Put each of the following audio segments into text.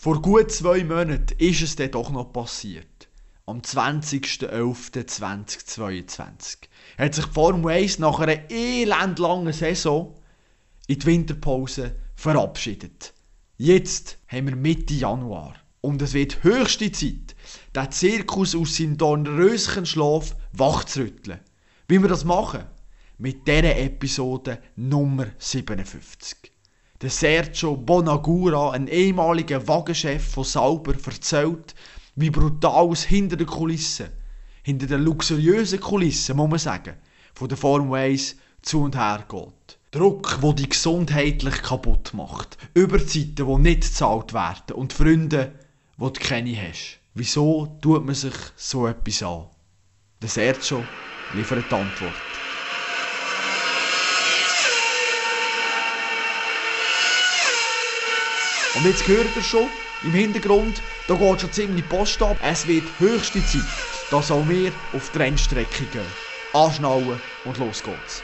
Vor gut zwei Monaten ist es dann doch noch passiert. Am 20.11.2022 hat sich die Formel 1 nach einer elendlangen Saison in die Winterpause verabschiedet. Jetzt haben wir Mitte Januar und es wird höchste Zeit, den Zirkus aus seinem dornröschen Schlaf wachzurütteln. Wie wir das machen? Mit dieser Episode Nummer 57. Der Sergio Bonagura, ein ehemaliger Wagenchef von Sauber, erzählt, wie brutal es hinter den Kulissen, hinter den luxuriösen Kulissen, muss man sagen, von der Formel 1 zu und her geht. Druck, wo die gesundheitlich kaputt macht. Überzeiten, die nicht gezahlt werden. Und Freunde, die du keine hast. Wieso tut man sich so etwas an? Der Sergio liefert die Antwort. Und jetzt hört ihr schon, im Hintergrund, da geht schon ziemlich Post ab. Es wird höchste Zeit, dass auch wir auf die Rennstrecke gehen. Anschnallen und los geht's.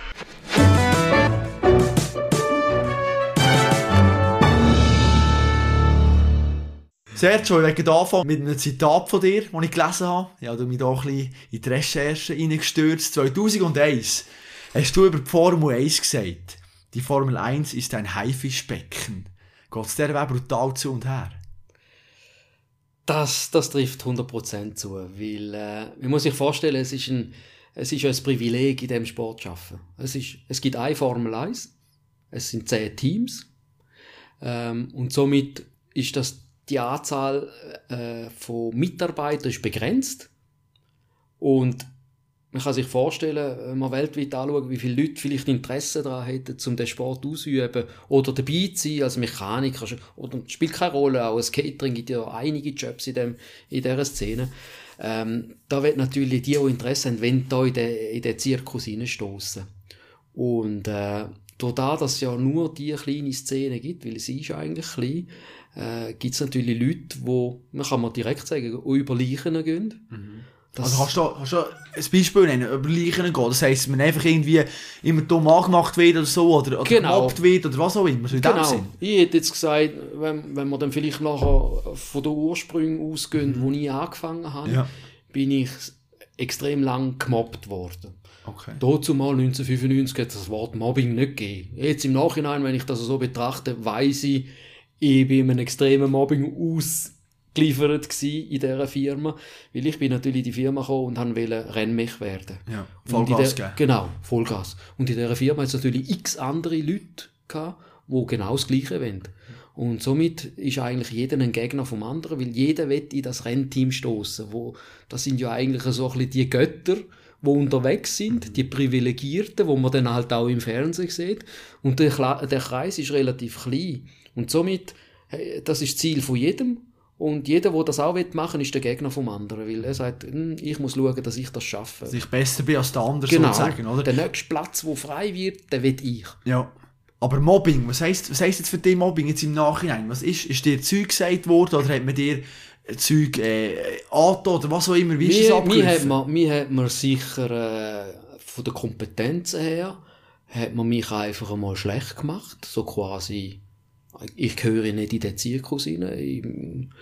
Sergio, ich möchte anfangen mit einem Zitat von dir, das ich gelesen habe. Ich habe mich da ein bisschen in die Recherche reingestürzt. 2001 hast du über die Formel 1 gesagt, die Formel 1 ist ein Haifischbecken. Geht es der Weg brutal zu und her? Das, das trifft 100% zu, weil äh, man muss sich vorstellen, es ist ein, es ist ein Privileg in diesem Sport zu arbeiten. Es, ist, es gibt eine Formel 1, es sind zehn Teams ähm, und somit ist das die Anzahl äh, von Mitarbeitern ist begrenzt und man kann sich vorstellen, wenn man weltweit anschaut, wie viele Leute vielleicht Interesse daran hätten, um den Sport auszuüben oder dabei zu sein, als Mechaniker, oder spielt keine Rolle, auch als Catering gibt ja einige Jobs in, dem, in dieser Szene. Ähm, da wird natürlich die, die Interesse haben, wenn da in den, in den Zirkus hineinstoßen. Und äh, durch das, dass es ja nur diese kleine Szene gibt, weil sie ist eigentlich klein, äh, gibt es natürlich Leute, die, man kann man direkt sagen, über Leichen gehen. Mhm. also kannst du, kannst du ein Beispiel nennen, über Leichen gehen? Das heisst, man einfach irgendwie immer dumm angemacht wird oder so, oder, oder genau. gemobbt wird oder was auch immer. So genau. Ich hätte jetzt gesagt, wenn, wenn wir dann vielleicht nachher von den Ursprüngen ausgehen, mhm. wo ich angefangen habe, ja. bin ich extrem lang gemobbt worden. Okay. Dazu mal 1995 hat es das Wort Mobbing nicht gegeben. Jetzt im Nachhinein, wenn ich das so betrachte, weiß ich, ich bin einem extremen Mobbing ausgeliefert in dieser Firma, weil ich bin natürlich in die Firma gekommen und wollte Rennmech werden. Ja, Vollgas geben. Genau, Vollgas. Und in dieser Firma hat es natürlich x andere Leute gehabt, die genau das Gleiche wollen. Und somit ist eigentlich jeder ein Gegner vom anderen, weil jeder will in das Rennteam stoßen. Wo, das sind ja eigentlich so ein bisschen die Götter, die unterwegs sind, die Privilegierten, wo man dann halt auch im Fernsehen sieht. Und der, der Kreis ist relativ klein. Und somit, das ist das Ziel von jedem. Und jeder, der das auch machen will, ist der Gegner vom anderen. Weil er sagt, hm, ich muss schauen, dass ich das schaffe. Dass ich besser bin als der andere genau. sozusagen, oder? Der nächste Platz, der frei wird, den will ich. Ja. Aber Mobbing, was heisst, was heisst jetzt für dich Mobbing jetzt im Nachhinein? Was ist, ist dir Zeug gesagt worden oder hat man dir Zeug äh, angetan oder was auch immer? Wie ist mir, das abgelaufen? Mir hat man, mir hat man sicher äh, von der Kompetenz her hat man mich einfach einmal schlecht gemacht. So quasi ich gehöre nicht in den Zirkus rein,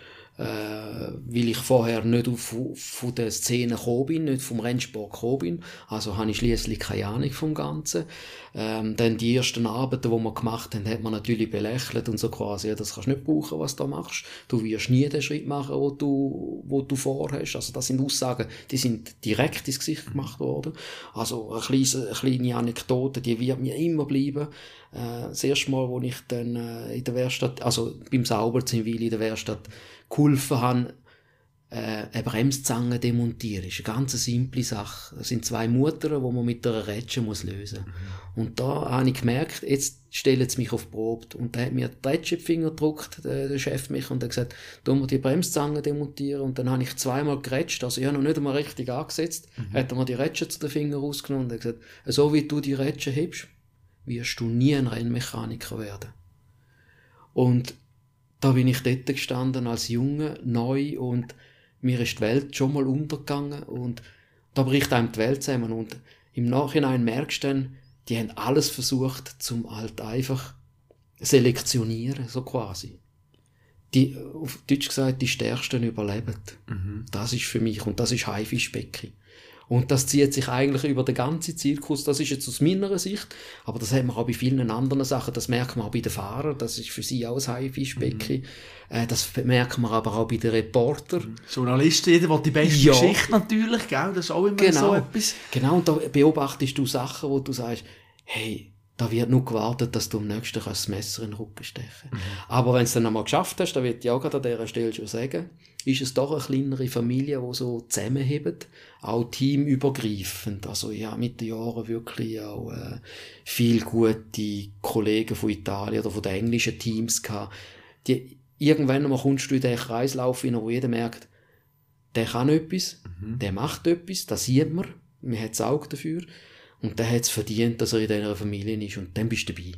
äh, weil ich vorher nicht auf, von der Szene gekommen bin, nicht vom Rennsport gekommen bin. Also habe ich schließlich keine Ahnung vom Ganzen. Ähm, dann die ersten Arbeiten, die wir gemacht haben, hat man natürlich belächelt und so quasi, ja, das kannst du nicht brauchen, was du machst. Du wirst nie den Schritt machen, wo du, wo du vorhast. Also das sind Aussagen, die sind direkt ins Gesicht gemacht worden. Also eine kleine, eine kleine Anekdote, die wird mir immer bleiben. Äh, das erste Mal, wo ich dann äh, in der Werkstatt, also beim Sauberzinwil in der Werkstatt geholfen habe, äh, eine Bremszange demontieren. Das ist eine ganz simple Sache. Das sind zwei Muttern, die man mit einer Rätsche muss lösen muss. Und da habe ich gemerkt, jetzt stellen sie mich auf die Probe. Und da hat mir die Rätsche Finger gedruckt, der, Chef mich, und hat gesagt, tun wir die Bremszange demontieren. Und dann habe ich zweimal gerätscht, also ich habe noch nicht einmal richtig angesetzt, mhm. hat er mir die Rätsche zu den Fingern rausgenommen und hat gesagt, so wie du die Rätsche hebst, wirst du nie ein Rennmechaniker werden. Und da bin ich dort gestanden als Junge, neu und mir ist die Welt schon mal untergegangen und da bricht einem die Welt zusammen und im Nachhinein merkst du dann, die haben alles versucht zum halt einfach selektionieren, so quasi. die, auf Deutsch gesagt, die Stärksten überleben. Das ist für mich, und das ist Haifischbecken. Und das zieht sich eigentlich über den ganzen Zirkus. Das ist jetzt aus meiner Sicht. Aber das hat man auch bei vielen anderen Sachen. Das merkt man auch bei den Fahrern. Das ist für sie auch ein Haifischbecken. Äh, das merkt man aber auch bei den Reportern. Journalisten, jeder will die beste Ja. Geschichte natürlich, gell? Das ist auch immer so Genau. etwas. Genau, und da beobachtest du Sachen, wo du sagst, hey, da wird nur gewartet, dass du am nächsten das Messer in den Rücken stechen. Aber wenn du es dann einmal geschafft hast, da wird ich auch gerade an dieser Stelle schon sagen, ist es doch eine kleinere Familie, die so zusammenhebt, auch teamübergreifend. Also ja, mit den Jahren wirklich auch äh, viel gute Kollegen von Italien oder von den englischen Teams gehabt. Die, irgendwann einmal kommst du in den Kreislauf wo jeder merkt, der kann etwas, der macht etwas, das sieht man, man hat das Auge dafür und der hat es verdient, dass er in dieser Familie ist und dann bist du dabei.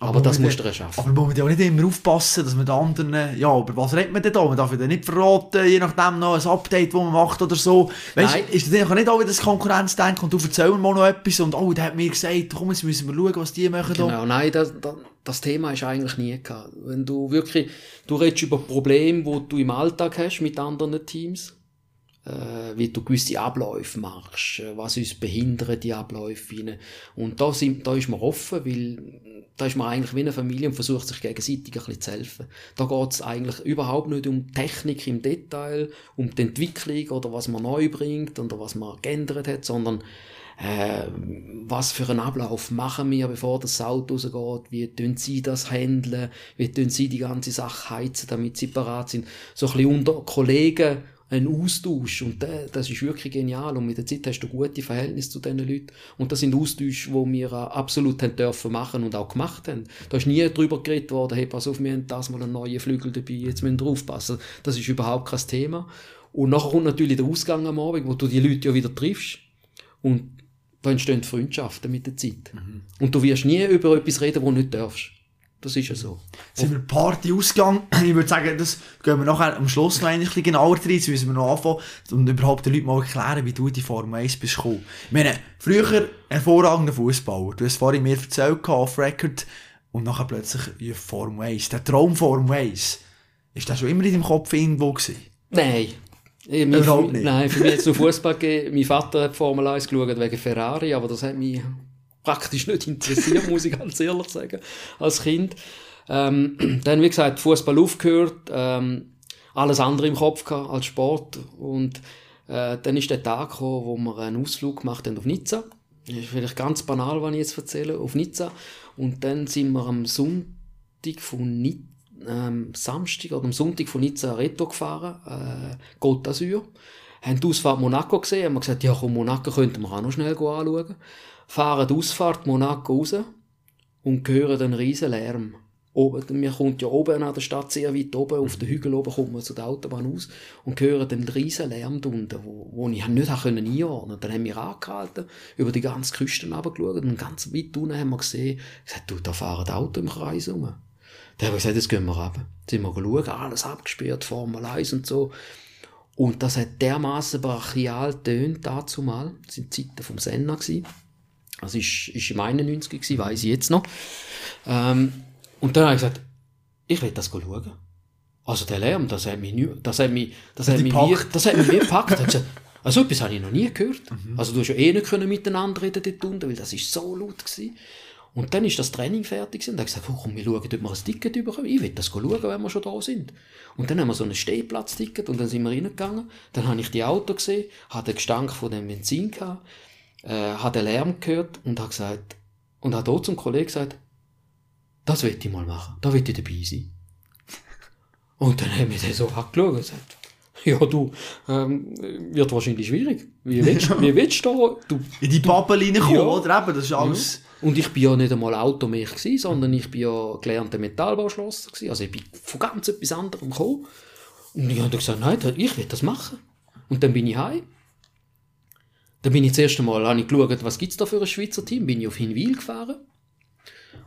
Aber, das man musst du erschaffen. Aber muss man ja auch nicht immer aufpassen, dass man den anderen, ja, aber was redet man denn da? Man darf ja nicht verraten, je nachdem noch ein Update, das man macht oder so. Weißt du, ist das nicht auch wieder das Konkurrenzdenken und du erzähl mir mal noch etwas und oh, der hat mir gesagt, komm, jetzt müssen wir schauen, was die machen da. Genau, nein, das, das, das Thema ist eigentlich nie gehabt. Wenn du wirklich, du redest über Probleme, die du im Alltag hast mit anderen Teams, wie du gewisse Abläufe machst, äh, was uns behindert, die Abläufe. Und da, sind, da ist man offen, weil da ist man eigentlich wie eine Familie und versucht sich gegenseitig ein bisschen zu helfen. Da geht es eigentlich überhaupt nicht um Technik im Detail, um die Entwicklung oder was man neu bringt oder was man geändert hat, sondern äh, was für einen Ablauf machen wir, bevor das Auto rausgeht, wie tun sie das handeln, wie tun sie die ganze Sache heizen, damit sie parat sind. So ein bisschen unter Kollegen ein Austausch und der, das ist wirklich genial und mit der Zeit hast du gute Verhältnisse zu diesen Leuten und das sind Austausche, die wir äh, absolut haben dürfen machen und auch gemacht haben. Da ist nie drüber geredet worden, hey, pass auf, wir haben das mal einen neuen Flügel dabei, jetzt müssen wir aufpassen. Das ist überhaupt kein Thema. Und nachher kommt natürlich der Ausgang am Abend, wo du die Leute ja wieder triffst und da entstehen Freundschaften mit der Zeit. Und du wirst nie über etwas reden, wo du nicht darfst. Das ist ja so. Sind wir Partyausgang? Ich würde sagen, das gehen wir nachher am Schluss noch ein bisschen genauer rein. Jetzt müssen wir noch anfangen und überhaupt den Leuten mal erklären, wie du in die Formel 1 bist gekommen. Ich meine, früher hervorragender Fußballer. Du hast vorhin mir erzählt, off-record, und nachher plötzlich ja, Formel 1. Der Traum Formel 1. Ist das schon immer in deinem Kopf irgendwo gewesen? Nein. Ich, Überhaupt nicht. Nein, für mich jetzt nur Fußball gegeben. Mein Vater hat Formel 1 geschaut wegen Ferrari, aber das hat mich praktisch nicht interessiert, muss ich ganz ehrlich sagen, als Kind. Ähm, dann, wie gesagt, Fußball aufgehört, ähm, alles andere im Kopf gehabt als Sport und äh, dann ist der Tag gekommen, wo wir einen Ausflug gemacht haben auf Nizza. Das ist vielleicht ganz banal, was ich jetzt erzähle, auf Nizza. Und dann sind wir am Sonntag von Nizza ähm, Samstag oder am Sonntag von Nizza Reto gefahren, äh, Côte d'Azur. Haben die Ausfahrt Monaco gesehen, haben gesagt, ja komm, Monaco könnten wir auch noch schnell anschauen. Fahren die Ausfahrt Monaco raus und hören einen riesen Lärm. Oben, mir kommt ja oben an der Stadt sehr weit oben, auf den Hügel oben kommt man zu der Autobahn aus und hören den riesen Lärm unten, wo, wo ich nicht können einordnen Dann haben wir angehalten, über die ganze Küste runtergeschaut und ganz weit unten haben wir gesehen, gesagt, du, da fahren Auto im Kreis rum. Dann haben wir gesagt, jetzt gehen wir runter. Sind wir schauen, alles abgesperrt, Formel 1 und so. Und das hat dermaßen brachial tönt dazu mal. Das sind die Zeiten vom Senna gewesen. Also ist, ist im 91 gewesen, weiss ich jetzt noch. Ähm, und dann habe ich gesagt, ich will das schauen. Also der Lärm, das hat mich, nie, das hat mich, das hat mich, wie, das hat mich wie gepackt. Also etwas habe ich noch nie gehört. Also du hast ja eh nicht können miteinander reden dort unten, weil das ist so laut gewesen. Und dann ist das Training fertig gewesen. und dann habe ich gesagt, oh, komm, wir schauen, ob wir ein Ticket bekommen. Ich will das schauen, wenn wir schon da sind. Und dann haben wir so ein Stehplatzticket und dann sind wir reingegangen. Dann habe ich die Auto gesehen, habe den Gestank von dem Benzin gehabt, äh, habe den Lärm gehört und habe gesagt, und habe dort zum Kollegen gesagt, das will ich mal machen, da will ich dabei sein. Und dann haben wir den so angeschaut und gesagt, ja du, ähm, wird wahrscheinlich schwierig. Wie willst, wie willst du da? Du, In die Bubble reinkommen, Ja. oder? Eben, das ist alles... und ich bin ja nicht einmal Automech gewesen, sondern ich bin ja gelernter Metallbauschlosser gewesen. Also ich bin von ganz etwas anderem gekommen. Und ich habe gesagt, nein, ich will das machen. Und dann bin ich heim. Dann bin ich das erste ich geschaut, was gibt's da für ein Schweizer Team, bin ich auf Hinwil gefahren.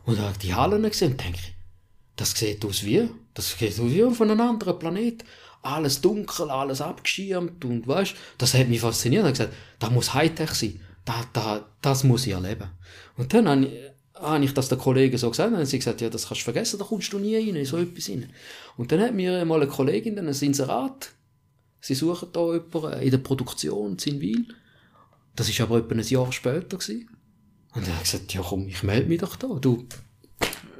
Und habe die Hallen gesehen und denke, das sieht aus wie, das sieht aus wie von einem anderen Planet. Alles dunkel, alles abgeschirmt und weißt, das hat mich fasziniert. Ich habe gesagt, das muss Hightech sein. Da, da, das muss ich erleben. Und dann habe ich, habe ich das den Kollegen so gesagt, dann haben sie gesagt, ja, das kannst du vergessen, da kommst du nie rein, in so etwas rein. Und dann hat mir mal eine Kollegin dann ein Inserat, sie suchen da jemanden in der Produktion in Wil. Das ist aber etwa ein Jahr später gewesen. Und dann habe ich gesagt, ja komm, ich melde mich doch da, du,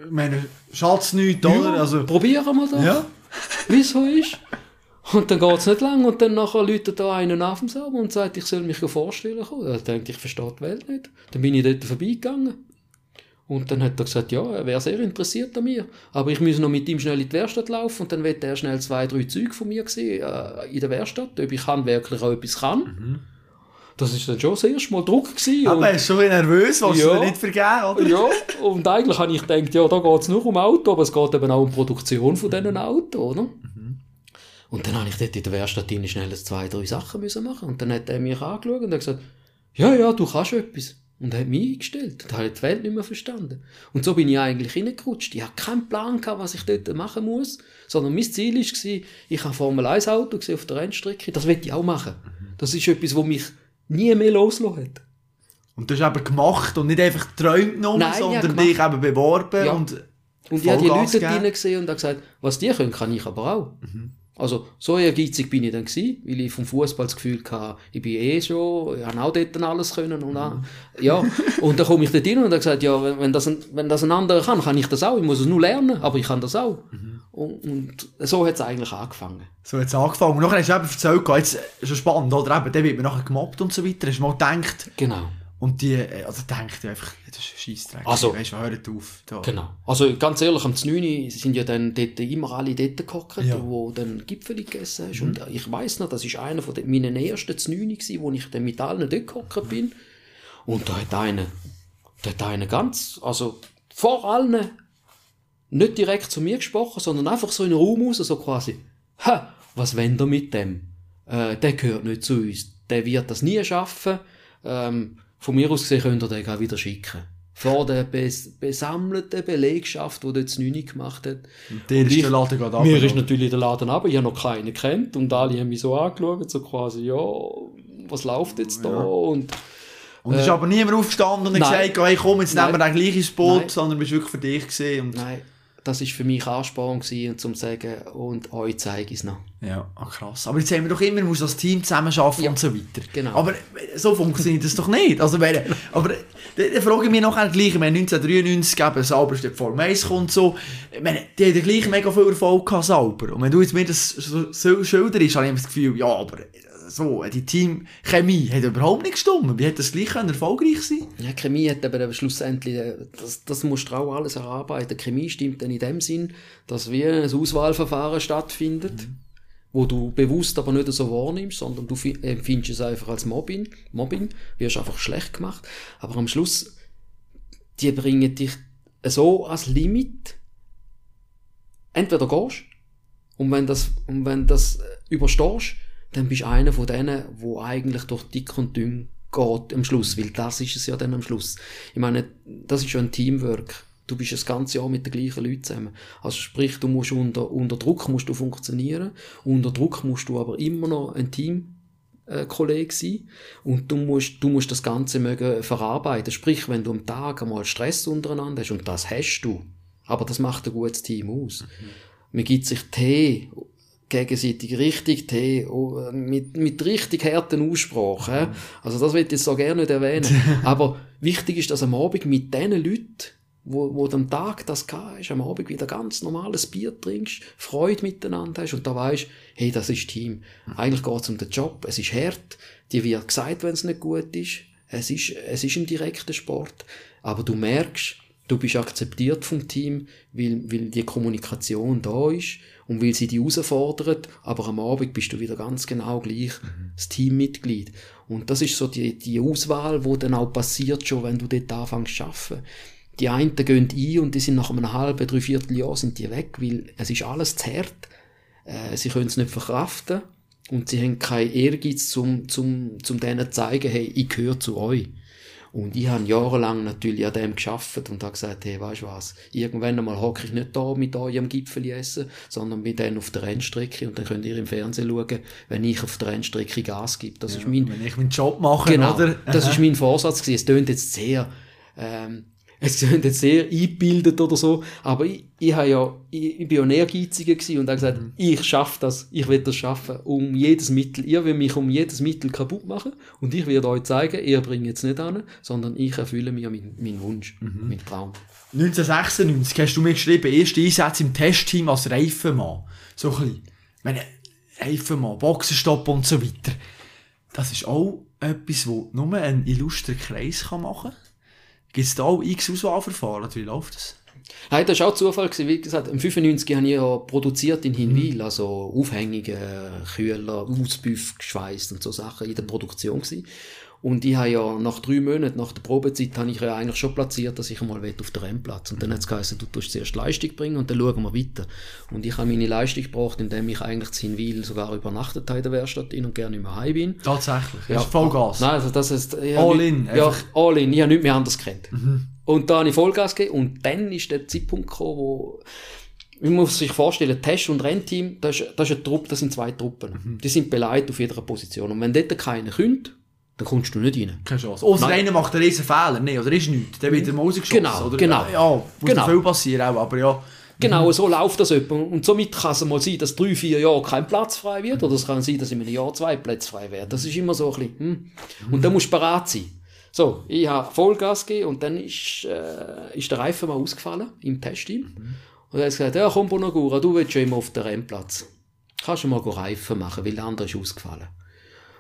Ich meine, schaut's nichts, oder? ja, Also, probieren wir das, ja. wie es so ist. Und dann geht's nicht lang und dann nachher läutet da einer auf dem Server und sagt, ich soll mich vorstellen kommen. Da denke ich, verstehe die Welt nicht. Dann bin ich dort vorbeigegangen. Und dann hat er gesagt, ja, er wäre sehr interessiert an mir. Aber ich muss noch mit ihm schnell in die Werkstatt laufen und dann wird er schnell zwei, drei Züge von mir sehen, äh, in der Werkstatt, ob ich handwerklich auch etwas kann. Das ist dann schon das erste Mal Druck gewesen. Aber er ist schon nervös, was Ja. du nicht vergeben, oder? ja, und eigentlich habe ich gedacht, ja, da geht es nur um Auto, aber es geht eben auch um die Produktion von diesen Autos, oder? Und dann habe ich dort in der Werkstatt drin schnell zwei, drei Sachen müssen machen Und dann hat er mich angeschaut und hat gesagt, ja, ja, du kannst etwas. Und er hat mich eingestellt. Und habe die Welt nicht mehr verstanden. Und so bin ich eigentlich reingerutscht. Ich habe keinen Plan gehabt, was ich dort machen muss. Sondern mein Ziel war, ich habe Formel 1 Auto gesehen auf der Rennstrecke. Das will ich auch machen. Das ist etwas, was mich nie mehr losgelassen hat. Und du hast eben gemacht und nicht einfach geträumt nur, Nein, sondern dich eben beworben Ja. und Und ich habe die Leute drinnen gesehen und habe gesagt, was die können, kann ich aber auch. Also, so ehrgeizig bin ich dann gewesen, weil ich vom Fußball das Gefühl hatte, ich bin eh schon, ich habe auch dort alles können und auch, ja. Und dann komme ich dort hin und habe gesagt, ja, wenn, das ein, wenn das ein anderer kann, kann ich das auch. Ich muss es nur lernen, aber ich kann das auch. Und, und so hat es eigentlich angefangen. so hat es angefangen. Und nachher hast du eben erzählt, jetzt ist schon spannend, oder? Eben, dann wird man nachher gemobbt und so weiter. Hast du mal gedacht, Genau. und die, äh, also denkt einfach, das ist Scheissdreck. Also- weißt du, hört auf. Da. Genau. Also ganz ehrlich, am 9. sind ja dann dort immer alle dort gehockt, Ja. wo dann Gipfel gegessen hast. Und ich weiss noch, das ist einer von den, meinen ersten 9 gewesen, wo ich dann mit allen dort gehockt bin. Und da hat einer, da hat einer ganz, also vor allen nicht direkt zu mir gesprochen, sondern einfach so in den Raum raus, so quasi, ha, was wollt ihr mit dem? Äh, der gehört nicht zu uns. Der wird das nie schaffen. Ähm, von mir aus gesehen könnt ihr den auch wieder schicken. Vor der bes besammelten Belegschaft, die dort das 9 gemacht hat. Der ist ich- der Laden gerade Mir runter. ist natürlich der Laden aber ich habe noch keinen kennt und alle haben mich so angeschaut, so quasi, ja, was läuft jetzt da? Und Und ist aber niemand aufgestanden und Nein. gesagt, hey, komm, jetzt nehmen wir den gleich ins Boot, Nein. sondern bist wirklich für dich gesehen. Und nein, das ist für mich Ansporn gewesen, um zu sagen, und euch zeige ich es noch. Ja, ah, krass. Aber jetzt haben wir doch immer, man muss als Team zusammenarbeiten Ja, und so weiter. genau. Aber äh, so funktioniert das doch nicht. Also, wenn, aber äh, dann frage ich mich nachher gleich, ich meine, 1993 eben, Sauber ist Formel 1 kommt so, ich meine, die haben ja gleich mega viel Erfolg gehabt, Sauber. Und wenn du jetzt mir das so, schilderst, habe ich das Gefühl, ja, aber äh, so, die Teamchemie hat überhaupt nicht gestimmt. Wie hätte das gleich erfolgreich sein Ja, Chemie hat aber schlussendlich, äh, das, das musst du auch alles erarbeiten. Chemie stimmt dann in dem Sinn, dass wie ein Auswahlverfahren stattfindet, wo du bewusst aber nicht so wahrnimmst, sondern du fi- empfindest es einfach als Mobbing, Mobbing, wirst einfach schlecht gemacht. Aber am Schluss, die bringen dich so als Limit, entweder gehst, und wenn das, und wenn das äh, überstehst, dann bist du einer von denen, wo eigentlich durch dick und dünn geht am Schluss, weil das ist es ja dann am Schluss. Ich meine, das ist ja ein Teamwork. Du bist das ganze Jahr mit den gleichen Leuten zusammen. Also sprich, du musst unter, unter Druck musst du funktionieren, unter Druck musst du aber immer noch ein Team äh, Kollege sein und du musst, du musst das Ganze mögen verarbeiten. Sprich, wenn du am Tag einmal Stress untereinander hast und das hast du, aber das macht ein gutes Team aus. Man gibt sich Tee gegenseitig richtig Tee oh, mit, mit richtig harten Aussprachen. hä? Also das will ich jetzt so gerne nicht erwähnen. Aber wichtig ist, dass am Abend mit diesen Leuten, wo, wo am Tag das gehabt hast, am Abend wieder ganz normales Bier trinkst, Freude miteinander hast und da weißt, hey, das ist Team. Eigentlich geht es um den Job, es ist hart, dir wird gesagt, wenn es nicht gut ist, es ist, es ist ein direkter Sport, aber du merkst, du bist akzeptiert vom Team, weil, weil die Kommunikation da ist und weil sie dich herausfordert, aber am Abend bist du wieder ganz genau gleich das Teammitglied. Und das ist so die, die Auswahl, wo dann auch passiert schon, wenn du dort anfängst zu arbeiten. Die einen gehen ein und die sind nach einem halben, dreiviertel Jahr sind die weg, weil es ist alles zu hart. Äh, sie können es nicht verkraften und sie haben keinen Ehrgeiz, zum, zum, zum denen zu zeigen, hey, ich gehöre zu euch. Und ich habe jahrelang natürlich an dem geschafft und habe gesagt, hey, weißt du was, irgendwann einmal hocke ich nicht da mit euch am Gipfel essen, sondern bin dann auf der Rennstrecke und dann könnt ihr im Fernsehen schauen, wenn ich auf der Rennstrecke Gas gebe. Das ist mein, Wenn ich meinen Job mache, Genau, oder? das ist mein Vorsatz gewesen. Es tönt jetzt sehr, ähm, es klingt jetzt sehr eingebildet oder so, aber ich, ich, ja, ich, ich bin ja ein Ehrgeiziger und habe gesagt, mhm. ich schaffe das, ich will das schaffen, um jedes Mittel, ihr will mich um jedes Mittel kaputt machen und ich werde euch zeigen, ihr bringt jetzt nicht an, sondern ich erfülle mir meinen mein Wunsch, mhm. meinen Traum. 1996 hast du mir geschrieben, erste Einsätze im Testteam als Reifenmann. So ein bisschen, meine, Reifenmann, Boxenstopp und so weiter. Das ist auch etwas, wo nur ein illustrer Kreis machen kann. Gibt es da auch x Auswahlverfahren, wie läuft das? Nein, das war auch Zufall. Gewesen. Wie gesagt, im 95 habe ich ja produziert in Hinwil, mhm. also Aufhängungen, Kühler, Ausbüff geschweißt und so Sachen in der Produktion gewesen. Und ich habe ja nach drei Monaten, nach der Probezeit, habe ich ja eigentlich schon platziert, dass ich einmal auf den Rennplatz Und dann hat es geheißen, du tust zuerst Leistung bringen und dann schauen wir weiter. Und ich habe meine Leistung gebracht, indem ich eigentlich zu Hinwil sogar übernachtet habe in der Werkstatt und gerne nicht mehr heim bin. Tatsächlich? Ja. Vollgas? Nein, also das ist... All in? Ja, all in. Ich habe nichts mehr anders gekannt. Mhm. Und da habe ich Vollgas gegeben und dann ist der Zeitpunkt gekommen, wo man muss sich vorstellen, Test- und Rennteam, das ist, das ist eine Truppe, das sind zwei Truppen. Mhm. Die sind beleidigt auf jeder Position. Und wenn dort keiner kommt, dann kommst du nicht rein. Keine Chance. Außer einer macht einen riesen Fehler, nee, oder ist nichts. Dann wird er mal rausgeschossen. Genau, oder, genau. Ja, muss genau. viel passieren auch, aber ja. Genau, so läuft das etwa. Und somit kann es mal sein, dass drei, vier Jahre kein Platz frei wird, oder es kann sein, dass in einem Jahr zwei Plätze frei werden. Das ist immer so ein bisschen, hm. Und dann musst du bereit sein. So, ich habe Vollgas gegeben und dann ist, äh, ist der Reifen mal ausgefallen im Testteam. Mhm. Und er hat gesagt, ja komm Bonagura, du willst schon immer auf den Rennplatz. Kannst du mal Reifen machen, weil der andere ist ausgefallen.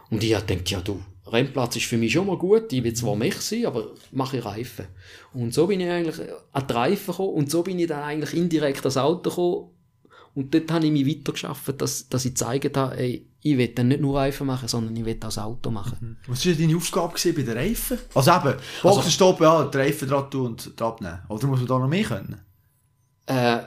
Und ich habe gedacht, ja du, Rennplatz ist für mich schon mal gut, ich will zwar mich sein, aber mache ich Reifen. Und so bin ich eigentlich an die Reifen gekommen und so bin ich dann eigentlich indirekt ans Auto gekommen und dort habe ich mich weiter geschafft, dass, dass ich gezeigt habe, ey, ich will dann nicht nur Reifen machen, sondern ich will das Auto machen. Mhm. Was war deine Aufgabe bei den Reifen? Also eben, Boxenstopp, also, ja, die Reifen dran tun und abnehmen. Oder muss man da noch mehr können? Äh,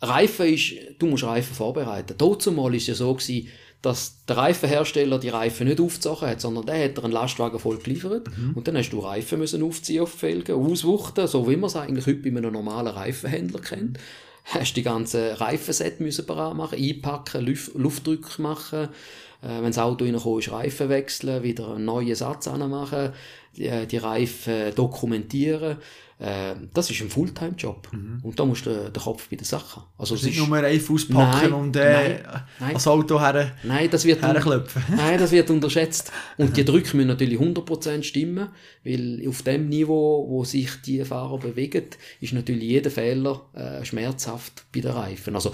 Reifen ist, du musst Reifen vorbereiten. Dazu mal ist es ja so gewesen, dass der Reifenhersteller die Reifen nicht aufgezogen hat, sondern der hat einen Lastwagen voll geliefert mhm. und dann hast du Reifen müssen aufziehen auf die Felgen, auswuchten, so wie man es eigentlich heute bei einem normalen Reifenhändler kennt. Hast die ganze Reifenset müssen parat machen, einpacken, Luft Luftdruck machen, äh, wenn das Auto reinkommt, ist Reifen wechseln, wieder einen neuen Satz anmachen, die, äh, die Reifen dokumentieren. Äh, das ist ein Fulltime-Job. Mhm. Und da musst du den Kopf bei der Sache haben. Also nicht nur einen auspacken nein, und äh, nein, das Auto her, nein, das wird Nein, das wird unterschätzt. Und die Drücke müssen natürlich 100% stimmen, weil auf dem Niveau, wo sich die Fahrer bewegen, ist natürlich jeder Fehler äh, schmerzhaft bei den Reifen. Also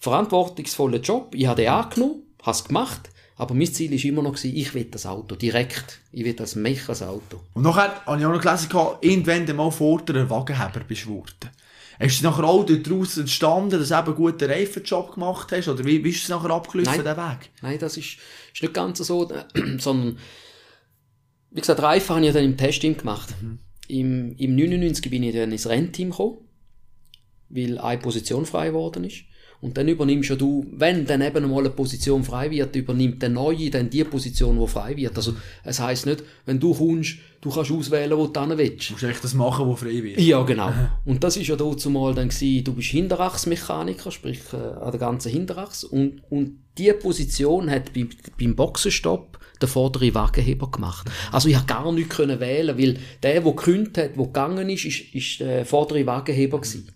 verantwortungsvoller Job, ich habe den angenommen, habe es gemacht, aber mein Ziel war immer noch, ich will das Auto, direkt. Ich will das mich als Auto. Und nachher habe ich auch noch gelesen, irgendwann mal vor der Wagenheber bist du geworden. Hast du nachher auch daraus entstanden, dass du eben einen guten Reifenjob gemacht hast? Oder wie, wie ist es nachher abgelaufen, der Weg? Nein, das ist, ist nicht ganz so, sondern, wie gesagt, Reifen habe ich dann im Testteam gemacht. Mhm. Im, Im 99 bin ich dann ins Rennteam gekommen, weil eine Position frei geworden ist. Und dann übernimmst ja du, wenn dann eben mal eine Position frei wird, übernimmt der Neue dann die Position, die frei wird. Also, es heisst nicht, wenn du kommst, du kannst auswählen, wo du hin willst. Du musst echt das machen, was frei wird. Ja, genau. Und das ist ja dazu mal dann gewesen, du bist Hinterachsmechaniker, sprich, äh, an der ganzen Hinterachs. Und, und die Position hat bei, beim Boxenstopp der vordere Wagenheber gemacht. Also ich konnte gar nichts wählen, weil der, der gekündigt hat, der gegangen ist, ist, ist der vordere Wagenheber gewesen.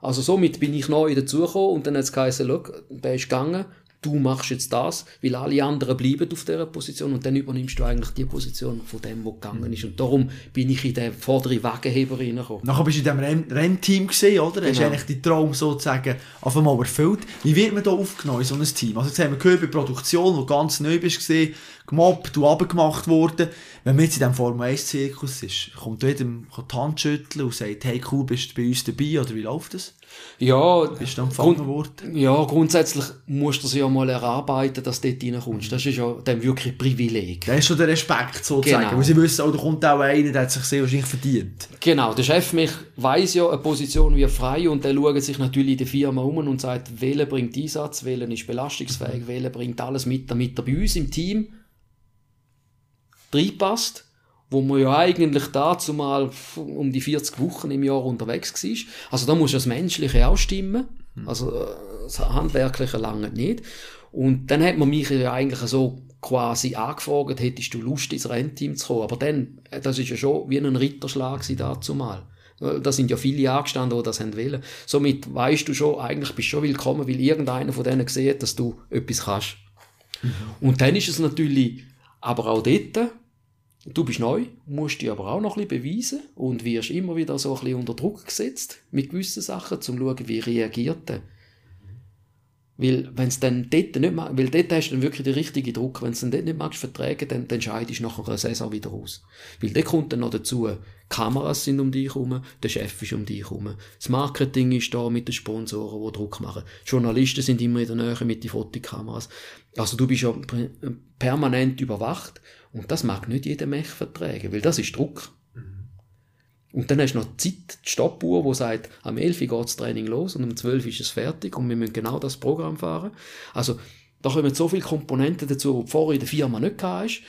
Also somit bin ich neu dazugekommen und dann hat es geheißen, schau, der ist gegangen, du machst jetzt das, weil alle anderen bleiben auf dieser Position und dann übernimmst du eigentlich die Position von dem, der gegangen ist. Und darum bin ich in den vorderen Wagenheber reingekommen. Nachher bist du in diesem Renn Rennteam gesehen, oder? Genau. Hast du eigentlich den Traum sozusagen auf einmal erfüllt. Wie wird man da aufgenommen in so ein Team? Also jetzt haben wir gehört bei Produktion, wo ganz neu bist gesehen, gemobbt, du abgemacht worden. Wenn man jetzt in diesem Formel 1 Zirkus ist, kommt jedem die Hand schütteln und sagt, hey cool, bist du bei uns dabei, oder wie läuft das? Ja, bist du empfangen worden? Ja, grundsätzlich musst du es ja mal erarbeiten, dass du dort reinkommst. Das ist ja dann wirklich ein Privileg. Das ist schon der Respekt sozusagen. Genau. Weil sie wissen, oh, da kommt auch einer, der hat sich sehr wahrscheinlich verdient. Genau, der Chef mich weiss ja eine Position wie frei und der schaut sich natürlich in der Firma um und sagt, welcher bringt Einsatz, welcher ist belastungsfähig, mhm. welcher bringt alles mit, damit er bei uns im Team reinpasst wo man ja eigentlich dazu mal um die 40 Wochen im Jahr unterwegs war. Also da muss das Menschliche auch stimmen. Mhm. Also äh, das Handwerkliche lange nicht. Und dann hat man mich ja eigentlich so quasi angefragt, hättest du Lust ins Rennteam zu kommen. Aber dann, äh, das ist ja schon wie ein Ritterschlag dazu mal. Da sind ja viele angestanden, die das haben wollen. Somit weißt du schon, eigentlich bist du schon willkommen, weil irgendeiner von denen sieht, dass du etwas kannst. Mhm. Und dann ist es natürlich, aber auch dort, du bist neu, musst dich aber auch noch ein bisschen beweisen und wirst immer wieder so ein bisschen unter Druck gesetzt mit gewissen Sachen, um zu schauen, wie reagiert er. Weil, wenn es dann dort nicht mag, weil dort hast du dann wirklich den richtigen Druck. Wenn es dann dort nicht magst vertragen, dann, dann scheidest du nach einer Saison wieder aus. Weil dort kommt dann noch dazu, Kameras sind um dich herum, der Chef ist um dich herum, das Marketing ist da mit den Sponsoren, die Druck machen. Die Journalisten sind immer in der Nähe mit den Fotokameras. Also du bist ja permanent überwacht und das mag nicht jeder Mech vertragen, weil das ist Druck. Und dann hast du noch Zeit, die Stoppuhr, die sagt, am 11 Uhr geht das Training los und um 12 Uhr ist es fertig und wir müssen genau das Programm fahren. Also, da kommen so viele Komponenten dazu, die vorher in der Firma nicht hast.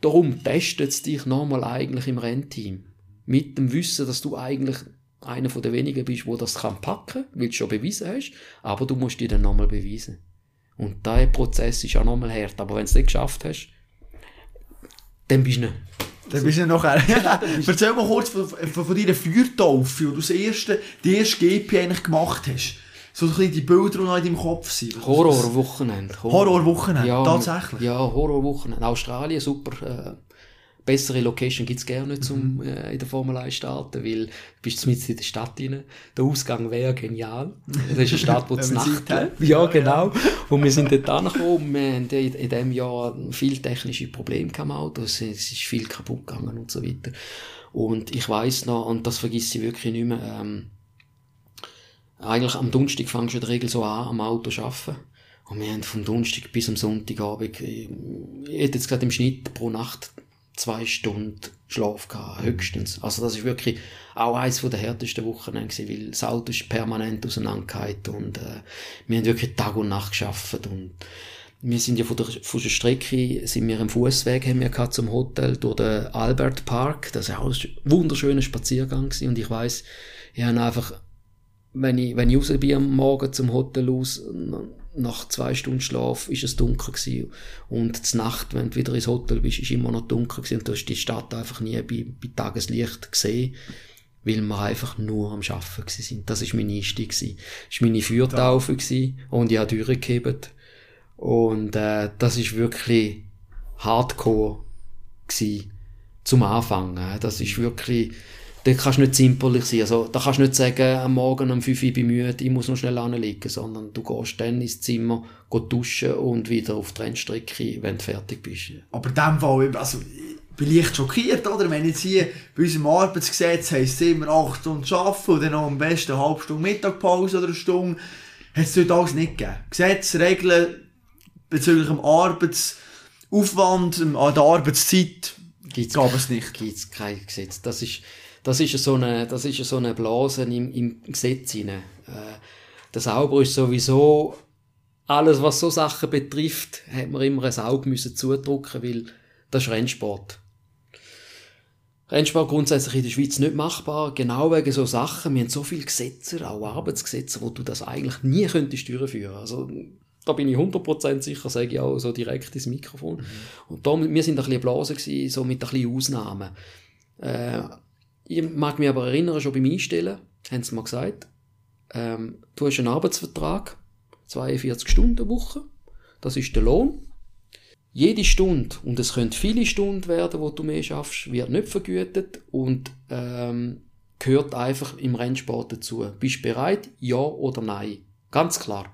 Darum testet es dich nochmal eigentlich im Rennteam. Mit dem Wissen, dass du eigentlich einer von den wenigen bist, der das kann packen, weil du schon bewiesen hast, aber du musst dich dann nochmal beweisen. Und dieser Prozess ist auch nochmal hart, aber wenn du es nicht geschafft hast, dann bist du nicht. Dann bist du nachher. Erzähl mal kurz von, von, von deiner Feuertaufe, wo du erste, die erste GP eigentlich gemacht hast. So ein bisschen die Bilder, die noch in deinem Kopf sind. Horrorwochenende. Horrorwochenende, ja, tatsächlich. Ja, Horrorwochenende. Australien, super. Äh, bessere Location gibt's gerne nicht, um mhm. äh, in der Formel 1 starten, weil du bist mit in der Stadt rein. Der Ausgang wäre genial. Das ist eine Stadt, wo es Nacht hat. Ja, genau. Und wir sind dort angekommen. Wir haben in, in diesem Jahr viel technische Probleme am Auto. Es ist viel kaputt gegangen und so weiter. Und ich weiß noch, und das vergesse ich wirklich nicht mehr, ähm, eigentlich am Donnerstag fangst du in der Regel so an, am Auto zu arbeiten. Und wir haben vom Donnerstag bis am Sonntagabend, ich hätte jetzt gerade im Schnitt pro Nacht zwei Stunden Schlaf gehabt, höchstens. Also das ist wirklich auch eines der härtesten Wochenende gewesen, weil das Auto ist permanent auseinandergehalten und äh, wir haben wirklich Tag und Nacht geschafft und wir sind ja von der, von der Strecke, sind wir im Fußweg haben wir gehabt zum Hotel durch den Albert Park. Das war auch ein wunderschöner Spaziergang gewesen. und ich weiß, ich habe einfach, wenn ich, wenn ich raus bin am Morgen zum Hotel aus, nach zwei Stunden Schlaf ist es dunkel gewesen. Und zur Nacht, wenn du wieder ins Hotel bist, ist immer noch dunkel gewesen. Und du hast die Stadt einfach nie bei, bei Tageslicht gesehen, weil wir einfach nur am Arbeiten gewesen sind. Das ist mein Einstieg gewesen. Das war meine Feuertaufe gewesen. Und ich habe durchgehebt. Und, äh, das ist wirklich hardcore gewesen. Zum Anfang. Das ist wirklich, da kannst du nicht zimperlich sein. Also, da kannst du nicht sagen, am Morgen um 5 Uhr bin ich müde, ich muss noch schnell anliegen, sondern du gehst dann ins Zimmer, gehst duschen und wieder auf die Rennstrecke, wenn du fertig bist. Aber in dem Fall, also, ich bin leicht schockiert, oder? Wenn jetzt hier bei unserem Arbeitsgesetz heisst es immer 8 Stunden arbeiten und dann noch am besten eine halbe Stunde Mittagpause oder eine Stunde, hat es dort alles nicht gegeben. Gesetze, Regeln bezüglich dem Arbeitsaufwand, an der Arbeitszeit, gibt's gab es nicht. Gibt es kein Gesetz. Das ist, das ist so eine, das ist so eine Blase im, im Gesetz hinein. Äh, der Sauber ist sowieso, alles was so Sachen betrifft, hat man immer ein Auge müssen zudrücken, weil das ist Rennsport. Rennsport grundsätzlich in der Schweiz nicht machbar, genau wegen so Sachen. Wir haben so viele Gesetze, auch Arbeitsgesetze, wo du das eigentlich nie könntest durchführen. Also, da bin ich 100% sicher, sage ich auch so direkt ins Mikrofon. Mhm. Und da, wir sind ein bisschen Blase gewesen, so mit ein bisschen Ausnahmen. Äh, ich mag mich aber erinnern, schon beim Einstellen, haben sie mir gesagt, ähm, du hast einen Arbeitsvertrag, 42 Stunden Woche, das ist der Lohn. Jede Stunde, und es können viele Stunden werden, wo du mehr schaffst, wird nicht vergütet und ähm, gehört einfach im Rennsport dazu. Bist du bereit? Ja oder nein? Ganz klar.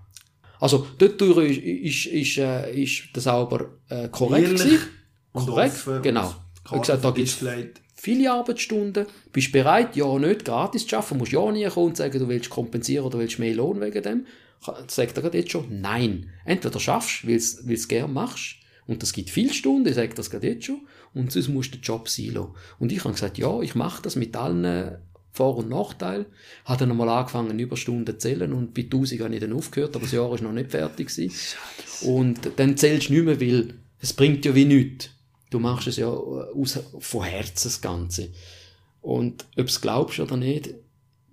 Also, dort ist, ist, ist, äh, ist das aber äh, korrekt. Ehrlich und korrekt, offen genau. Ich gesagt, da gibt's viele Arbeitsstunden, bist bereit, ja nicht gratis zu arbeiten, musst ja nie kommen und sagen, du willst kompensieren oder willst mehr Lohn wegen dem. Sagt er jetzt schon, nein. Entweder schaffst, weil du es gerne machst, und das gibt viele Stunden, ich sage das gerade jetzt schon, und sonst musst du den Job sein lassen. Und ich habe gesagt, ja, ich mache das mit allen Vor- und Nachteilen. Habe dann einmal angefangen, Überstunden zu zählen und bei 1000 habe ich dann aufgehört, aber das Jahr ist noch nicht fertig gewesen. Und dann zählst du nicht mehr, weil es bringt ja wie nichts. Du machst es ja aus, von Herzen das Ganze. Und ob es glaubst oder nicht,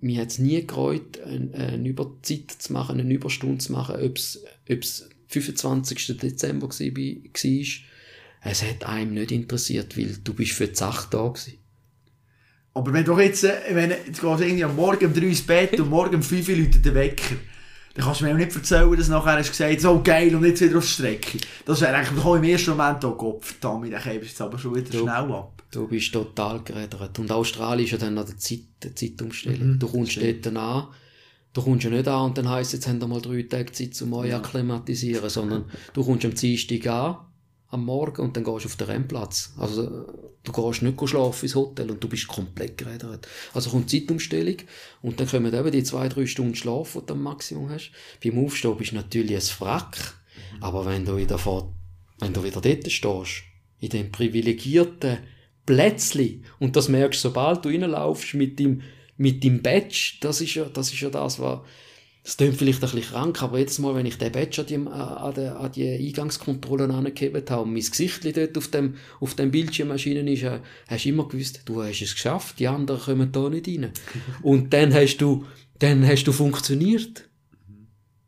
mir hat es nie gereut, eine, eine Überzeit zu machen, eine Überstunde zu machen, ob es 25. Dezember war, war. Es hat einem nicht interessiert, weil du bist für die Sache da gewesen. Aber wenn du jetzt, äh, wenn, jetzt gehst du irgendwie am Morgen um 3 ins Bett und morgen um 5 Uhr läutet der Wecker, dann kannst du mir auch nicht erzählen, dass nachher hast gesagt so geil und jetzt wieder auf die Strecke. Das wäre eigentlich im ersten Moment auch Gott, verdammt, dann bist jetzt aber schon wieder Du- schnell ab. Du bist total gerädert. Und Australien ist ja dann noch die, Zeit, die Zeitumstellung. Mhm, du kommst stimmt. dort an, du kommst ja nicht an und dann heisst jetzt haben wir mal drei Tage Zeit, um euch akklimatisieren, sondern du kommst am Dienstag an, am Morgen, und dann gehst du auf den Rennplatz. Also, du gehst nicht schlafen ins Hotel und du bist komplett gerädert. Also kommt Zeitumstellung und dann kommen eben die zwei, drei Stunden Schlaf, die du am Maximum hast. Beim Aufstehen bist du natürlich ein Wrack, aber wenn du wieder vor, wenn du wieder dort stehst, in dem privilegierten Plätzli, und das merkst du, sobald du reinlaufst mit dem, mit dem Badge, das ist ja, das ist ja das, was, das klingt vielleicht ein bisschen krank, aber jedes Mal, wenn ich den Badge an die, an die, an die Eingangskontrollen angegeben habe und mein Gesicht dort auf dem, auf dem Bildschirm erschienen ist, äh, hast du immer gewusst, du hast es geschafft, die anderen kommen da nicht rein. Und dann hast du, dann hast du funktioniert.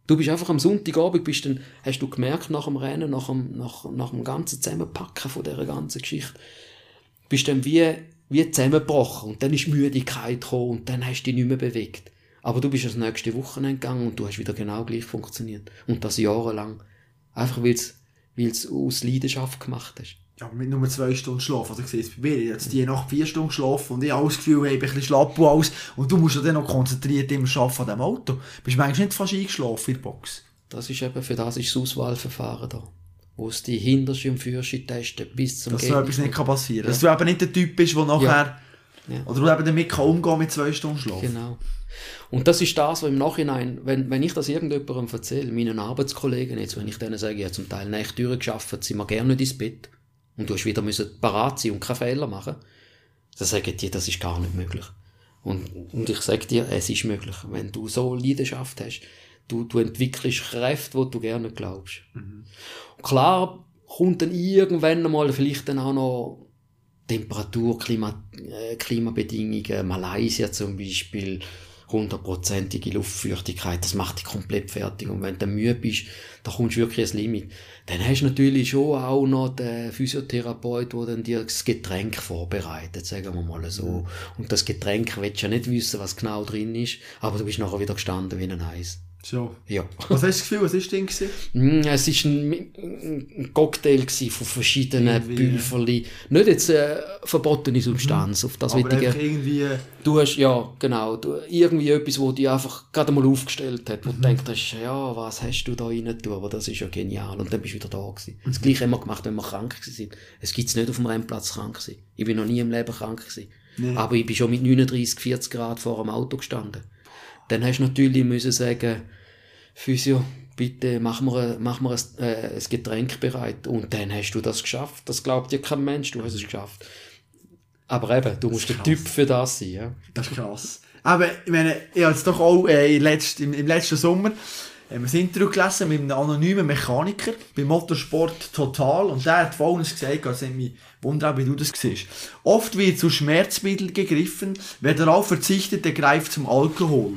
Du bist einfach am Sonntagabend, bist dann, hast du gemerkt nach dem Rennen, nach dem, nach, nach dem ganzen Zusammenpacken von dieser ganzen Geschichte, bist dann wie, wie zusammengebrochen und dann ist Müdigkeit gekommen und dann hast du dich nicht mehr bewegt. Aber du bist das nächste Wochenende gegangen und du hast wieder genau gleich funktioniert. Und das jahrelang. Einfach weil es aus Leidenschaft gemacht hast. Ja, aber mit nur zwei Stunden Schlaf. Also ich sehe es bei mir, jetzt die Nacht vier Stunden geschlafen und ich habe das Gefühl, ich bin ein bisschen schlapp und alles. Und du musst ja dann noch konzentriert immer arbeiten an diesem Auto. Bist du manchmal nicht fast eingeschlafen in der Box? Das ist eben, für das ist das Auswahlverfahren da. Wo es die Hinterste und Führerschein testen bis zum Dass so etwas nicht kann passieren Ja. kann. Dass du eben nicht der Typ bist, der nachher... Ja. Oder du eben damit kann umgehen mit zwei Stunden Schlaf. Genau. Und das ist das, was im Nachhinein, wenn, wenn ich das irgendjemandem erzähle, meinen Arbeitskollegen jetzt, wenn ich denen sage, ich habe zum Teil nicht durchgeschafft, sind wir gerne nicht ins Bett und du hast wieder müssen parat sein und keine Fehler machen, dann sagen die, das ist gar nicht möglich. Und, und ich sage dir, es ist möglich. Wenn du so Leidenschaft hast, du, du entwickelst Kräfte, die du gerne glaubst. Und klar kommt dann irgendwann einmal vielleicht dann auch noch Temperatur, Klima, äh, Klimabedingungen, Malaysia zum Beispiel, hundertprozentige Luftfeuchtigkeit, das macht dich komplett fertig. Und wenn du müde bist, da kommst du wirklich ans Limit. Dann hast du natürlich schon auch noch den Physiotherapeut, der dann dir das Getränk vorbereitet, sagen wir mal so. Und das Getränk willst du ja nicht wissen, was genau drin ist, aber du bist nachher wieder gestanden wie ein Eis. So. Ja. Was hast du das Gefühl, was ist denn gewesen? Mm, Es war ein, ein Cocktail gewesen von verschiedenen Pülverli. Nicht jetzt äh, verbotene Substanz, auf das Aber irgendwie... Du hast, ja, genau, du, irgendwie etwas, wo dich einfach gerade mal aufgestellt hat, wo Mhm. du denkst, ja, was hast du da rein tun, aber das ist ja genial. Und dann bist du wieder da gewesen. Das Gleiche haben wir gemacht, wenn wir krank waren. Es gibt's nicht auf dem Rennplatz krank sein. Ich bin noch nie im Leben krank gewesen. Nee. Aber ich bin schon mit 39, 40 Grad vor dem Auto gestanden. Dann hast du natürlich müssen sagen, Physio, bitte mach mir, ein- mach mir ein, äh, ein Getränk bereit. Und dann hast du das geschafft. Das glaubt dir kein Mensch, du hast es geschafft. Aber eben, du musst der. Typ für das sein. Ja? Das ist krass. Aber ich meine, ich habe jetzt doch auch äh, im, letzten, im, im letzten Sommer äh, ein Interview gelesen mit einem anonymen Mechaniker bei Motorsport Total und der hat Folgendes gesagt, also ich mich wundere, wie du das siehst. Oft wird zu Schmerzmitteln gegriffen, wer darauf verzichtet, der greift zum Alkohol.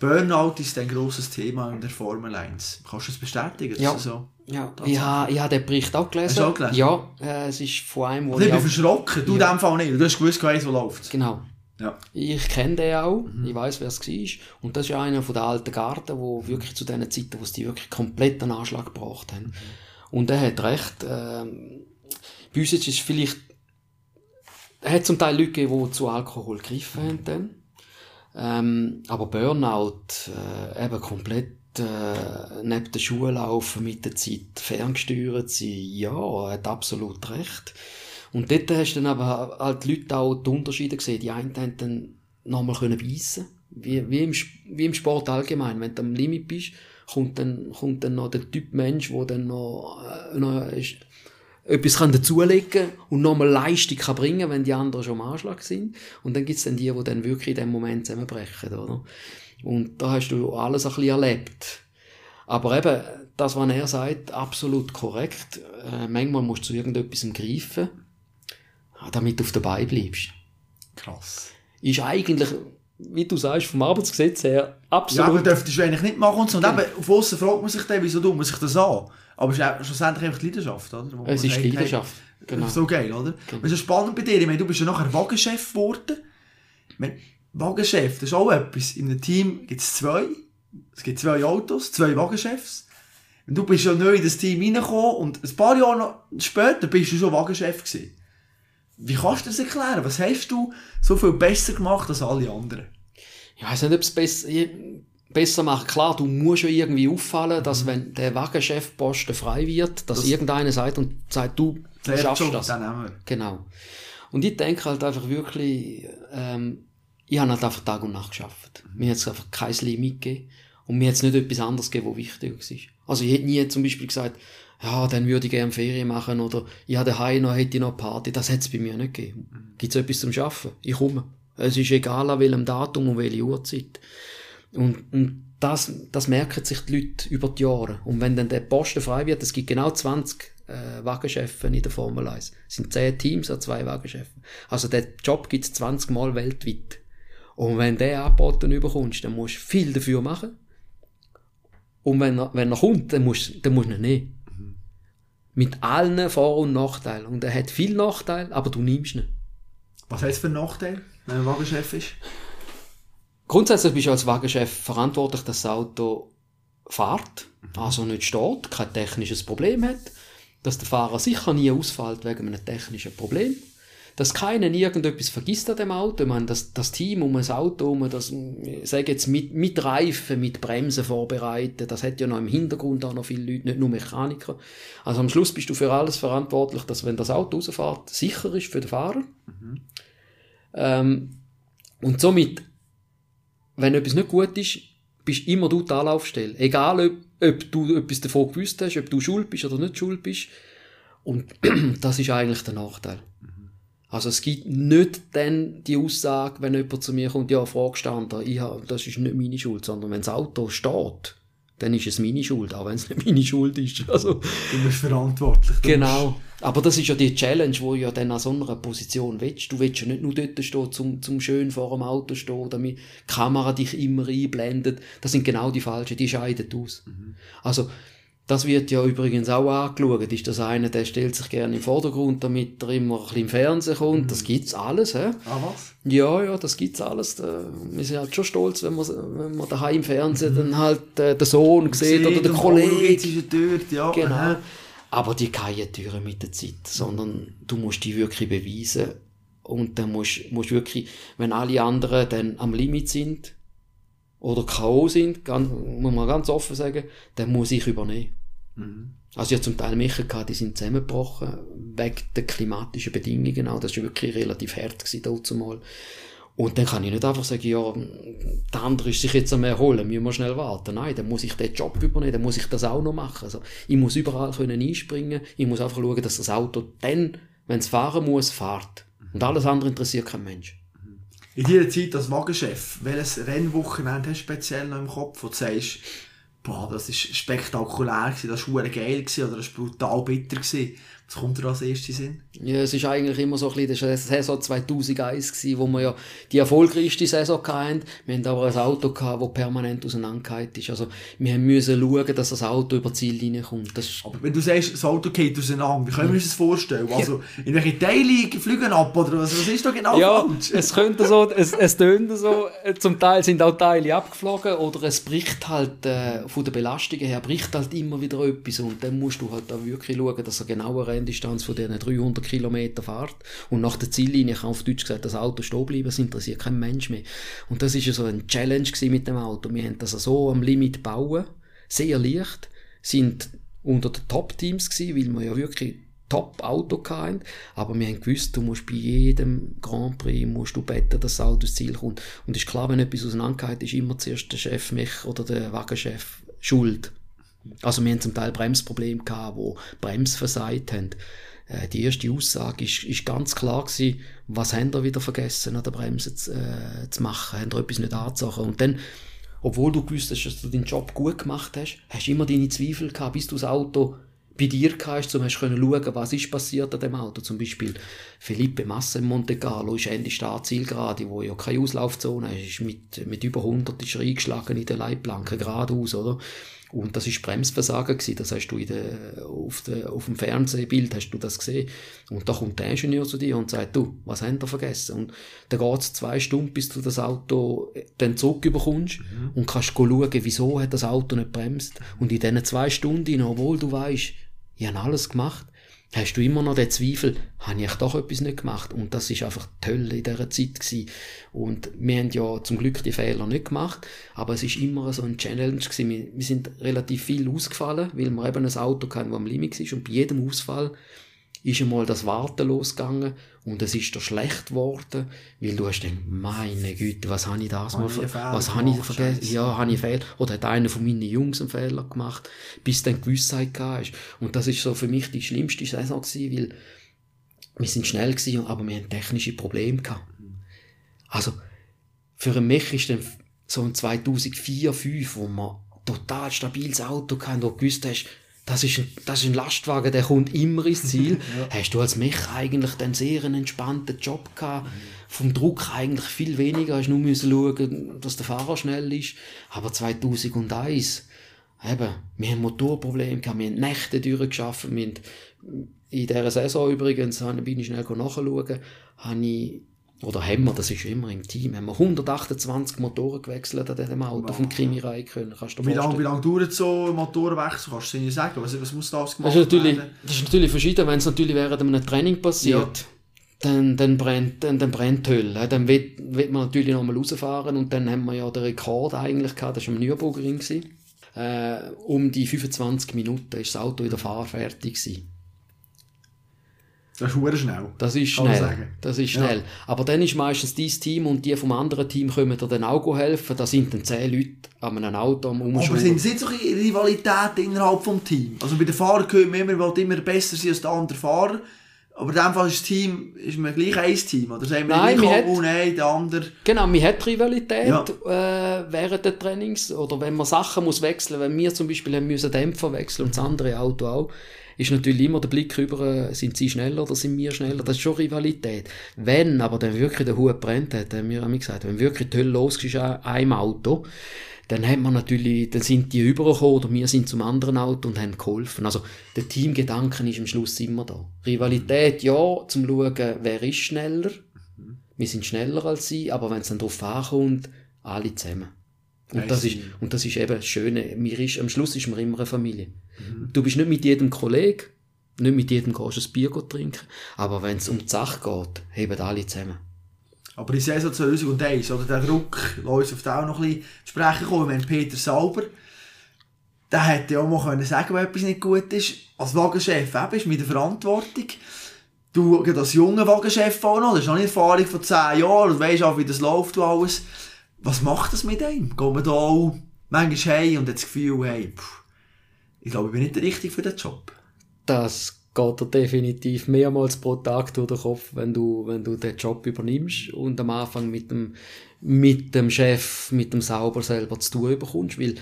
Burnout ist ein großes Thema in der Formel 1. Kannst du das bestätigen? Ja. das So? Ja, ich habe ich ha den Bericht auch gelesen. Hast du auch gelesen? Ja, äh, es ist von einem, wo Also ich ich bin verschrocken, du in Ja. dem Fall nicht. Du hast gewusst, weiss, wo läuft. Genau. Ja. Ich kenne den auch, Mhm. ich weiß, wer es war. Und das ist einer von den alten Garten, wo wirklich zu diesen Zeiten, wo sie die wirklich komplett einen Anschlag gebracht haben. Und er hat recht. Ähm, bei uns ist es vielleicht, er hat zum Teil Leute gegeben, die zu Alkohol gegriffen haben dann. Ähm, aber Burnout, äh, eben komplett äh, neben der Schuhe laufen mit der Zeit, ferngesteuert sein, ja, hat absolut recht. Und dort hast du dann aber halt die Leute auch die Unterschiede gesehen. Die einen haben dann nochmal können beißen wie, wie, im, wie im Sport allgemein. Wenn du am Limit bist, kommt dann, kommt dann noch der Typ Mensch, der dann noch, äh, noch ist, etwas kann dazulegen und nochmal Leistung kann bringen, wenn die anderen schon am Anschlag sind. Und dann gibt's dann die, die dann wirklich in dem Moment zusammenbrechen, oder? Und da hast du alles ein bisschen erlebt. Aber eben, das, was er sagt, absolut korrekt. Äh, manchmal musst du zu irgendetwas greifen, damit du auf dabei bleibst. Krass. Ist eigentlich, wie du sagst, vom Arbeitsgesetz her Ja, aber absolut. dürftest du eigentlich nicht machen und so. Und eben, auf aussen fragt man sich dann, wieso tut man sich das an? Aber es ist ja schlussendlich einfach die Leidenschaft, oder? Wo es ist sagt, Leidenschaft. Hey, Genau. So geil, oder? Genau. Es ist spannend bei dir. Ich meine, du bist ja nachher Wagenchef geworden. Wenn, Wagenchef, das ist auch etwas. In einem Team gibt es zwei. Es gibt zwei Autos, zwei Wagenchefs. Und du bist ja neu in das Team reingekommen und ein paar Jahre später bist du schon Wagenchef gewesen. Wie kannst du das erklären? Was hast du so viel besser gemacht als alle anderen? Ich weiß nicht, ob es besser, besser macht. Klar, du musst ja irgendwie auffallen, dass wenn der Wagenchefposten frei wird, dass Das- irgendeiner sagt und sagt, du Zuerst schaffst schon, das. Dann haben wir. Genau. Und ich denke halt einfach wirklich, ähm, ich habe halt einfach Tag und Nacht geschafft. Mir hat es einfach kein Limit gegeben. Und mir hat es nicht etwas anderes gegeben, was wichtiger war. Also ich hätte nie zum Beispiel gesagt, ja, dann würde ich gerne Ferien machen oder ja, daheim noch hätte ich noch Party. Das hätte es bei mir nicht gegeben. Gibt es etwas zum Schaffen? Ich komme. Es ist egal, an welchem Datum und welche Uhrzeit. Und, und das, das merken sich die Leute über die Jahre. Und wenn dann der Posten frei wird, es gibt genau 20 äh, Wagenchefen in der Formel 1. Es sind 10 Teams an zwei Wagenchefen. Also der Job gibt es 20 Mal weltweit. Und wenn der angeboten überkommst, dann musst du viel dafür machen. Und wenn er, wenn er kommt, dann musst, dann musst du ihn nehmen. Mit allen Vor- und Nachteilen. Und er hat viel Nachteile, aber du nimmst ihn. Was es für Nachteil, wenn ein Wagenchef ist? Grundsätzlich bist du als Wagenchef verantwortlich, dass das Auto fährt, also nicht steht, kein technisches Problem hat, dass der Fahrer sicher nie ausfällt wegen einem technischen Problem, dass keiner irgendetwas vergisst an dem Auto, ich meine, das, das Team um das Auto, um das, ich sage jetzt, mit, mit Reifen, mit Bremsen vorbereiten, das hat ja noch im Hintergrund auch noch viele Leute, nicht nur Mechaniker. Also am Schluss bist du für alles verantwortlich, dass wenn das Auto rausfährt, sicher ist für den Fahrer. Ähm, und somit wenn etwas nicht gut ist, bist immer du die Anlaufstelle. Egal, ob, ob du etwas davon gewusst hast, ob du schuld bist oder nicht schuld bist. Und das ist eigentlich der Nachteil. Also es gibt nicht dann die Aussage, wenn jemand zu mir kommt, ja, vorgestanden, ich hab, das ist nicht meine Schuld, sondern wenn das Auto steht, dann ist es meine Schuld, auch wenn es nicht meine Schuld ist. Also, Du bist verantwortlich. Du Genau. Aber das ist ja die Challenge, wo du ja dann an so einer Position willst. Du willst ja nicht nur dort stehen, zum, zum schön vor dem Auto stehen, damit die Kamera dich immer einblendet. Das sind genau die falschen, die scheiden aus. Also, das wird ja übrigens auch angeschaut. Ist das einer, der stellt sich gerne im Vordergrund, damit er immer ein bisschen im Fernsehen kommt. Das gibt's alles, hä? Ah, was? Ja, ja, das gibt's alles. Wir sind halt schon stolz, wenn man, wenn man daheim im Fernsehen dann halt äh, den Sohn sieht oder den Kollegen. dort, ja. Genau. Aber die keine Türen mit der Zeit, sondern du musst die wirklich beweisen. Und dann musst, musst wirklich, wenn alle anderen dann am Limit sind, oder K.O. sind, ganz, muss man ganz offen sagen, dann muss ich übernehmen. Also ich hatte zum Teil Michen gehabt, die sind zusammengebrochen, wegen der klimatischen Bedingungen auch. Das war wirklich relativ hart gewesen. Und dann kann ich nicht einfach sagen, ja, der andere ist sich jetzt am erholen, müssen wir schnell warten. Nein, dann muss ich den Job übernehmen, dann muss ich das auch noch machen. Also, ich muss überall können einspringen, ich muss einfach schauen, dass das Auto dann, wenn es fahren muss, fährt. Und alles andere interessiert kein Mensch. In dieser Zeit als Wagenchef, welches Rennwochenende hast du speziell noch im Kopf, wo du sagst, boah, das war spektakulär, gewesen, das war geil gewesen, oder das war brutal bitter gewesen. Was kommt dir als erstes Sinn? Ja, es ist eigentlich immer so ein bisschen, die Saison 2001 gewesen, wo wir ja die erfolgreichste Saison hatten. Wir hatten aber ein Auto gehabt, das permanent auseinandergehalten ist. Also, wir müssen schauen, dass das Auto über die Ziellinie kommt. Das Aber wenn du sagst, das Auto geht auseinander, wie können wir uns das vorstellen? Also, in welche Teile fliegen ab, oder was, was ist da genau ja, falsch? es könnte so, es, es tönt so, äh, zum Teil sind auch Teile abgeflogen oder es bricht halt, äh, von der Belastung her, bricht halt immer wieder etwas und dann musst du halt auch wirklich schauen, dass er genau eine Renndistanz von diesen 300 Kilometer fährt und nach der Ziellinie kann auf Deutsch gesagt das Auto stehen bleiben, das interessiert kein Mensch mehr. Und das ist ja so ein Challenge mit dem Auto. Wir haben das so am Limit bauen, sehr leicht, sind unter den Top-Teams gewesen, weil wir ja wirklich Top-Auto hatten. Aber wir haben gewusst, du musst bei jedem Grand Prix musst du beten, dass das Auto ins Ziel kommt. Und ist klar, wenn etwas auseinandergeht, ist immer zuerst der Chef mich oder der Wagenchef schuld. Also wir haben zum Teil Bremsprobleme gehabt, wo Brems versagt haben. Äh, Die erste Aussage ist, ist ganz klar gewesen, was haben wir wieder vergessen an der Bremse zu, äh, zu machen, haben wir etwas nicht angezogen. Und dann, obwohl du gewusst hast, dass du deinen Job gut gemacht hast, hast du immer deine Zweifel gehabt, bis du das Auto bei dir hast, um hast schauen, was ist passiert an dem Auto. Zum Beispiel Felipe Massa in Monte Carlo ist Ende Startzielgerade, wo ja keine Auslaufzone ist mit, mit über 100 ist er eingeschlagen in der Leitplanke geradeaus, oder? Und das ist Bremsversagen gewesen. Das hast du in der, auf, der, auf dem Fernsehbild hast du das gesehen. Und da kommt der Ingenieur zu dir und sagt, du, was haben wir vergessen? Und dann geht es zwei Stunden, bis du das Auto dann zurückbekommst mhm. und kannst schauen, wieso hat das Auto nicht bremst. Und in diesen zwei Stunden, obwohl du weißt, ich habe alles gemacht, hast du immer noch den Zweifel, habe ich doch etwas nicht gemacht? Und das ist einfach toll in dieser Zeit gewesen. Und wir haben ja zum Glück die Fehler nicht gemacht, aber es ist immer so ein Challenge gewesen. Wir, wir sind relativ viel ausgefallen, weil wir eben ein Auto hatten, das am Limit ist und bei jedem Ausfall ist einmal das Warten losgegangen und es ist dir schlecht geworden, weil du hast gedacht, meine Güte, was habe ich das mal, ver was habe ich vergessen, ja, habe ich Fehler, oder hat einer von meinen Jungs einen Fehler gemacht, bis dann Gewissheit gehabt ist. Und das ist so für mich die schlimmste Saison gewesen, weil wir sind schnell gewesen, aber wir haben technische Probleme gehabt. Also, für Mech ist dann so ein 2004, 2005, wo man total stabiles Auto hatten, wo du gewusst hast, das ist, ein, das ist ein Lastwagen, der kommt immer ins Ziel. ja. Hast du als Mech eigentlich dann sehr einen entspannten Job gehabt? Mhm. Vom Druck eigentlich viel weniger. Hast nur müssen schauen, dass der Fahrer schnell ist. Aber 2001, eben, wir haben Motorprobleme gehabt, wir haben Nächte durchgeschafft, wir haben in dieser Saison übrigens, bin ich schnell nachschauen, habe ich oder haben wir, das ist immer im Team, haben wir 128 Motoren gewechselt an diesem Auto wow. vom Kimi Räikkönen. wie lange, wie lange dauert so ein Motorenwechsel? Kannst du dir sagen? Was, was muss das gemacht das ist natürlich, werden? Das ist natürlich verschieden. Wenn es natürlich während einem Training passiert, ja. dann, dann, brennt, dann, dann brennt die Hölle. Dann wird, wird man natürlich nochmal rausfahren und dann haben wir ja den Rekord eigentlich gehabt, das war am Nürburgring. Äh, um die 25 Minuten ist das Auto wieder fahrfertig gewesen. Das ist schnell. Das ist schnell. Das ist schnell. Ja. Aber dann ist meistens dein Team und die vom anderen Team kommen dir dann auch helfen. Da sind dann zehn Leute an einem Auto am Umschauen. Aber sind es so eine Rivalität innerhalb des Teams? Also bei den Fahrern hört man immer, will immer besser sein als der andere Fahrer. Aber in dem Fall ist das Team, ist man gleich ein Team, oder sagen wir nein, nicht, hat, oh nein, der andere... Genau, man hat Rivalität ja. äh, während des Trainings, oder wenn man Sachen muss wechseln, wenn wir zum Beispiel haben müssen Dämpfer wechseln und das andere Auto auch, ist natürlich immer der Blick über, sind sie schneller oder sind wir schneller? Das ist schon Rivalität. Wenn aber dann wirklich der Hut brennt hat, haben wir gesagt, wenn wirklich die Hölle los ist an einem Auto, dann hat man natürlich, dann sind die übergekommen oder wir sind zum anderen Auto und haben geholfen. Also der Teamgedanken ist am Schluss immer da. Rivalität, ja, zum schauen, wer ist schneller. Wir sind schneller als sie, aber wenn es dann darauf ankommt, alle zusammen. Und das, ist, und das ist eben das Schöne. Mir ist, am Schluss ist man immer eine Familie. Mhm. Du bist nicht mit jedem Kollegen, nicht mit jedem gehst du ein Bier trinken, aber wenn es um die Sache geht, heben alle zusammen. Aber in Saison 2001, oder der Druck, uns auf den auch noch ein bisschen sprechen kommen, wenn Peter Sauber, der hätte ja auch mal können sagen wenn etwas nicht gut ist. Als Wagenchef eben, ist mit der Verantwortung. Du, als junger Wagenchef auch noch, das ist noch eine Erfahrung von 10 Jahren, du weißt auch, wie das läuft und alles. Was macht das mit einem? Geht man da auch manchmal heim und hat das Gefühl, hey, pff, ich glaube, ich bin nicht der Richtige für den Job. Das geht dir definitiv mehrmals pro Tag durch den Kopf, wenn du, wenn du den Job übernimmst und am Anfang mit dem, mit dem Chef, mit dem Sauber selber zu tun bekommst, weil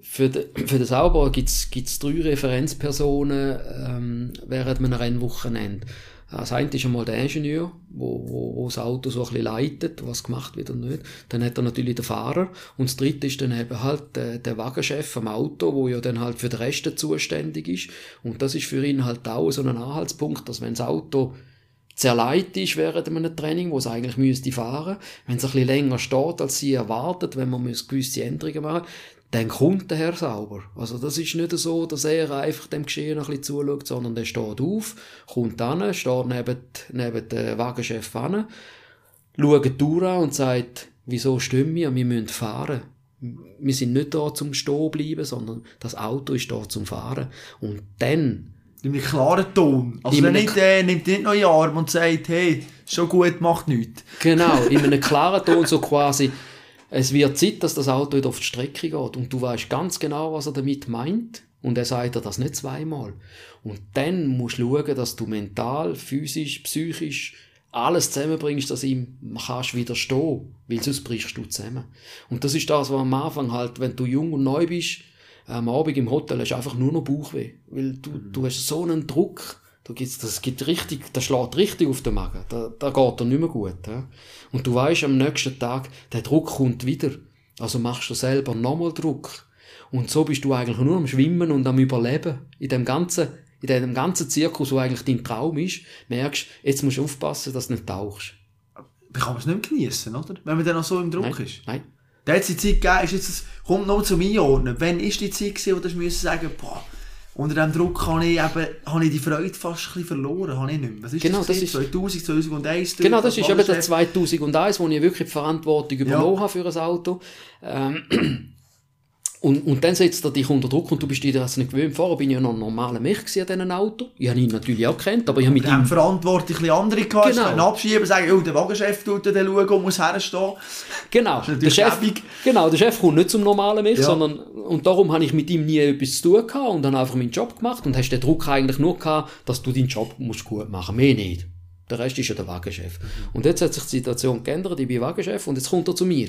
für, de, für den Sauber gibt es drei Referenzpersonen ähm, während einem Rennwochenende. Das eine ist einmal der Ingenieur, wo, wo, wo das Auto so ein bisschen leitet, was gemacht wird und nicht. Dann hat er natürlich den Fahrer. Und das dritte ist dann eben halt der, der Wagenchef am Auto, wo ja dann halt für den Rest zuständig ist. Und das ist für ihn halt auch so ein Anhaltspunkt, dass wenn das Auto zerleitet ist während einem Training, wo es eigentlich müsste fahren, wenn es ein bisschen länger steht, als sie erwartet, wenn man gewisse Änderungen machen dann kommt der Herr sauber. Also das ist nicht so, dass er einfach dem Geschehen ein bisschen zuschaut, sondern der steht auf, kommt an, steht neben, neben dem Wagenchef an, schaut durch und sagt, wieso stehen wir, wir müssen fahren. Wir sind nicht da zum Stehen bleiben, sondern das Auto ist da zum Fahren. Und dann... In einem klaren Ton. Also wenn nicht, äh, nimmt nicht noch in Arm und sagt, hey, schon gut, macht nichts. Genau, in einem klaren Ton so quasi es wird Zeit, dass das Auto wieder auf die Strecke geht und du weißt ganz genau, was er damit meint und er sagt dir das nicht zweimal. Und dann musst du schauen, dass du mental, physisch, psychisch alles zusammenbringst, dass ihm kannst widerstehen, weil sonst brichst du zusammen. Und das ist das, was am Anfang halt, wenn du jung und neu bist, am Abend im Hotel hast du einfach nur noch Bauchweh, weil du, mhm. du hast so einen Druck, da gibt's, das gibt richtig, das schlägt richtig auf den Magen. Da, da geht er nicht mehr gut. Ja? Und du weißt am nächsten Tag, der Druck kommt wieder. Also machst du selber nochmal Druck. Und so bist du eigentlich nur am Schwimmen und am Überleben. In dem ganzen, in dem ganzen Zirkus, wo eigentlich dein Traum ist, merkst, jetzt musst du aufpassen, dass du nicht tauchst. Dann kann man es nicht geniessen, oder? Wenn man dann noch so im Druck Nein, ist. nein. Da hat es die Zeit gegeben, ist jetzt, kommt noch zum Einordnen. Wann ist die Zeit gewesen, wo du sagen, boah, unter diesem Druck habe ich eben, habe ich die Freude fast ein bisschen verloren, habe ich nicht mehr. Was ist Genau, das, das ist- 2000, 2001? Genau, das ist eben der Wagenchef? 2001, wo ich wirklich die Verantwortung übernommen habe für ein Auto. Ähm, und, und dann setzt er dich unter Druck und du bist dir das nicht gewöhnt. Vorher bin ich ja noch ein normaler gewesen an diesem Auto. Ich habe ihn natürlich auch kennt, aber ich habe mit ihm... verantwortlich ein andere gehabt. Genau. Genau. Abschieben, sagen, oh, der Wagenchef tut dann schauen und muss herstehen. Genau, der Chef, genau, der Chef kommt nicht zum normalen Mech, Ja. sondern, und darum habe ich mit ihm nie etwas zu tun gehabt und dann einfach meinen Job gemacht und hast den Druck eigentlich nur gehabt, dass du deinen Job musst gut machen, mehr nicht. Der Rest ist ja der Wagenchef. Und jetzt hat sich die Situation geändert, ich bin Wagenchef und jetzt kommt er zu mir.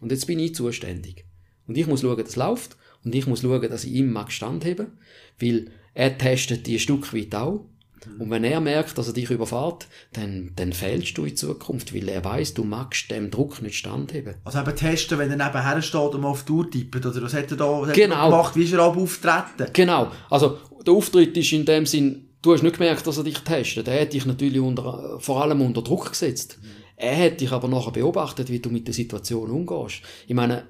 Und jetzt bin ich zuständig. Und ich muss schauen, dass es läuft und ich muss schauen, dass ich ihm mag standheben, weil er testet die ein Stück weit auch. Und wenn er merkt, dass er dich überfährt, dann, dann fehlst du in Zukunft, weil er weiß, du magst dem Druck nicht standheben. Also eben testen, wenn er nebenher steht und mal auf die Tour tippt. Oder was hat er da was hat Genau. er da gemacht? Wie ist er ab auftreten? Genau. Also, der Auftritt ist in dem Sinn, du hast nicht gemerkt, dass er dich testet. Er hat dich natürlich unter, vor allem unter Druck gesetzt. Er hat dich aber nachher beobachtet, wie du mit der Situation umgehst. Ich meine,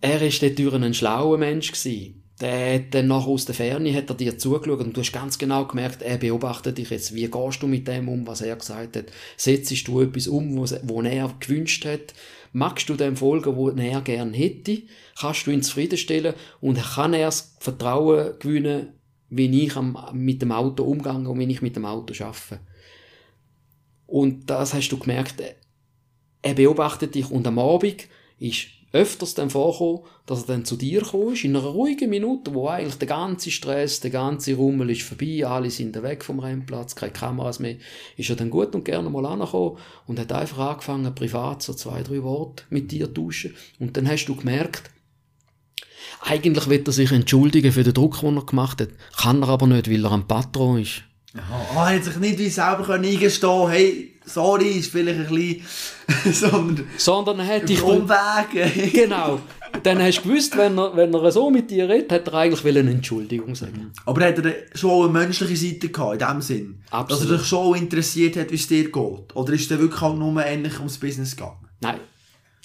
er ist dort ein schlauer Mensch gewesen. Der hat dann nachher aus der Ferne hat er dir zugeschaut und du hast ganz genau gemerkt, er beobachtet dich jetzt. Wie gehst du mit dem um, was er gesagt hat? Setzt du etwas um, was, wo er gewünscht hat? Magst du dem folgen, wo er gern hätte? Kannst du ihn zufriedenstellen? Und kann er das Vertrauen gewinnen, wie ich am, mit dem Auto umgehe und wie ich mit dem Auto arbeite? Und das hast du gemerkt, er beobachtet dich und am Abend ist öfters dann vorgekommen, dass er dann zu dir gekommen ist, in einer ruhigen Minute, wo eigentlich der ganze Stress, der ganze Rummel ist vorbei, alle sind weg vom Rennplatz, keine Kameras mehr, ist er dann gut und gerne mal angekommen und hat einfach angefangen, privat so zwei, drei Worte mit dir zu tauschen. Und dann hast du gemerkt, eigentlich wird er sich entschuldigen für den Druck, den er gemacht hat, kann er aber nicht, weil er ein Patron ist. Ah, er hat sich nicht wie selber können eingestehen hey, sorry, ist vielleicht ein bisschen, sondern Sondern er hat dich... über Umwege. Genau. Dann hast du gewusst, wenn er, wenn er so mit dir redet, hat er eigentlich eine Entschuldigung sagen. Aber hat er schon eine menschliche Seite gehabt, in dem Sinn? Absolut. Dass er dich schon interessiert hat, wie es dir geht? Oder ist der wirklich halt nur ähnlich ums Business gegangen? Nein.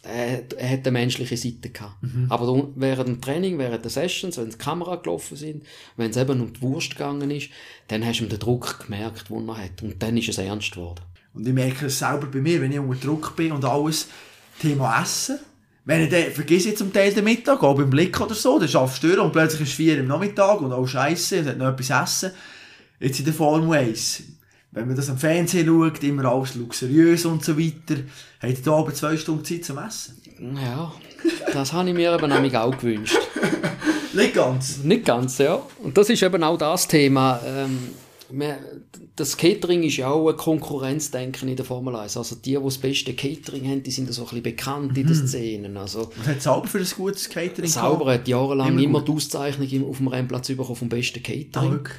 Er, hat- er hat eine menschliche Seite gehabt. Aber du- während dem Training, während der Sessions, wenn die Kamera gelaufen sind, wenn es eben um die Wurst gegangen ist, dann hast du ihm den Druck gemerkt, den er hat. Und dann ist es ernst geworden. Und ich merke es selber bei mir, wenn ich unter Druck bin und alles, Thema Essen. Wenn ich dann, vergiss ich zum Teil den Mittag, auch beim Blick oder so, dann schaffst du und plötzlich ist 4 im Nachmittag und auch Scheiße, es hat noch etwas essen. Jetzt in der Formel 1. Wenn man das am Fernsehen schaut, immer alles luxuriös und so weiter, hat ihr da aber zwei Stunden Zeit zum Essen. Ja, das habe ich mir eben nämlich auch gewünscht. Nicht ganz. Nicht ganz, ja. Und das ist eben auch das Thema. Ähm, wir- das Catering ist ja auch ein Konkurrenzdenken in der Formel 1. Also die, die das beste Catering haben, die sind ja so ein bisschen bekannt in den Szenen. Also Was hat Sauber für ein gutes Catering Sauber hat jahrelang Immer immer, die Auszeichnung auf dem Rennplatz bekommen vom besten gehabt? Ah, Catering. wirklich?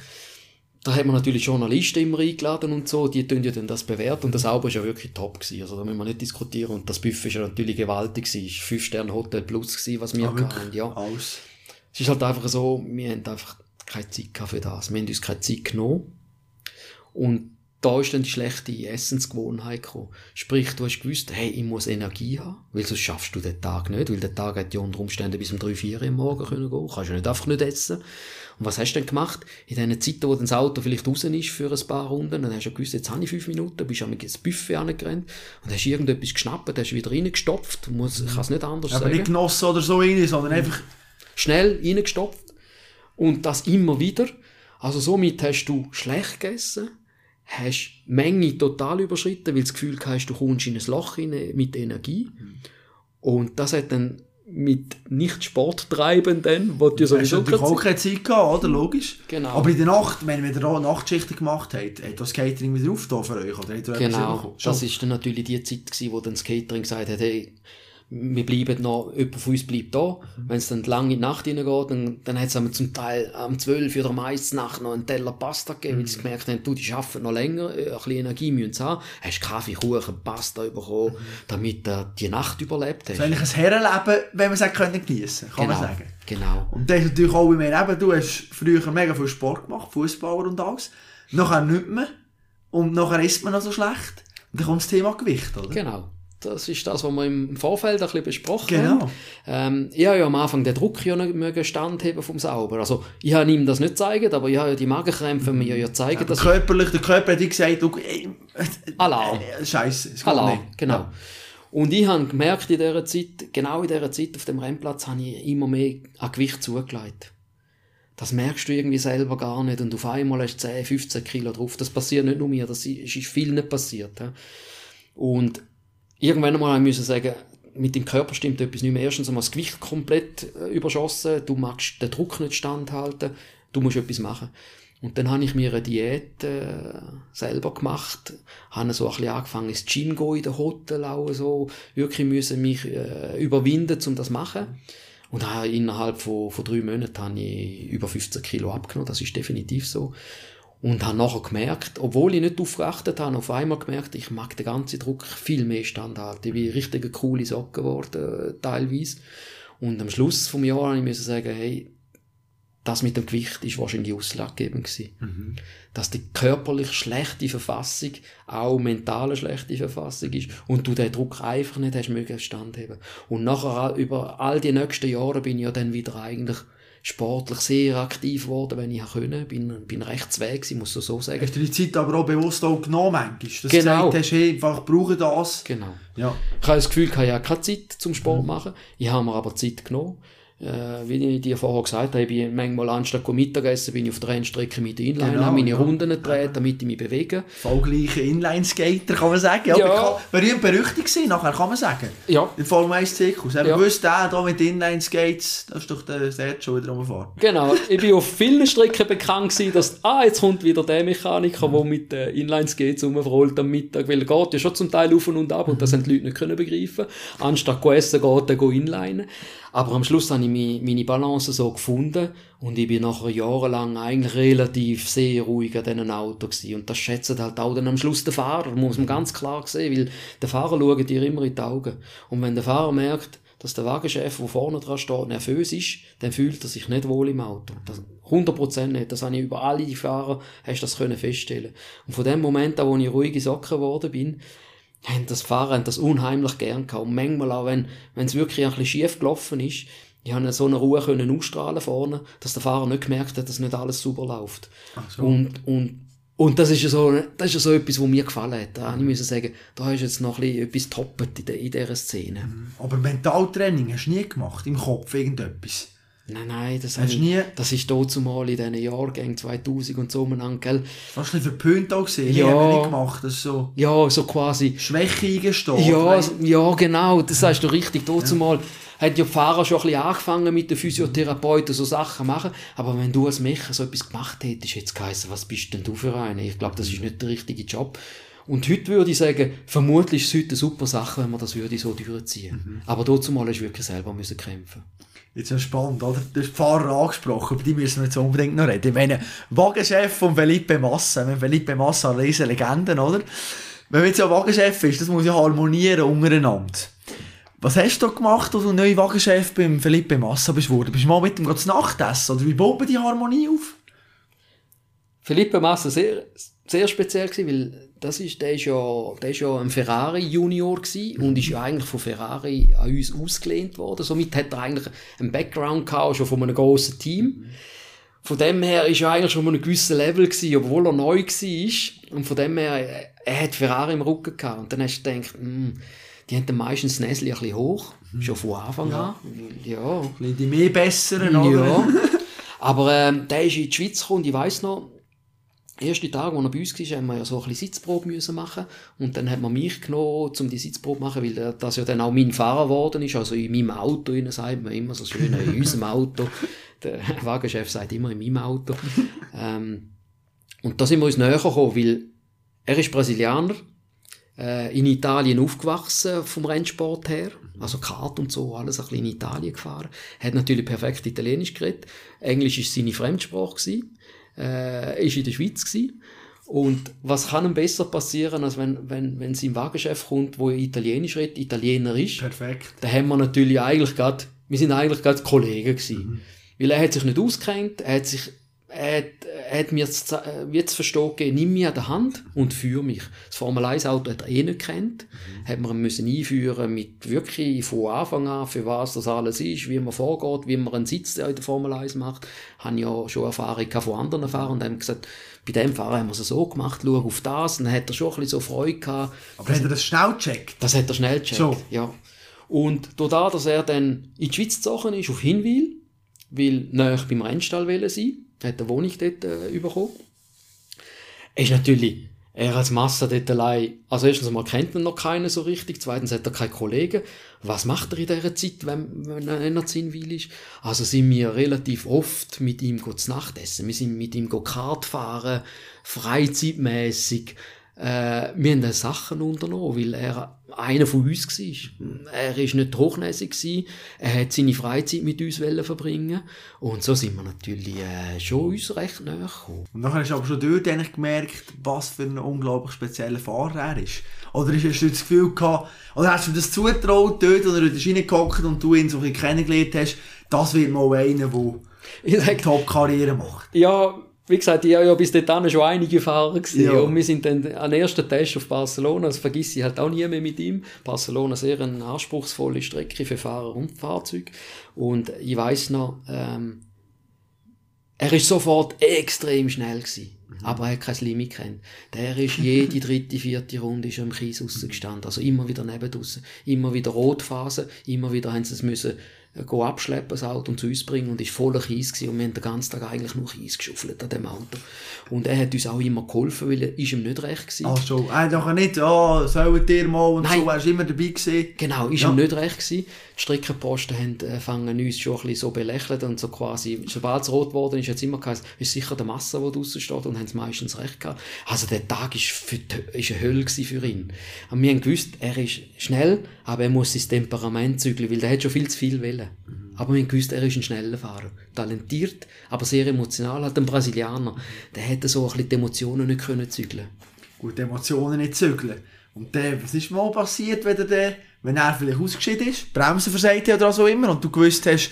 da hat man natürlich Journalisten immer eingeladen und so, die tun ja dann das bewerten und das Sauber ist ja wirklich top gewesen. Also da müssen wir nicht diskutieren und das Buffet ist ja natürlich gewaltig gewesen. Ist 5 Sterne Hotel Plus gewesen, was wir Ah, hatten, ja. Alles. Es ist halt einfach so, wir haben einfach keine Zeit gehabt für das. Wir haben uns keine Zeit genommen. Und da ist dann die schlechte Essensgewohnheit gekommen. Sprich, du hast gewusst, hey, ich muss Energie haben, weil sonst schaffst du den Tag nicht, weil der Tag hat ja unter Umständen bis um 3, 4 Uhr am Morgen können gehen. Kannst ja nicht einfach nicht essen. Und was hast du dann gemacht? In den Zeiten, wo das Auto vielleicht raus ist für ein paar Runden, dann hast du gewusst, jetzt habe ich fünf Minuten, bist am ins Buffet angerannt und hast irgendetwas geschnappt, hast wieder reingestopft, muss, ich kann es nicht anders Aber sagen nicht genossen oder so rein, sondern einfach schnell reingestopft und das immer wieder. Also somit hast du schlecht gegessen, hast die Menge total überschritten, weil du das Gefühl hast, du kommst in ein Loch rein mit Energie. Und das hat dann mit nicht Sporttreibenden, wo du Du hast sowieso natürlich auch keine Zeit gehabt, oder? Logisch. Genau. Aber in der Nacht, wenn ihr auch Nachtschichten gemacht habt, hat das Catering wieder aufgetan für euch? Oder hat Genau, das ist dann natürlich die Zeit gewesen, wo dann das Catering gesagt hat, hey, wir bleiben noch, jemand von uns bleibt da. Wenn es dann lang in die Nacht hineingeht, dann, dann hat es zum Teil am 12 oder am 1 Nacht noch einen Teller Pasta gegeben, weil sie gemerkt haben, du, die arbeiten noch länger, äh, ein bisschen Energie müssen sie haben. Hast Kaffee, Kuchen, Pasta bekommen, damit er die Nacht überlebt Das hat. ist eigentlich ein Herrenleben, wenn man es können geniessen kann man Genau. sagen. Genau. Und das ist natürlich auch, wie wir eben, du hast früher mega viel Sport gemacht, Fußballer und alles. Nachher nicht mehr. Und nachher isst man noch so schlecht. Und dann kommt das Thema Gewicht, oder? Genau. Das ist das, was wir im Vorfeld ein bisschen besprochen Genau. haben. Ähm, ich habe ja am Anfang den Druck ja nicht mögen standheben vom Sauber. Also, ich habe ihm das nicht gezeigt, aber ich habe ja die Magenkrämpfe mir ja gezeigt, dass Körperlich, der Körper hat gesagt, du, ey, Alarm. äh, Scheiße, es Alarm, nicht. genau. Und ich habe gemerkt in dieser Zeit, genau in dieser Zeit auf dem Rennplatz, habe ich immer mehr an Gewicht zugelegt. Das merkst du irgendwie selber gar nicht. Und auf einmal hast du 10, 15 Kilo drauf. Das passiert nicht nur mir, das ist viel nicht passiert. ja. Und irgendwann einmal musste ich sagen, mit dem Körper stimmt etwas nicht mehr. Erstens einmal das Gewicht komplett äh, überschossen, du magst den Druck nicht standhalten, du musst etwas machen. Und dann habe ich mir eine Diät äh, selber gemacht, habe so ein bisschen angefangen ins Gym gehen, in den Hotel auch so, wirklich müssen mich äh, überwinden, um das zu machen. Und innerhalb von, von drei Monaten habe ich über 15 Kilo abgenommen, das ist definitiv so. Und habe nachher gemerkt, obwohl ich nicht darauf geachtet habe, auf einmal gemerkt, ich mag den ganzen Druck viel mehr standhalten. Ich bin richtige coole Socke geworden, äh, teilweise. Und am Schluss vom Jahr habe ich sagen, hey, das mit dem Gewicht ist wahrscheinlich ausschlaggebend gewesen. Dass die körperlich schlechte Verfassung auch mentale schlechte Verfassung ist und du den Druck einfach nicht hast mögen standheben. Und nachher, über all die nächsten Jahre bin ich ja dann wieder eigentlich sportlich sehr aktiv geworden, wenn ich können. Bin, bin rechts weg gewesen, muss ich so sagen. Hast du die Zeit aber auch bewusst auch genommen, manchmal? Dass du Genau. gesagt hast, hey, einfach, ich brauche das. Genau. Ja. Ich habe das Gefühl, ich habe ja keine Zeit zum Sport machen. Ich habe mir aber Zeit genommen. Äh, wie ich dir vorher gesagt habe, ich manchmal anstatt Mittagessen, bin ich auf der Rennstrecke mit der Inline, Genau, habe meine ja. Runden gedreht, damit ich mich bewege. Vollgleiche Inline-Skater, kann man sagen. Ja. Ja. Berühmt berüchtigt gewesen, nachher kann man sagen. Ja. Im Formel 1 Zirkus. Ja. Ja. gewusst, der da mit Inline-Skates, das ist doch der Sergio wieder rumfahren. Genau, ich bin auf vielen Strecken bekannt gewesen, dass, ah, jetzt kommt wieder der Mechaniker, der mit äh, Inline-Skates rumrollt am Mittag, weil er geht ja schon zum Teil auf und ab und das haben die Leute nicht können begreifen. Anstatt zu essen, geht er inline. Aber am Schluss habe ich meine Balance so gefunden und ich bin nachher jahrelang eigentlich relativ sehr ruhig an diesen Auto gewesen. Und das schätzt halt auch dann am Schluss der Fahrer, muss man ganz klar sehen, weil der Fahrer schaut dir immer in die Augen. Und wenn der Fahrer merkt, dass der Wagenchef, der vorne dran steht, nervös ist, dann fühlt er sich nicht wohl im Auto. Das, 100% nicht. Das habe ich über alle die Fahrer, hast das können feststellen. Und von dem Moment an, wo ich ruhige Socken geworden bin, haben das Fahrer haben das unheimlich gern gehabt. Und manchmal auch, wenn, es wirklich ein bisschen schief gelaufen ist, ich habe so eine Ruhe können ausstrahlen vorne, dass der Fahrer nicht gemerkt hat, dass nicht alles super läuft. so. Und, und, und das ist ja so, das ist ja so etwas, was mir gefallen hat. Da habe ich müssen sagen, da ist jetzt noch ein bisschen etwas toppet in, der, in dieser Szene. Aber Mentaltraining hast du nie gemacht, im Kopf irgendetwas. Nein, nein, das, Hast nie- das ist dort zumal in diesen Jahrgängen 2000 und so umeinander, gell? Fast ein bisschen verpönt auch gesehen. Ja. Ja. Wir nicht gemacht, das so Ja, so quasi. Schwäche eingestehen. Ja, Weißt ja, genau, das sagst du richtig. Dort zumal hat ja die Fahrer schon ein bisschen angefangen mit den Physiotherapeuten so Sachen machen, aber wenn du als Mecher so etwas gemacht hättest, hätte es geheißen, was bist denn du für einer? Ich glaube, das ist nicht der richtige Job. Und heute würde ich sagen, vermutlich ist es heute eine super Sache, wenn man das würde so durchziehen. Aber dort zumal hast du wirklich selber müssen kämpfen. Jetzt ist spannend, oder? Du hast die Fahrer angesprochen, über die müssen wir jetzt unbedingt noch reden. Ich meine, Wagenchef von Felipe Massa. Wenn Felipe Massa eine riesen Legende, oder? Wenn man jetzt ja Wagenchef ist, das muss ja harmonieren untereinander. Was hast du gemacht, als du neuer Wagenchef beim Felipe Massa bist worden? Bist du mal mit ihm zu Nacht essen? Oder wie baut man die Harmonie auf? Felipe Massa sehr, sehr speziell weil das ist, der ist ja, der ist ja ein Ferrari Junior gewesen und ist ja eigentlich von Ferrari an uns ausgelehnt worden. Somit hat er eigentlich einen Background gehabt, schon von einem grossen Team. Von dem her ist er eigentlich schon auf einem gewissen Level gewesen, obwohl er neu war. Und von dem her, er hat Ferrari im Rücken gehabt. Und dann hast du gedacht, hm, die haben meistens das Näschen ein bisschen hoch. Schon von Anfang an. Ja. Ein bisschen die mehr besseren, oder? Ja. Aber ähm, der ist in die Schweiz gekommen und ich weiss noch, der erste Tag, als er bei uns war, haben wir ja so ein bisschen Sitzprobe müssen machen und dann hat man mich genommen, um die Sitzprobe zu machen, weil das ja dann auch mein Fahrer geworden ist, also in meinem Auto, innen sagt man immer so schön, in unserem Auto. Der Wagenchef sagt immer in meinem Auto. ähm, und da sind wir uns näher gekommen, weil er ist Brasilianer, äh, in Italien aufgewachsen vom Rennsport her, also Kart und so, alles ein bisschen in Italien gefahren. Hat natürlich perfekt Italienisch geredet. Englisch ist seine Fremdsprache gewesen. Äh, ist in der Schweiz gewesen. Und was kann ihm besser passieren, als wenn, wenn, wenn sein Wagenchef kommt, wo Italienisch redet, Italiener ist. Perfekt. Da haben wir natürlich eigentlich gerade wir sind eigentlich gerade Kollegen gewesen. Weil er hat sich nicht ausgekennt, er hat sich, er hat, er hat mir zu verstehen gegeben, nimm mich an der Hand und führe mich. Das Formel 1 Auto hat er eh nicht kennt, hat man müssen einführen mit wirklich von Anfang an, für was das alles ist, wie man vorgeht, wie man einen Sitz in der Formel 1 macht. Haben ja schon Erfahrung von anderen Fahrern und haben gesagt, bei dem Fahrer haben wir es so gemacht, schau auf das, und dann hat er schon ein bisschen so Freude gehabt. Aber hat er das schnell gecheckt? Das hat er schnell gecheckt, So. ja. Und dadurch, dass er dann in die Schweiz gezogen ist, auf Hinwil, weil näher beim Rennstall wollen sein, hat er Wohnung dort äh, bekommen. Ist natürlich, er als Massa dort allein, also erstens mal kennt man noch keinen so richtig, zweitens hat er keine Kollegen. Was macht er in dieser Zeit, wenn, wenn er in Hinwil ist? Also sind wir relativ oft mit ihm zu Nacht essen. Wir sind mit ihm Kart fahren, freizeitmäßig. Äh, wir haben Sachen unternommen, weil er einer von uns war. Er ist nicht hochnäsig. Er hat seine Freizeit mit uns verbringen. Und so sind wir natürlich äh, schon uns recht näher gekommen. Und nachher hast du aber schon dort eigentlich gemerkt, was für ein unglaublich spezieller Fahrer er ist. Oder hast du das Gefühl gehabt, oder hast du das zugetraut, dort, wo er in der Schiene gehockt und du ihn so ein bisschen kennengelernt hast, das wird mal einer, der Ich eine sag, Top-Karriere macht. Ja, wie gesagt, ich habe ja bis dahin schon einige Fahrer gesehen. Ja. Und wir sind dann an den ersten Test auf Barcelona, das vergiss ich halt auch nie mehr mit ihm. Barcelona sehr eine anspruchsvolle Strecke für Fahrer und Fahrzeuge. Und ich weiß noch, ähm, er ist sofort extrem schnell gewesen. Aber er hat kein Limit kennt. Der ist jede dritte, vierte Runde ist im Kies rausgestanden. Also immer wieder neben draussen. Immer wieder Rotphase. Immer wieder haben sie es müssen go abschleppen, das Auto, und zu uns bringen. Und ist voller Kies gewesen. Und wir haben den ganzen Tag eigentlich nur Kies geschuffelt an dem Auto. Und er hat uns auch immer geholfen, weil er ist ihm nicht recht gewesen. Ach so, er hat nicht, oh, sollen ihr mal und Nein. so, er ist immer dabei gewesen. Genau, ist Ja. ihm nicht recht gewesen. Die Streckenposten haben, äh, fangen uns schon ein bisschen so belächelt und so quasi, sobald es rot geworden ist, hat es immer geheißen, ist sicher der Masse, der draussen steht und haben es meistens recht gehabt. Also der Tag ist, für die, ist eine Hölle für ihn. Und wir haben gewusst, er ist schnell, aber er muss sein Temperament zügeln, weil der hat schon viel zu viel wollen. Aber wir haben gewusst, er ist ein schneller Fahrer. Talentiert, aber sehr emotional, halt ein Brasilianer. Der hätte so ein bisschen die Emotionen nicht können zügeln Gut, die Emotionen nicht zügeln. Und dann, was ist mal passiert, wenn er, dann, wenn er vielleicht ausgeschieden ist, Bremsen versagt hat oder so immer, und du gewusst hast,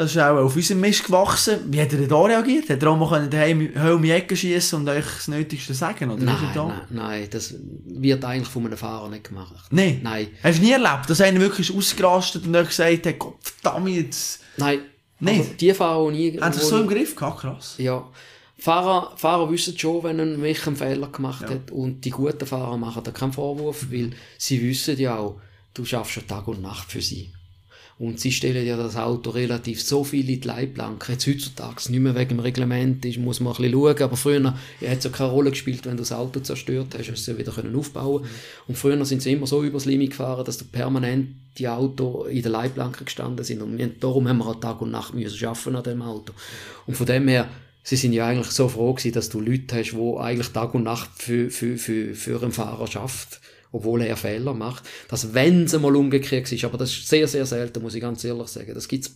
das ist auch auf unserem Mist gewachsen. Wie hat er da reagiert? Hat er auch mal daheim in die Ecke schiessen und euch das Nötigste sagen? Oder Nein, da? nein, nein, das wird eigentlich von einem Fahrer nicht gemacht. Nein. Nein. Hast du nie erlebt, dass einer wirklich ausgerastet und euch gesagt hat, Gott verdammt, jetzt... Nein. Nicht? Also die Fahrer, die nie... Haben sie so im Griff gehabt? Krass. Ja. Fahrer, Fahrer wissen schon, wenn ein welcher einen Fehler gemacht Ja. hat. Und die guten Fahrer machen da keinen Vorwurf, weil sie wissen ja auch, du schaffst schon Tag und Nacht für sie. Und sie stellen ja das Auto relativ so viel in die Leitplanke. Jetzt heutzutage nicht mehr wegen dem Reglement ist, muss man ein bisschen schauen. Aber früher hat es ja keine Rolle gespielt, wenn du das Auto zerstört hast, hast du es ja wieder können aufbauen Und früher sind sie immer so übers Limit gefahren, dass du permanent die Auto in der Leitplanke gestanden sind. Und wir, darum haben wir auch Tag und Nacht müssen arbeiten an dem Auto. Und von dem her, sie sind ja eigentlich so froh gewesen, dass du Leute hast, die eigentlich Tag und Nacht für, für, für, für einen Fahrer schafft, obwohl er Fehler macht. Dass, wenn es einmal umgekehrt ist, aber das ist sehr, sehr selten, muss ich ganz ehrlich sagen. Das gibt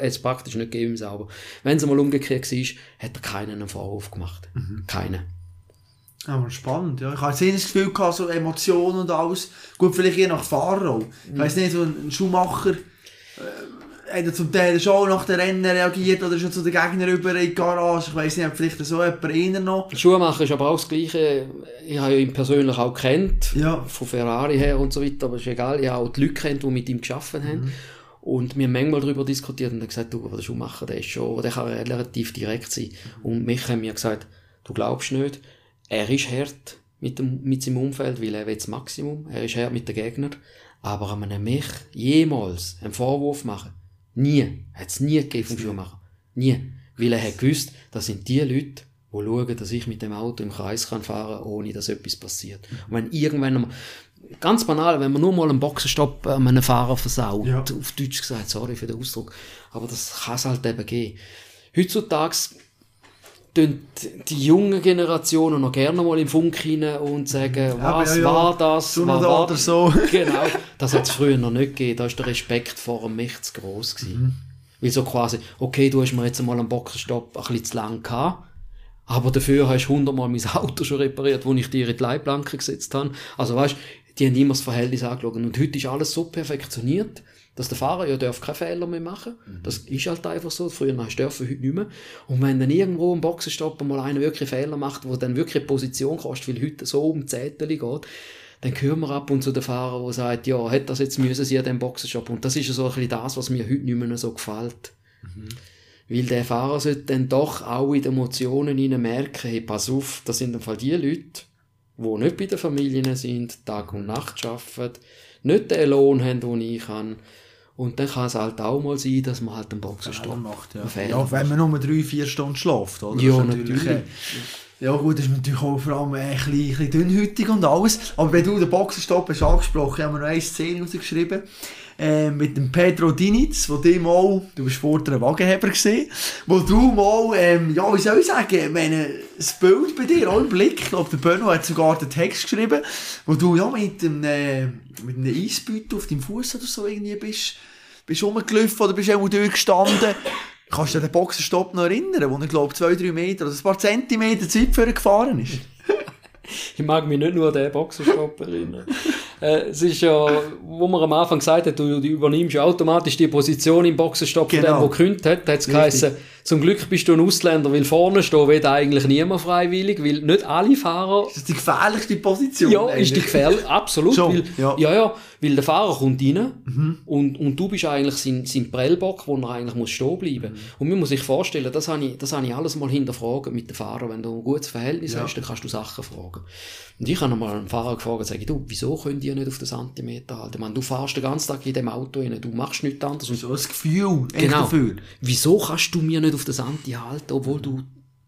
es praktisch nicht gegeben im Sauber. Wenn es einmal umgekehrt war, hat er keinen einen Vorwurf gemacht. Keinen. Aber spannend, ja. Ich habe jetzt das Gefühl gehabt, so Emotionen und alles. Gut, vielleicht je nach Fahrer auch. Ich weiss nicht, so ein Schuhmacher äh, hat er zum Teil schon nach den Rennen reagiert oder schon zu den Gegnern über in die Garage. Ich weiss nicht, ob vielleicht so jemand eher noch. Schuhmacher ist aber auch das Gleiche. Ich habe ihn persönlich auch kennt, Ja. von Ferrari her und so weiter, aber ist egal. Ich habe auch die Leute kennt, die mit ihm geschafft haben. Und wir haben manchmal darüber diskutiert und gesagt, du, aber der Schuhmacher, der ist schon, der kann relativ direkt sein. Und mich haben mir gesagt, du glaubst nicht, er ist hart mit, dem, mit seinem Umfeld, weil er will das Maximum, er ist hart mit den Gegnern, aber einem mich jemals einen Vorwurf machen, nie, hat es nie gegeben vom Schuhmacher, nie, weil er hat gewusst, das sind die Leute, die schauen, dass ich mit dem Auto im Kreis kann fahren, ohne dass etwas passiert. Und wenn irgendwann einmal, ganz banal, wenn man nur mal einen Boxenstopp an einem Fahrer versaut, Ja. auf Deutsch gesagt, sorry für den Ausdruck, aber das kann es halt eben geben. Heutzutage die jungen Generationen noch gerne mal im Funk rein und sagen, was ja, ja. war das? So was war oder so. Genau, das hat es früher noch nicht gegeben. Da ist der Respekt vor dem Mich zu gross gewesen. Weil so quasi, okay, du hast mir jetzt mal einen Boxenstopp ein bisschen zu lang gehabt, aber dafür hast du hundertmal mein Auto schon repariert, wo ich dir in die Leitplanke gesetzt habe. Also weißt, die haben immer das Verhältnis angeschaut. Und heute ist alles so perfektioniert, Dass der Fahrer ja darf keine Fehler mehr machen. Das ist halt einfach so. Früher hast du dürfen, heute nicht mehr. Und wenn dann irgendwo im Boxenstopp mal einer wirklich Fehler macht, wo dann wirklich Position kostet, weil heute so um Zettel geht, dann hören wir ab und zu den Fahrer, der sagt, ja, hätte das jetzt müssen sie an dem Boxenstopp. Und das ist ja so ein bisschen das, was mir heute nicht mehr so gefällt. Weil der Fahrer sollte dann doch auch in den Emotionen hinein merken, hey, pass auf, das sind im Fall die Leute, die nicht bei den Familien sind, Tag und Nacht arbeiten, nicht den Lohn haben, den ich habe. Und dann kann es halt auch mal sein, dass man halt einen Boxenstopp macht, ja. ja, wenn man nur drei, vier Stunden schläft, oder? Ja, natürlich. äh, Ja gut, das ist natürlich auch vor allem ein bisschen, ein bisschen dünnhütig und alles. Aber wenn du den Boxenstopp hast angesprochen, haben wir noch eine Szene rausgeschrieben. Äh, mit dem Pedro Dinitz, wo dem mal, du bist vorher ein Wagenheber gesehen, wo du mal, ähm, ja, wie soll ich sagen, meine, das Bild bei dir, auch im Blick, ich glaube, der Benno hat sogar den Text geschrieben, wo du ja mit einem, äh, einem Eisbeutel auf deinem Fuß oder so irgendwie bist, bist rumgelaufen oder bist irgendwo durchgestanden. Kannst du den Boxenstopp noch erinnern, wo er, glaube ich, zwei, drei Meter oder ein paar Zentimeter Zeit gefahren ist? Ich mag mich nicht nur an den Boxenstopp erinnern. Äh, es ist ja, wo man am Anfang gesagt hat, du, du übernimmst ja automatisch die Position im Boxenstopp von Genau. dem, der gekündigt hat, hat es geheißen, zum Glück bist du ein Ausländer, weil vorne stehen will eigentlich niemand freiwillig, weil nicht alle Fahrer Das ist die gefährlichste Position. ja, ist die eigentlich. gefährlich, absolut. Schon, weil, ja. ja. ja, weil der Fahrer kommt rein und, und du bist eigentlich sein, sein Prellbock, wo er eigentlich muss stehen bleiben Und man muss sich vorstellen, das habe ich, das habe ich alles mal hinterfragen mit dem Fahrer. Wenn du ein gutes Verhältnis hast, dann kannst du Sachen fragen. Und ich habe einmal einen Fahrer gefragt und sage, du, wieso könnt ihr nicht auf den Zentimeter halten? Meine, du fährst den ganzen Tag in dem Auto rein, du machst nichts anderes. Und So ein Gefühl Genau. dafür. Wieso kannst du mir nicht auf das Anti halten, obwohl du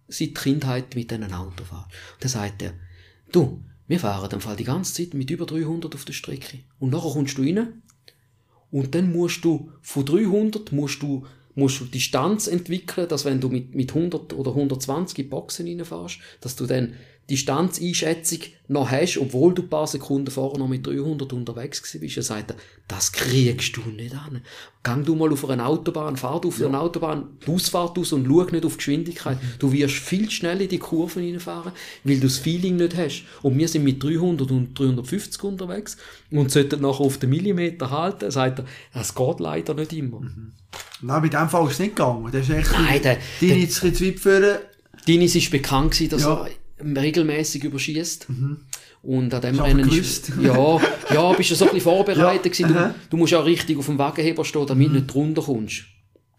seit Kindheit mit diesen Auto fährst? Und dann sagt er, du, wir fahren im Fall die ganze Zeit mit über 300 auf der Strecke. Und nachher kommst du rein und dann musst du von 300 musst du musst du Distanz entwickeln, dass wenn du mit, mit 100 oder 120 in Boxen reinfährst, dass du dann Distanzeinschätzung noch hast, obwohl du ein paar Sekunden vorher noch mit 300 unterwegs gewesen bist. Er sagt, er, das kriegst du nicht an. Gang du mal auf einer Autobahn, fahr du auf einer Autobahn, die Ausfahrt aus und schau nicht auf die Geschwindigkeit. Du wirst viel schneller in die Kurven reinfahren, weil du das Feeling nicht hast. Und wir sind mit 300 und 350 unterwegs und sollten nachher auf den Millimeter halten. Er sagt, er, das geht leider nicht immer. Nein, bei dem Fall ist es nicht gegangen. Das ist echt Nein, der- ein bisschen zu weit führen. Dinis ist bekannt gewesen, dass Ja. er regelmäßig überschießt. Und an dem Rennen ist, ja, ja, bist du so ein bisschen vorbereitet Ja, gewesen. Du, du musst auch richtig auf dem Wagenheber stehen, damit du nicht drunter kommst.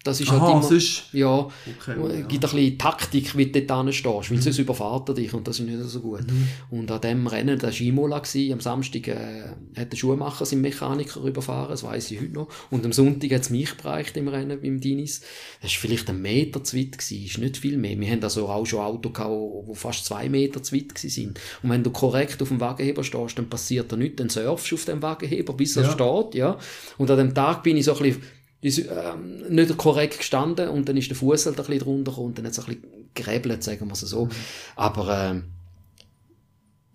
Das ist halt Aha, immer, sonst- ja, Okay, äh, ja. gibt ein bisschen Taktik, wie du dort stehst, weil sonst überfahrt er dich und das ist nicht so gut. Und an dem Rennen, das war Imola, gewesen, am Samstag äh, hat der Schuhmacher seinen Mechaniker überfahren, das weiss ich heute noch. Und am Sonntag hat es mich bereicht im Rennen beim Dinis. Das war vielleicht ein Meter zu weit, gewesen, ist nicht viel mehr. Wir haben also auch schon Autos gehabt, die fast zwei Meter zu weit sind. Und wenn du korrekt auf dem Wagenheber stehst, dann passiert da nichts, dann surfst du auf dem Wagenheber, bis er Ja. steht, ja. Und an dem Tag bin ich so ein bisschen ist, ähm, nicht korrekt gestanden und dann ist der Fuß halt ein bisschen drunter und dann hat es ein bisschen gerebelt, sagen wir es so. Aber ähm,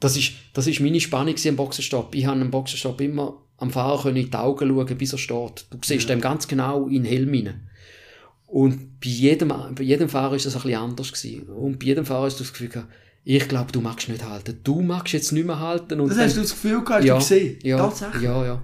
das ist, das ist meine Spannung am Boxenstopp. Ich habe am Boxenstopp immer am Fahrer können in die Augen schauen, bis er steht. Du siehst dem ganz genau in den Helm hinein. Und bei jedem, bei jedem Fahrer ist das ein bisschen anders gewesen. Und bei jedem Fahrer hast du das Gefühl gehabt, ich glaube, du magst nicht halten. Du magst jetzt nicht mehr halten. Und Das dann- hast du das Gefühl gehabt, ja, du gesehen? Ja, Tatsächlich? ja, ja.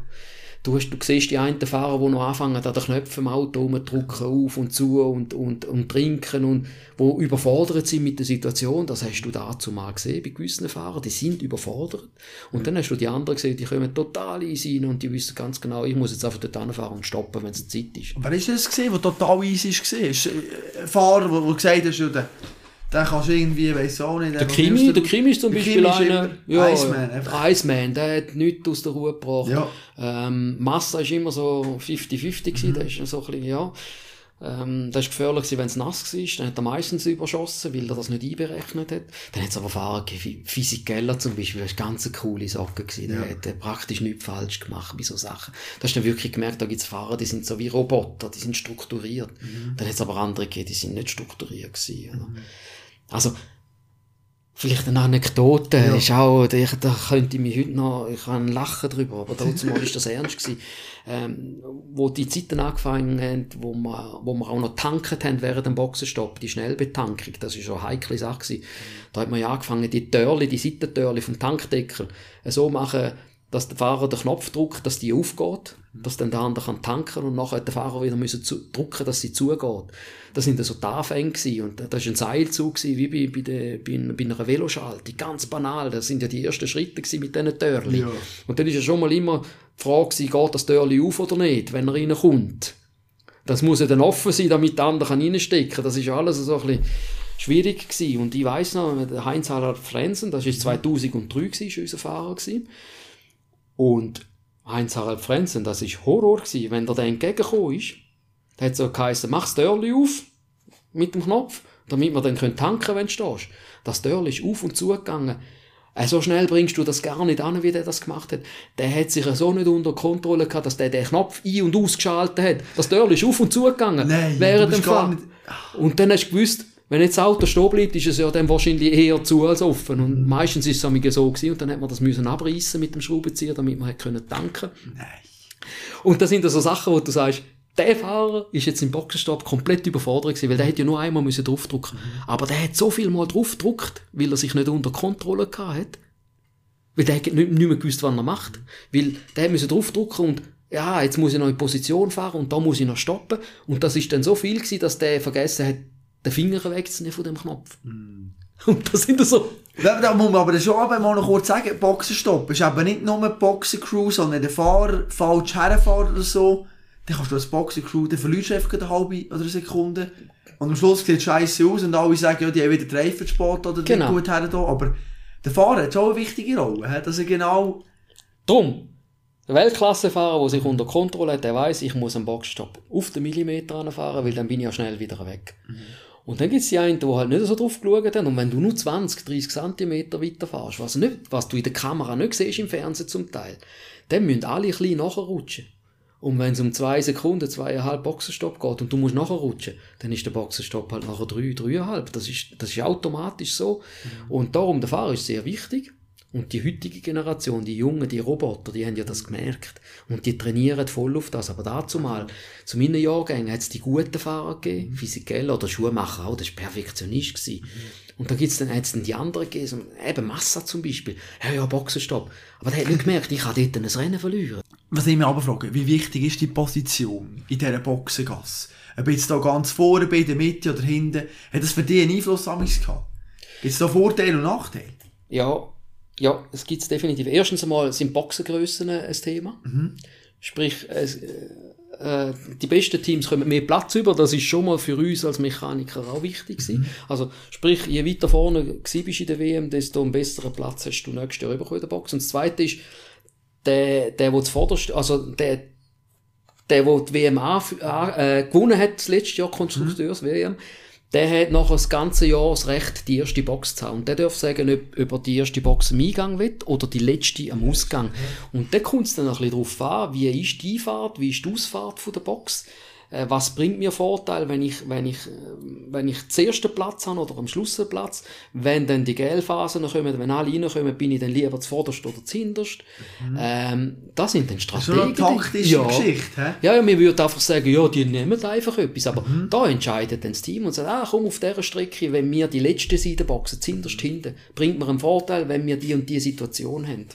Du, hast, du siehst die einen Fahrer, die noch anfangen, an den Knöpfen im Auto rumdrücken, auf und zu und, und, und trinken und wo überfordert sind mit der Situation. Das hast du dazu mal gesehen bei gewissen Fahrern, die sind überfordert. Und dann hast du die anderen gesehen, die kommen total easy rein und die wissen ganz genau, ich muss jetzt einfach dort hinfahren und stoppen, wenn es Zeit ist. Wer ist das gesehen, der total easy war? Äh, ein Fahrer, der gesagt hat, ja, den kannst du irgendwie, weiss auch nicht. Der Kimi, der Kimi ist zum Der Beispiel einer, ja, Iceman, einfach. Iceman, der hat nichts aus der Ruhe gebracht. Ja. Ähm, Massa ist immer so 50-50 gewesen, der ist so ein bisschen, ja. Ähm, das ist gefährlich wenn es nass war, dann hat er meistens überschossen, weil er das nicht einberechnet hat. Dann hat es aber Fahrer gegeben, wie Physikeller zum Beispiel, das war ganz eine coole Socke gewesen, der Ja. hat äh, praktisch nichts falsch gemacht bei so Sachen. Da hast du dann wirklich gemerkt, da gibt es Fahrer, die sind so wie Roboter, die sind strukturiert. Dann hat es aber andere gegeben, die sind nicht strukturiert gewesen, oder? Also, Vielleicht eine Anekdote, Ja. ist auch, da, da könnte ich mich heute noch, ich kann lachen drüber, aber damals mal ist das ernst gewesen. Ähm, wo die Zeiten angefangen haben, wo wir, wo wir auch noch tanket haben während dem Boxenstopp, die Schnellbetankung, das ist schon eine heikle Sache gewesen. Da hat man ja angefangen, die Törli, die Seitentörli vom Tankdeckel, äh, so machen, dass der Fahrer den Knopf drückt, dass die aufgeht, dass dann der andere kann tanken und nachher der Fahrer wieder müssen zu, drücken, dass sie zugeht. Das sind so gewesen. und das war ein Seilzug gewesen, wie bei, bei, der, bei, bei einer Veloschalte. Ganz banal, das sind ja die ersten Schritte gewesen mit diesen Törli. Ja. Und dann ist ja schon mal immer die Frage gewesen, geht das Törli auf oder nicht, wenn er reinkommt. Das muss ja dann offen sein, damit der andere kann reinstecken kann. Das ist alles so ein bisschen schwierig gewesen. Und ich weiss noch, der Heinz Harald Frenzen, das war 2003 gewesen, ist unser Fahrer gewesen. Und Heinz-Harald Frenzen, das war Horror gewesen, wenn der da entgegengekommen ist. Der hat so geheißen, mach das Türli auf, mit dem Knopf, damit wir dann können tanken wenn du stehst. Das Türli ist auf und zu gegangen. Äh, so schnell bringst du das gar nicht an, wie der das gemacht hat. Der hat sich so nicht unter Kontrolle gehabt, dass der den Knopf ein- und ausgeschaltet hat. Das Türli ist auf und zu gegangen. Nein, während dem Fahren. nicht- Und dann hast du gewusst, wenn jetzt das Auto stehen bleibt, ist es ja dann wahrscheinlich eher zu als offen. Und meistens ist es so gewesen, und dann hat man das müssen abreißen mit dem Schraubenzieher, damit man können tanken. Nein. Und das sind so Sachen, wo du sagst, der Fahrer ist jetzt im Boxenstopp komplett überfordert gewesen, weil der hätte ja nur einmal müssen draufdrücken. Aber der hat so viel mal draufgedrückt, weil er sich nicht unter Kontrolle gehabt hat. Weil der hat nicht, nicht mehr gewusst, was er macht. Weil der musste draufdrücken und ja, jetzt muss ich noch in Position fahren und da muss ich noch stoppen. Und das ist dann so viel gewesen, dass der vergessen hat, den Finger wegzunehmen von dem Knopf. Und das sind so... Da, da muss man aber schon aber mal noch kurz sagen, Boxenstopp ist eben nicht nur Boxencrew, sondern der Fahrer falsch herfährt oder so. Dann kannst du als Boxencrew, dann verlierst du einfach eine halbe oder eine Sekunde. Und am Schluss sieht es scheiße aus und alle sagen, ja, die haben wieder den Reifen spät oder Genau. nicht gut her da. Aber der Fahrer hat schon eine wichtige Rolle, dass er genau... Drum, der Weltklassefahrer, der sich unter Kontrolle hat, der weiß, ich muss am Boxstopp auf den Millimeter anfahren, weil dann bin ich ja schnell wieder weg. Und dann gibt es die einen, die halt nicht so drauf geschaut haben. Und wenn du nur 20, 30 cm weiterfährst, was, nicht, was du in der Kamera nicht siehst im Fernsehen zum Teil, dann müssen alle ein bisschen nachrutschen. Und wenn es um zwei Sekunden, zweieinhalb Boxenstopp geht und du musst nachrutschen, dann ist der Boxenstopp halt nachher drei, dreieinhalb. Das ist, das ist automatisch so. Und darum, der Fahrer ist sehr wichtig. Und die heutige Generation, die Jungen, die Roboter, die haben ja das gemerkt. Und die trainieren voll auf das. Aber dazu mal, zu meinen Jahrgängen hat es die guten Fahrer gegeben, Physikell oder Schuhmacher auch, das war Perfektionist. Gewesen. Und da gibt's dann, hat's dann die anderen gegeben, eben Massa zum Beispiel. Ja, ja, Boxenstopp. Aber der hat nicht gemerkt, ich kann dort ein Rennen verlieren. Was ich mich aber frage, wie wichtig ist die Position in dieser Boxengasse? Ob jetzt da ganz vorne, bei der Mitte oder hinten, hat das für dich einen Einfluss gehabt? Gibt es da Vorteile und Nachteile? Ja, ja, es gibt's definitiv. Erstens einmal sind Boxengrössen ein Thema. Sprich, es, äh, die besten Teams kommen mehr Platz über. Das ist schon mal für uns als Mechaniker auch wichtig gewesen. Also, sprich, je weiter vorne bist in der WM, desto einen besseren Platz hast du nächstes Jahr bekommen in der Box. Und das Zweite ist, der, der, der zuvorderst, also der, der, der die WM äh, gewonnen hat, das letzte Jahr Konstrukteurs-WM, der hat nachher das ganze Jahr das Recht, die erste Box zu haben. Und der darf sagen, ob, ob er die erste Box am Eingang will oder die letzte am Ausgang. Und da kommt dann ein bisschen darauf an, wie ist die Einfahrt, wie ist die Ausfahrt von der Box, was bringt mir Vorteil, wenn ich, wenn ich, äh, wenn ich den ersten Platz habe oder am Schluss einen Platz. Wenn dann die Gelphasen kommen, wenn alle reinkommen, bin ich dann lieber zuvorderst oder zuhinterst. Ähm, das sind dann Das ist Strategien. schon eine taktische Ja. Geschichte, hä? Ja, ja, wir würden einfach sagen, ja, die nehmen einfach etwas. Aber da entscheidet dann das Team und sagt, ah, komm auf dieser Strecke, wenn wir die letzte Seite boxen, zinderst hinten, bringt mir einen Vorteil, wenn wir die und die Situation haben.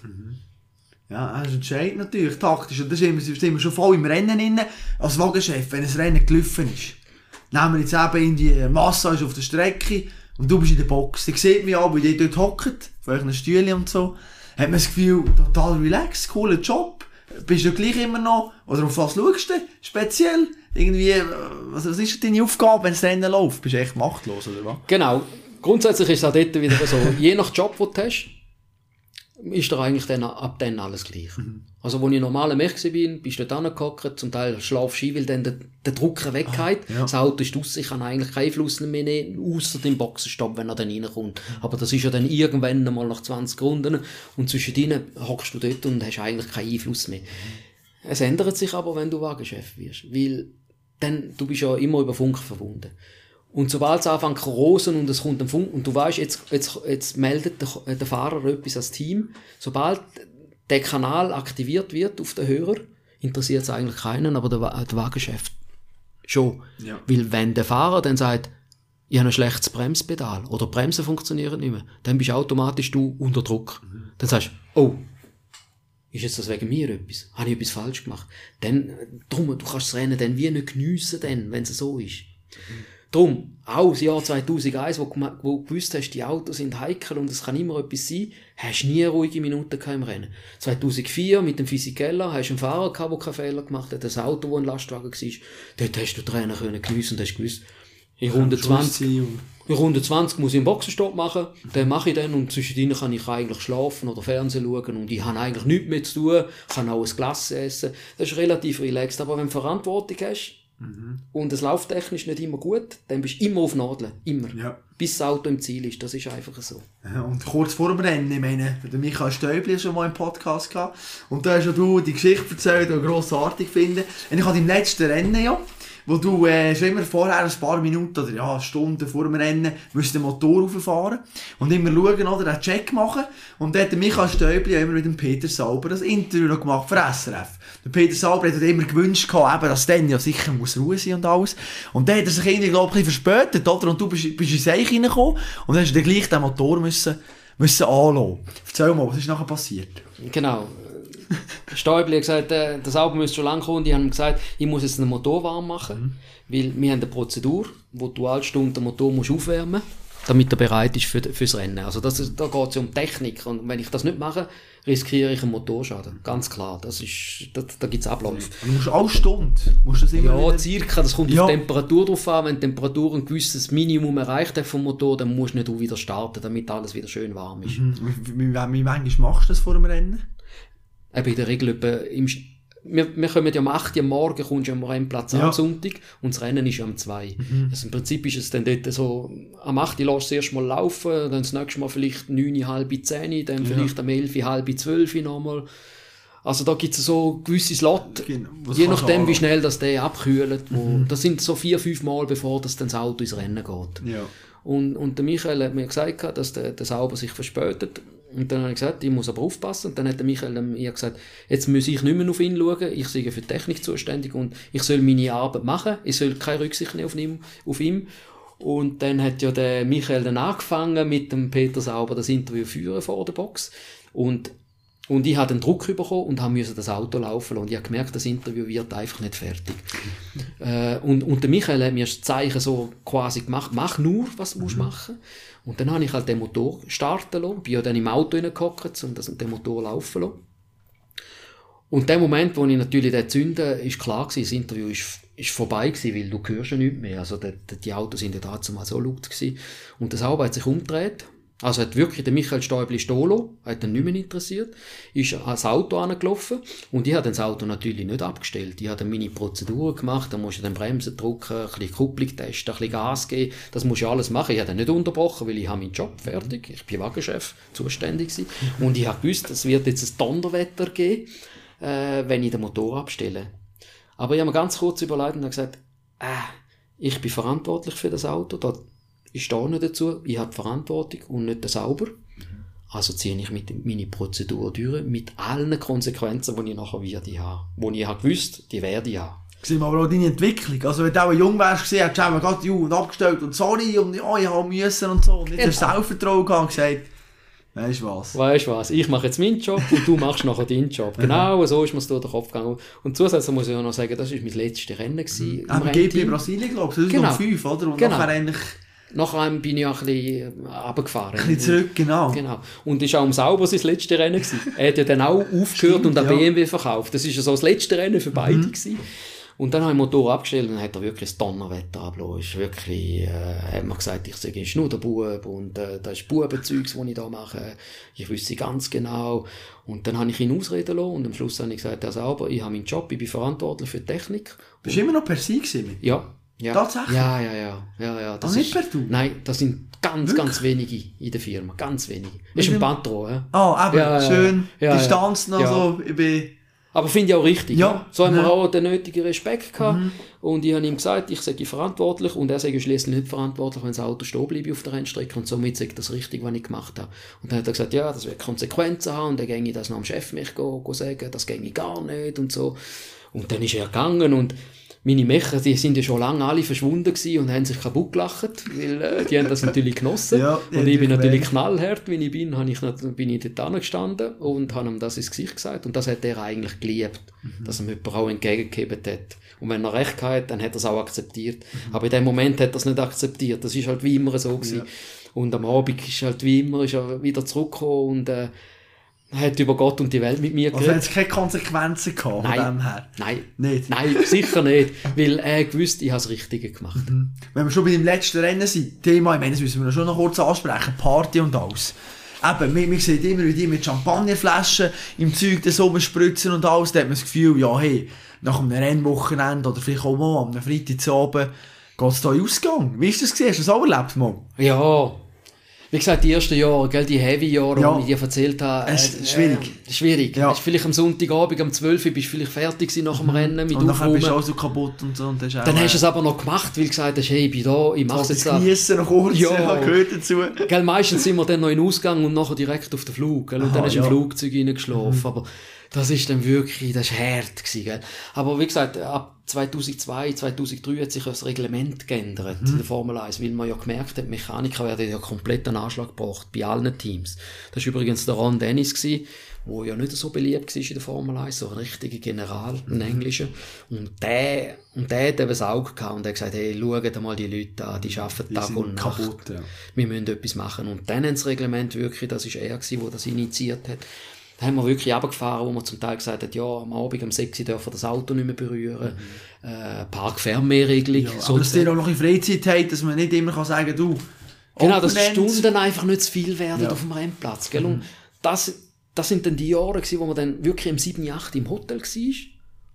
Ja, das ist entscheidend natürlich, taktisch. Und da sind sind wir schon voll im Rennen drin. Als Wagenchef, wenn ein Rennen gelaufen ist. Nehmen wir jetzt eben in die Masse ist auf der Strecke und du bist in der Box. Dann sieht man ja, wie die dort hockt, auf welchen Stühlen und so. Hat man das Gefühl, total relaxed, cooler Job. Bist du gleich immer noch, oder auf was schaust du speziell? Irgendwie, äh, was, was ist deine Aufgabe, wenn das Rennen läuft? Bist du echt machtlos, oder was? Genau. Grundsätzlich ist es auch dort wieder so, je nach Job, den du hast, ist dir eigentlich dann, ab dann alles gleich. Also, wo ich normaler Mech bin, bist du dort angehockt, zum Teil schlafst du ein, weil dann der, der Druck weggeht. ja. Das Auto ist draussen, ich kann eigentlich keinen Einfluss mehr nehmen, außer dem Boxenstopp, wenn er dann reinkommt. Aber das ist ja dann irgendwann mal nach 20 Runden und zwischendrin hockst du dort und hast eigentlich keinen Einfluss mehr. Es ändert sich aber, wenn du Wagenchef wirst, weil dann, du bist ja immer über Funk verbunden. Und sobald es anfängt zu rosen und es kommt ein Funk, und du weißt, jetzt, jetzt, jetzt meldet der, der Fahrer etwas als Team, sobald der Kanal aktiviert wird auf den Hörer, interessiert es eigentlich keinen, aber der, der Wagenchef schon. Ja. Weil wenn der Fahrer dann sagt, ich habe ein schlechtes Bremspedal oder Bremsen funktionieren nicht mehr, dann bist automatisch du unter Druck. Dann sagst du, oh, ist jetzt das wegen mir etwas? Habe ich etwas falsch gemacht? Dann, äh, drum, du kannst das Rennen dann wie nicht geniessen, dann, wenn es so ist. Drum, auch das Jahr 2001, wo, du- wo du gewusst hast, die Autos sind heikel und es kann immer etwas sein, hast nie ruhige Minuten im Rennen. 2004 mit dem Physikeller hast du einen Fahrer gehabt, der keinen Fehler gemacht hat, das Auto, das ein Lastwagen war. Dort hast du Rennen können geniessen und hast gewusst, in Runde 20, in Runde 20 muss ich einen Boxenstopp machen, den mache ich dann und zwischendrin kann ich eigentlich schlafen oder Fernsehen schauen und ich habe eigentlich nichts mehr zu tun, kann auch ein Glas essen. Das ist relativ relaxed, aber wenn du Verantwortung hast und es läuft technisch nicht immer gut, dann bist du immer auf Nadeln, immer. Ja. Bis das Auto im Ziel ist, das ist einfach so. Ja, Und kurz vor dem Rennen, ich meine, der Michael Stäubli schon mal im Podcast gehabt. Und da hast ja du die Geschichte erzählt, die ich grossartig finde. Und ich habe im letzten Rennen ja, wo du äh, schon immer vorher ein paar Minuten oder ja, Stunden vor dem Rennen musst den Motor rauffahren und immer schauen oder einen Check machen. Und dann hat Michael Stäubli immer mit dem Peter Sauber das Interview noch gemacht für SRF. Der Peter Sauber hat immer gewünscht, gehabt, eben, dass dann ja sicher muss Ruhe sein und alles. Und dann hat er sich irgendwie, glaube ich, verspätet, oder? Und du bist, bist ins Eich reingekommen und dann hast du dann gleich den Motor müssen, müssen anlassen. Erzähl mal, was ist nachher passiert? Genau. Stäubli hat gesagt, äh, das Album müsste schon lange kommen. Die haben gesagt, ich muss jetzt den Motor warm machen, weil wir haben eine Prozedur, wo du alle Stunden den Motor musst aufwärmen damit er bereit ist für, fürs Rennen. Also das, ist- da geht es ja um Technik. Und wenn ich das nicht mache, riskiere ich einen Motorschaden. Ganz klar. Das ist, da, da gibt es Abläufe. Du musst alle Stunden, musst das immer Ja, wieder- circa. Das kommt Ja. auf die Temperatur drauf an. Wenn die Temperatur ein gewisses Minimum erreicht hat vom Motor, dann musst du nicht auch wieder starten, damit alles wieder schön warm ist. Hm, Wie, wie, wie manchmal machst du das vor dem Rennen? Eben in der Regel etwa im, wir, wir kommen ja um 8 Uhr am Morgen, kommst du am Rennplatz Ja. am Sonntag und das Rennen ist ja um 2. Also im Prinzip ist es dann dort so, am 8 Uhr lässt du erst mal laufen, dann das nächste Mal vielleicht 9, halb 10, dann vielleicht am 11, halb 12 nochmal. Also da gibt es so gewisse Slot, Genau, je nachdem wie schnell das der abkühlt. Wo, Das sind so vier, fünf Mal, bevor das, dann das Auto ins Rennen geht. Ja. Und, und der Michael hat mir gesagt, dass der, der Sauber sich verspätet. Und dann habe ich gesagt, ich muss aber aufpassen. Und dann hat der Michael mir gesagt, jetzt muss ich nicht mehr auf ihn schauen, ich sei für die Technik zuständig und ich soll meine Arbeit machen, ich soll keine Rücksicht nehmen auf ihn. Auf ihn. Und dann hat ja der Michael dann angefangen mit dem Peter Sauber das Interview führen vor der Box. Und und ich habe den Druck bekommen und habe müssen das Auto laufen lassen. Und ich habe gemerkt, das Interview wird einfach nicht fertig. äh, und, und der Michael hat mir das Zeichen so quasi gemacht, mach nur, was du musst machen. Und dann habe ich halt den Motor starten lassen, bin ja dann im Auto reingehockt und das, den Motor laufen lassen. Und der Moment, wo ich natürlich den zünde, ist klar gewesen, das Interview ist, ist vorbei gewesen, weil du hörst ja nichts mehr. Also die, die- die Autos sind ja dazu mal so laut gewesen. Und das Auto hat sich umgedreht. Also hat wirklich der Michael Stäubli Stolo, hat ihn nicht mehr interessiert, ist ans Auto angelaufen und ich habe das Auto natürlich nicht abgestellt. Ich habe dann meine Prozeduren gemacht, da musst du dann Bremsen drücken, ein bisschen Kupplung testen, ein bisschen Gas geben, das musst du alles machen. Ich habe dann nicht unterbrochen, weil ich habe meinen Job fertig, ich bin Wagenchef, zuständig gewesen. und ich habe gewusst, es wird jetzt ein Donnerwetter geben, äh, wenn ich den Motor abstelle. Aber ich habe mir ganz kurz überlegt und habe gesagt, äh, ich bin verantwortlich für das Auto, da ich stehe nicht dazu, ich habe Verantwortung und nicht Sauber. Also ziehe ich mit meine Prozedur durch, mit allen Konsequenzen, die ich nachher werde haben. Die ich habe gewusst, die werde ich haben. Sehen wir aber auch deine Entwicklung. Also, wenn du auch jung wärst, gesehen, hättest du auch gerade Jugend abgestellt und sorry und ja, ich habe müssen und so. Und nicht Genau. das Selbstvertrauen gehabt und gesagt, weißt du was? Weißt du was, ich mache jetzt meinen Job und du machst nachher deinen Job. Genau, so ist mir durch den Kopf gegangen. Und zusätzlich muss ich auch noch sagen, das war mein letztes Rennen gewesen im Aber GP. Brasilien, glaube ich, das ist Genau. 5, oder? Und Genau. nachher eigentlich Nachher bin ich auch ein bisschen äh, runtergefahren. ein bisschen zurück, genau. Genau. Und ist auch um Sauber sein letztes Rennen gewesen. Er hat ja dann auch aufgehört und an ja. Mhm. BMW verkauft. Das ist ja so das letzte Rennen für beide gewesen. Und dann habe ich den Motor abgestellt und dann hat er wirklich das Donnerwetter abgelassen. Ist wirklich, äh, hat mir gesagt, ich sage, ist nur der Bub und äh, das ist Bubenzeugs, das ich da mache. Ich wüsste ganz genau. Und dann habe ich ihn ausreden lassen und am Schluss habe ich gesagt, Herr Sauber, ich habe meinen Job, ich bin verantwortlich für die Technik. Bist du immer noch per Sie gewesen? Ja. Ja. Tatsächlich? Ja, ja, ja. ja, ja das Ah, nicht ist, per Du? Nein, das sind ganz, ganz wenige in der Firma. Ganz wenige. Das ist ein Patron, ja. Ah, eben, Ja, schön. ja, Distanz noch so. Ich bin, Aber finde ich auch richtig. Ja. So haben wir. Mhm. auch den nötigen Respekt gehabt. Und ich habe ihm gesagt, ich sage verantwortlich und er sage schließlich nicht verantwortlich, wenn das Auto stehen bleibe auf der Rennstrecke und somit sage ich das richtig, was ich gemacht habe. Und dann hat er gesagt, ja, das wird Konsequenzen haben und dann ginge ich das noch am Chef mich go, go sagen, das ginge gar nicht und so. Und dann ist er gegangen und meine Mecher, die sind ja schon lange alle verschwunden und haben sich kaputt gelacht, weil äh, die haben das natürlich genossen. Ja, und ich bin natürlich gewählt. knallhart, wie ich bin, habe ich, bin ich dort angestanden und habe ihm das ins Gesicht gesagt. Und das hat er eigentlich geliebt, Mhm. dass er mir auch entgegengegeben hat. Und wenn er recht hat, dann hat er es auch akzeptiert. Mhm. Aber in dem Moment hat er es nicht akzeptiert. Das ist halt wie immer so gewesen. Und am Abend ist halt wie immer ist er wieder zurückgekommen und äh, hat über Gott und die Welt mit mir Also geredet. hat es keine Konsequenzen gehabt von Nein. dem her? Nein. Nicht? Nein, sicher nicht. Weil er gewusst, ich habe das Richtige gemacht. Wenn wir schon bei dem letzten Rennen sind, Thema, ich meine, das müssen wir schon noch kurz ansprechen, Party und alles. Eben, wir, wir sehen immer, wie die mit Champagnerflaschen im Zeug das rumspritzen und alles, da hat man das Gefühl, ja, hey, nach einem Rennwochenende oder vielleicht auch mal am Freitagabend geht es da in Ausgang. Wie ist das gesehen? Hast du das auch erlebt, mal? Ja. Wie gesagt, die ersten Jahre, gell, die Heavy-Jahre, Ja. die ich dir erzählt habe. Es ist schwierig. Äh, schwierig. Ja. Hast vielleicht am Sonntagabend, am 12 Uhr, bist du vielleicht fertig nach dem Rennen mit Und nachher bist du auch so kaputt und so. Und das ist Dann äh, hast du es aber noch gemacht, weil du gesagt hast, hey, ich bin da, ich mach's das jetzt da. Geniessen noch kurz, ja, Ja. gehört dazu. Gell, meistens sind wir dann noch in den Ausgang und nachher direkt auf den Flug. Gell? Und Aha, dann hast du ja. Mhm. im Flugzeug reingeschlafen. Aber das ist dann wirklich, das ist hart gewesen, gell? Aber wie gesagt, ab 2002, 2003 hat sich das Reglement geändert Mhm. in der Formel 1, weil man ja gemerkt hat, Mechaniker werden ja komplett einen Anschlag gebracht, bei allen Teams. Das war übrigens der Ron Dennis gewesen, wo ja nicht so beliebt war in der Formel 1, so ein richtiger General, ein Englischer. Und der, und der hat eben das Auge gehabt und hat gesagt, hey, schaut mal die Leute an, die arbeiten Tag sind und Nacht kaputt, ja. wir müssen etwas machen. Und dann haben das Reglement wirklich, das ist er gewesen, der das initiiert hat, da haben wir wirklich runtergefahren, wo man zum Teil gesagt hat, ja, am Abend um 6 Uhr dürfen wir das Auto nicht mehr berühren, äh, Park-Fernmehrregelung. Mhm. Ja, so aber dass ihr auch noch in Freizeit habt, dass man nicht immer kann sagen du, Genau, dass. Stunden einfach nicht zu viel werden Ja. Mhm. auf dem Rennplatz. Gell? Und das, das sind dann die Jahre, gewesen, wo man dann wirklich im 7, 8 im Hotel war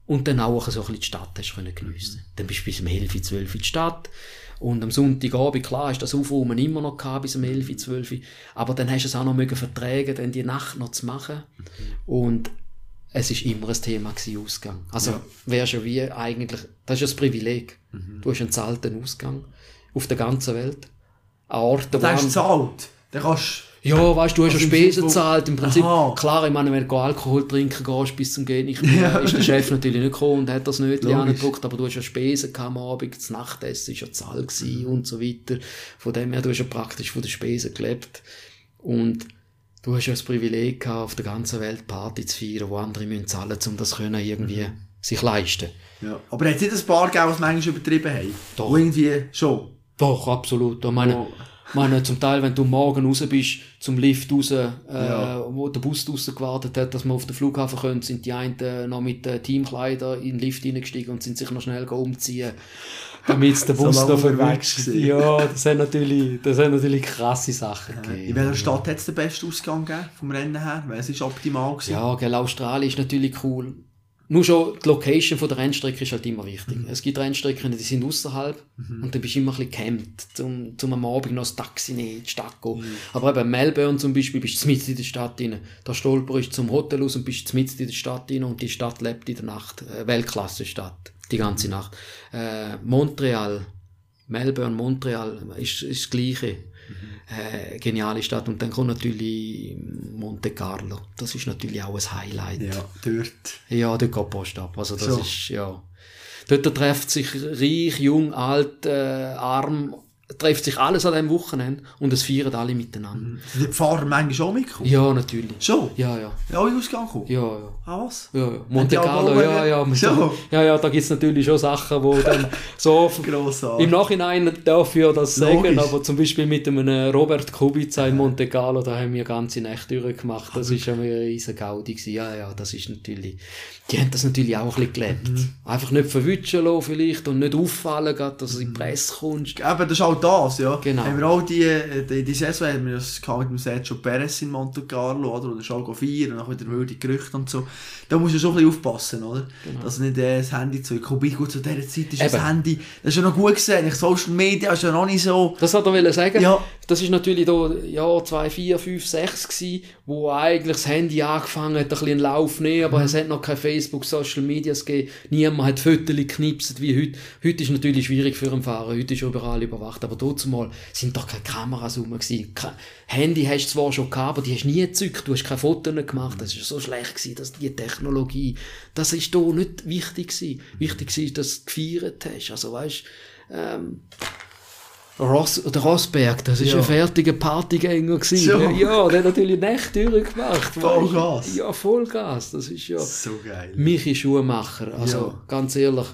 und dann auch so ein bisschen die Stadt hast können geniessen. Dann bist du bis um 11, 12 in die Stadt und am Sonntagabend, klar, ist das Aufräumen immer noch gehabt, bis um 11, 12 aber dann hast du es auch noch mögen verträgen, dann die Nacht noch zu machen und es ist immer ein Thema gewesen, Ausgang. Also, wärst ja wie eigentlich, das ist ein Privileg. Mhm. Du hast einen zahlten Ausgang auf der ganzen Welt. An Orten, da hast du an- gezahlt. Dann kannst ja, weißt du, du hast Also ja Spesen gezahlt. Im Prinzip, Aha. klar, ich meine, wenn du Alkohol trinken gehst bis zum Gehen nicht mehr, ist der Chef natürlich nicht gekommen und hat das nicht angedruckt, aber du hast ja Spesen am Abend, das Nachtessen ist ja Zahl gewesen und so weiter. Von dem her, du hast ja praktisch von den Spesen gelebt. Und du hast ja das Privileg gehabt, auf der ganzen Welt Party zu feiern, wo andere müssen zahlen, um das können irgendwie Mhm. sich leisten. Ja. Aber hat es nicht ein paar gegeben, die manchmal übertrieben haben? Doch. Wo irgendwie schon. Doch, absolut. Ich meine, Oh. Ich meine, zum Teil, wenn du morgen raus bist, zum Lift raus, äh, Ja. wo der Bus draussen gewartet hat, dass man auf den Flughafen können, sind die einen äh, noch mit äh, Teamkleider in den Lift hineingestiegen und sind sich noch schnell umziehen, damit der So Bus unterwegs verwünscht. gewesen. Ja, das sind natürlich, das sind natürlich krasse Sachen In gegeben. welcher Stadt hat es den besten Ausgang gegeben, vom Rennen her? Weil es ist optimal gewesen. Ja, gell, Australien ist natürlich cool. Nur schon die Location von der Rennstrecke ist halt immer wichtig. Mhm. Es gibt Rennstrecken, die sind außerhalb und dann bist du immer ein bisschen gecampt, um, um am Abend noch das Taxi nehmen, in die Stadt zu Mhm. gehen. Aber eben Melbourne zum Beispiel, bist du mitten in der Stadt rein. Da stolperst du zum Hotel aus und bist mitten in der Stadt rein und die Stadt lebt in der Nacht. Äh, Weltklasse-Stadt, die ganze Nacht. Äh, Montreal, Melbourne, Montreal ist, ist das Gleiche. Äh, geniale Stadt. Und dann kommt natürlich Monte Carlo. Das ist natürlich auch ein Highlight. Ja, dort. Ja, dort geht Post ab. Also das So. ist, ja. Dort trifft sich reich, jung, alt, äh, arm, trifft sich alles an diesem Wochenende und es feiern alle miteinander. Sind die Fahrer manchmal auch mitgekommen? Ja, natürlich. Schon? Ja, ja. Ja, in den Ausgang gekommen? Ja, ja. Ah, was? Ja, ja. Monte Carlo, ja, ja. Schon? Ja, ja, da gibt's natürlich schon Sachen, wo dann so Grossartig. im Nachhinein dafür das sagen, Logisch. aber zum Beispiel mit einem Robert Kubica in Monte Carlo, da haben wir ganze Nächte durchgemacht. Das ist schon eine riesen Gaudi gewesen. Ja, ja, das ist natürlich, die haben das natürlich auch ein bisschen gelebt. Mhm. Einfach nicht verwutschen lassen vielleicht und nicht auffallen, grad, dass du in die Presse kommst. Eben, das ist auch das, ja. Genau. Haben wir auch die, äh, die, die Saison haben wir das mit dem Sergio Perez in Monte Carlo, oder? Oder schon feiern und dann wieder wilde Gerüchte und so. Da musst du schon ein bisschen aufpassen, oder? Dass nicht äh, das Handy zu Wobei, gut, zu dieser Zeit ist das Genau. Eben. Handy, das ist ja noch gut gesehen. Social Media ist ja noch nicht so, Das hat er sagen. Ja. Das ist natürlich da Jahr 2, 4, 5, 6 gewesen, wo eigentlich das Handy angefangen hat, ein bisschen einen Lauf zu nehmen, aber Mhm. es hat noch kein Facebook, Social Medias gegeben, niemand hat Fotos geknipst wie heute. Heute ist natürlich schwierig für einen Fahrer, heute ist überall überwacht, aber dort mal sind doch keine Kameras rum gewesen. Ke- Handy hast du zwar schon gehabt, aber die hast du nie gezückt, du hast keine Fotos gemacht, das ist so schlecht gewesen, dass die Technologie, das ist da nicht wichtig gewesen. Wichtig war, dass du gefeiert hast, also weißt, ähm, Ross, der Rossberg, das ist Ja. ein fertiger Partygänger gewesen. So. Der, ja, der hat natürlich Nächte durchgemacht. Vollgas. Ja, Vollgas. Das ist ja So geil. Michi Schuhmacher. Also, Ja. ganz ehrlich,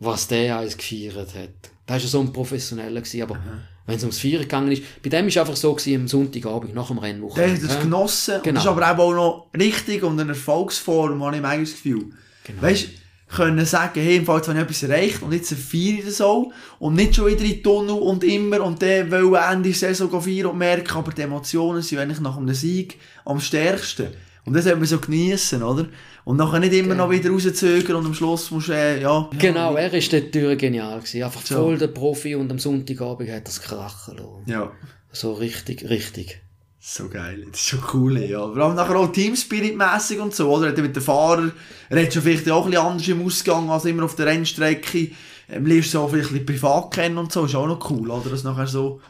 was der alles gefeiert hat. Der war ja so ein Professioneller gewesen, aber wenn es ums Feiern gegangen ist, bei dem ist einfach so gewesen, am Sonntagabend, nach dem Der Rennwochenende. hat das Ja. genossen. Genau. das ist aber auch noch richtig und eine Erfolgsform, habe ich das Gefühl. Genau. Weißt können sagen, hey, im Fall jetzt habe ich etwas erreicht und jetzt feiere ich das auch. Und nicht schon wieder in die Tunnel und immer und dann will Ende der Saison feiern und merken, aber die Emotionen sind eigentlich nach einem Sieg am stärksten. Und das sollte man so geniessen, oder? Und nachher nicht immer noch wieder rauszögern und am Schluss musst du, äh, ja. Genau, er ist dort durch genial gewesen. Einfach voll der Profi und am Sonntagabend hat es krachen lassen. Ja. So richtig, richtig. So geil, das ist schon cool, ja. Vor allem nachher auch Teamspirit-mässig und so, oder? Er mit dem Fahrer, er hat schon vielleicht auch ein bisschen anders im Ausgang als immer auf der Rennstrecke. Ähm, lernst du so vielleicht ein bisschen privat kennen und so, ist auch noch cool, oder? Das nachher so,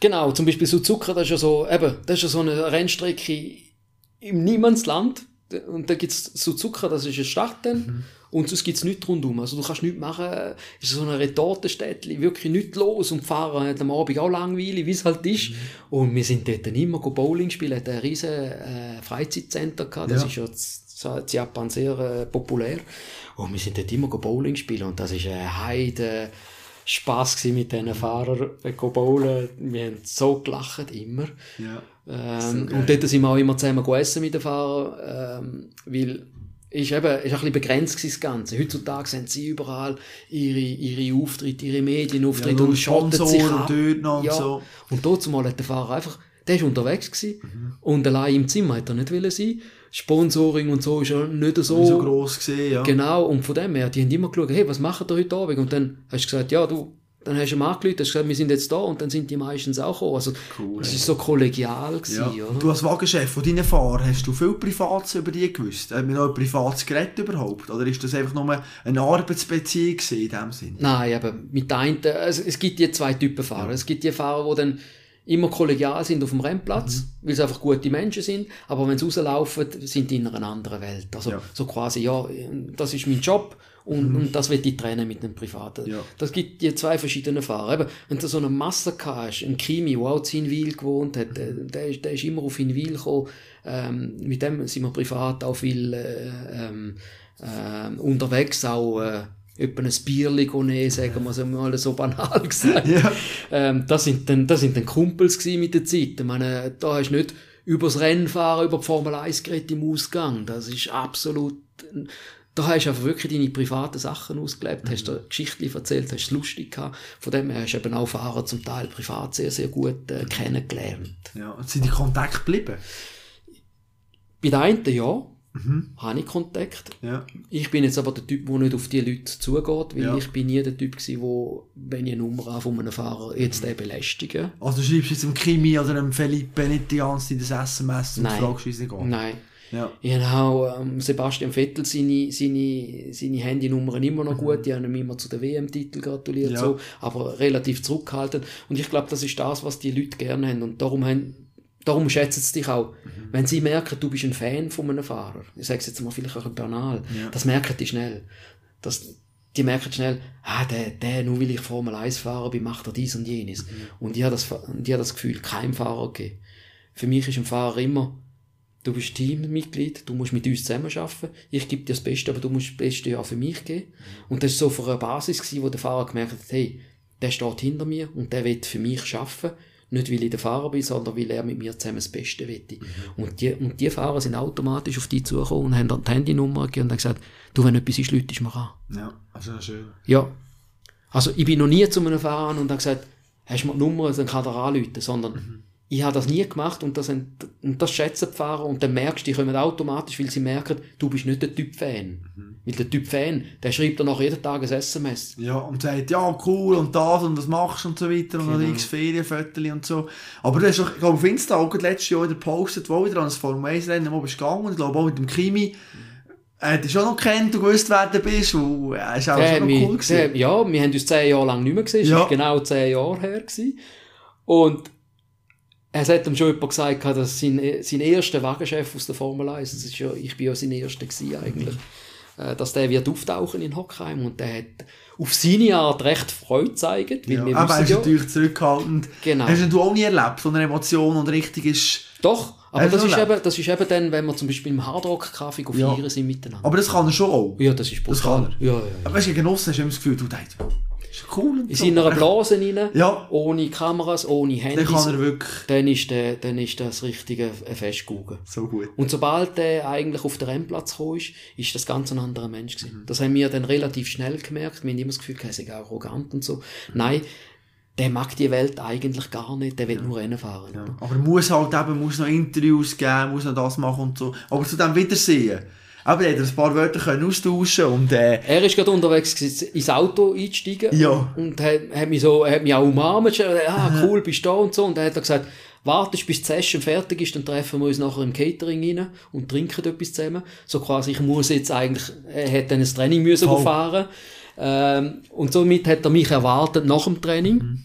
Genau, zum Beispiel Suzuka, das ist ja so, eben, das ist ja so eine Rennstrecke im Niemandsland. Und da gibt's Suzuka, das ist eine Stadt dann. Und sonst gibt's nichts rundum. Also du kannst nichts machen. Es ist so eine Retortenstädtli, wirklich nichts los. Und die Fahrer haben am Abend auch langweilig, wie es halt ist. Und wir sind dort immer go Bowling spielen, hat ein riesen äh, Freizeitcenter gehabt. Das Ja. ist ja in Japan sehr äh, populär. Und wir sind dort immer go Bowling spielen. Und das ist ein Heide Spass mit diesen Fahrern, äh, go bowlen. Wir haben so gelacht, immer. ja. Ähm, geil. und dort sind wir auch immer zusammen gegessen mit den Fahrern, ähm, weil ist eben, ist ein bisschen begrenzt gewesen, das Ganze. Heutzutage sind sie überall ihre, ihre Auftritte, ihre Medienauftritte Ja, und schottet sich ab. noch und ja. so. Und dort zumal hat der Fahrer einfach, der ist unterwegs gewesen Mhm. und allein im Zimmer hat er nicht wollen sein. Sponsoring und so ist ja nicht so. so gross gesehen, ja. Genau, und von dem her, die haben immer geschaut, hey, was macht ihr heute Abend? Und dann hast du gesagt, ja, du, dann hast du ihm angerufen, hast gesagt, wir sind jetzt da und dann sind die meistens auch gekommen. Also, Cool, das ist so kollegial gewesen, Ja. oder? Du als Wagenchef von deinen Fahrern, hast du viel Privates über die gewusst? Hat man noch ein privates Gerät überhaupt? Oder ist das einfach nur eine Arbeitsbeziehung in dem Sinn? Nein, eben, mit der einen, also es gibt die zwei Typen Fahrer. Es gibt die Fahrer, die dann immer kollegial sind auf dem Rennplatz, weil sie einfach gute Menschen sind, aber wenn sie rauslaufen, sind die in einer anderen Welt. Also Ja. so quasi, ja, das ist mein Job und, und das will ich trennen mit einem Privaten. Ja. Das gibt die zwei verschiedene Fahrer. Eben, wenn du so einen Massaker hast, einen Kimi, der auch in Hinwil gewohnt hat, der, der, ist, der ist immer auf Hinwil gekommen, ähm, mit dem sind wir privat auch viel äh, äh, unterwegs, auch äh, etwa ein Bierli nehmen, sagen wir es mal so banal gesagt. Ja. Ähm, das sind dann, das sind dann Kumpels gewesen mit der Zeit. Ich meine, da hast du nicht übers Rennfahren, über die Formel 1 geredet im Ausgang. Das ist absolut, da hast du einfach wirklich deine privaten Sachen ausgelebt, hast dir Geschichten erzählt, hast es lustig gehabt. Von dem her hast du eben auch Fahrer zum Teil privat sehr, sehr gut äh, kennengelernt. ja. Und sind die Kontakt geblieben? Bei den einen ja, habe ich Kontakt. Ja. Ich bin jetzt aber der Typ, der nicht auf die Leute zugeht, weil Ja. ich bin nie der Typ gewesen, wo, wenn ich eine Nummer habe von einem Fahrer, jetzt den belästigen. Also du schreibst jetzt dem Kimi oder dem Felipe nicht die ganze Zeit das SMS und Nein. fragst, wie es geht? Nein. Ja. Ich habe auch ähm, Sebastian Vettel seine, seine, seine Handynummern immer noch gut. Die haben ihm immer zu den WM-Titel gratuliert, Mhm. Ja. so, aber relativ zurückgehalten. Und ich glaube, das ist das, was die Leute gerne haben. Und darum, haben, darum schätzen sie dich auch. Mhm. Wenn sie merken, du bist ein Fan von einem Fahrer, ich sage es jetzt mal vielleicht auch ein banal, Ja. das merken die schnell. Das, die merken schnell, ah, der, der, nur weil ich Formel 1 fahrer bin, macht er dies und jenes. Mhm. Und ich habe das, ich habe das Gefühl, kein Fahrer gegeben. Für mich ist ein Fahrer immer, du bist Teammitglied, du musst mit uns zusammenarbeiten, ich gebe dir das Beste, aber du musst das Beste ja auch für mich geben. Und das war so für eine Basis, gewesen, wo der Fahrer gemerkt hat, hey, der steht hinter mir und der will für mich arbeiten. Nicht, weil ich der Fahrer bin, sondern weil er mit mir zusammen das Beste will. Und, die, und die Fahrer sind automatisch auf dich zugekommen und haben dann die Handynummer gegeben und haben gesagt, du, wenn etwas ist, lütest mir an. Ja, also schön. Ja. Also ich bin noch nie zu einem Fahrer und habe gesagt, hast du mir die Nummer, dann kann er anrufen, sondern ich habe das nie gemacht und das, und das schätzen die Fahrer und dann merkst du, die kommen automatisch, weil sie merken, du bist nicht der Typ Fan. Weil der Typ Fan, der schreibt dann noch jeden Tag ein SMS. Ja, und sagt, ja, cool, und das, und das machst du und so weiter, und Genau. dann x Ferienfotos und so. Aber du hast doch, ich glaube, auf Insta auch letztes Jahr wieder gepostet, wo wieder an das Formel 1 Rennen, wo bist du gegangen, und ich glaube auch mit dem Kimi, äh, du schon noch kennt und gewusst, wer du bist, und äh, ist auch Der, schon cool der, gewesen. ja, wir haben uns zehn Jahre lang nicht mehr gesehen. Es Ja. war genau zehn Jahre her. Gewesen. Und es hat ihm schon jemand gesagt, dass sein, sein erster Wagenchef aus der Formel 1, das ist ja, ich bin ja sein erster gewesen eigentlich, äh, dass der wird auftauchen in Hockheim und der hat auf seine Art recht Freude gezeigt, weil Ja, wir aber er ist ja, natürlich zurückhaltend. Genau. Hast du auch nie erlebt, so eine Emotion und richtig ist... doch, aber das ist, erlebt? eben, das ist eben dann, wenn wir zum Beispiel im Hardrock-Café Ja. feiern sind miteinander. Aber das kann er schon auch. ja, das ist Das brutal. kann er. Ja, ja, ja. Aber weißt du, gegen aussen hast du immer das Gefühl, du denkst, cool In so. seiner Aber Blase rein, Ja. ohne Kameras, ohne Dann Handys. kann er wirklich dann ist, der, dann ist das richtige Festgugen. so gut. Und sobald der eigentlich auf den Rennplatz gekommen ist, ist das ganz ein anderer Mensch Mhm. gewesen. Das haben wir dann relativ schnell gemerkt. Wir haben immer das Gefühl, er sei arrogant und so. Nein, der mag die Welt eigentlich gar nicht, der will nur Rennen fahren. oder? Aber er muss halt eben, muss noch Interviews geben, muss noch das machen und so. Aber zu dem Wiedersehen. Aber er hat ein paar Wörter können austauschen und äh, Er ist gerade unterwegs gewesen, ins Auto einsteigen Ja. und hat, hat mich so, hat mich auch umarmt, ah, cool, bist du da und so. Und dann hat er gesagt, wartest bis die Session fertig ist, dann treffen wir uns nachher im Catering rein und trinken etwas zusammen. So quasi, ich muss jetzt eigentlich, er hätte dann ein Training müssen fahren. Ähm, und somit hat er mich erwartet nach dem Training. Mhm.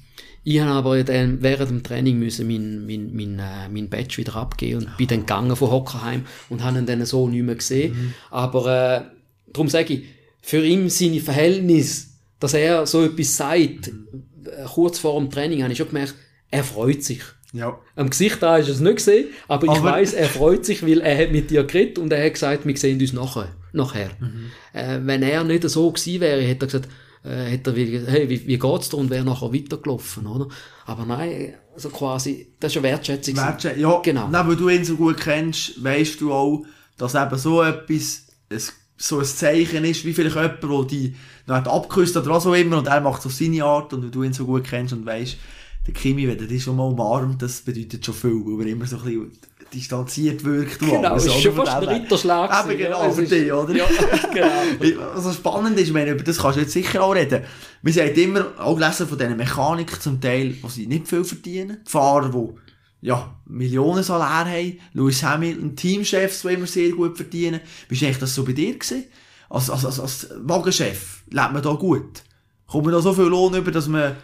Ich habe aber dann während dem Training müssen mein, mein, mein, äh, mein Badge wieder abgeben und bin dann gegangen von Hockerheim und habe ihn dann so nicht mehr gesehen. Mhm. Aber äh, darum sage ich, für ihn seine Verhältnisse, dass er so etwas sagt, äh, kurz vor dem Training, habe ich schon gemerkt, er freut sich. ja. Am Gesicht da ist es nicht gesehen, aber, ich Aber- weiß, er freut sich, weil er hat mit dir geredet und er hat gesagt, wir sehen uns nachher. nachher. Mhm. Äh, wenn er nicht so gewesen wäre, hätte er gesagt, äh, hätte er wie, hey, wie, wie geht's dir und wäre nachher weitergelaufen, oder? Aber nein, also quasi, das ist eine Wertschätzung. Wertschä ja, Genau. Nein, weil du ihn so gut kennst, weißt du auch, dass eben so etwas, ein, so ein Zeichen ist, wie vielleicht jemand, der dich noch hat abgeküsst oder was auch immer, und er macht es auf seine Art, und du ihn so gut kennst und weißt, der Kimi, wenn er dich schon mal umarmt, das bedeutet schon viel, weil er immer so ein bisschen distanziert wirkt. Genau, alles, es ist oder? schon fast ein. Ritterschlag Eben genau, für dich, oder? Ja, genau. Was so spannend ist, meine, über das kannst du jetzt sicher auch reden. Wir sagen immer, auch gelesen von diesen Mechanikern zum Teil, wo sie nicht viel verdienen. Die Fahrer, die, ja, Millionen Salär haben. Lewis Hamilton, Teamchefs, die immer sehr gut verdienen. Wie war eigentlich das so bei dir gewesen? Als, als, als, als Wagenchef, lebt man da gut? Kommt man da so viel Lohn über, dass man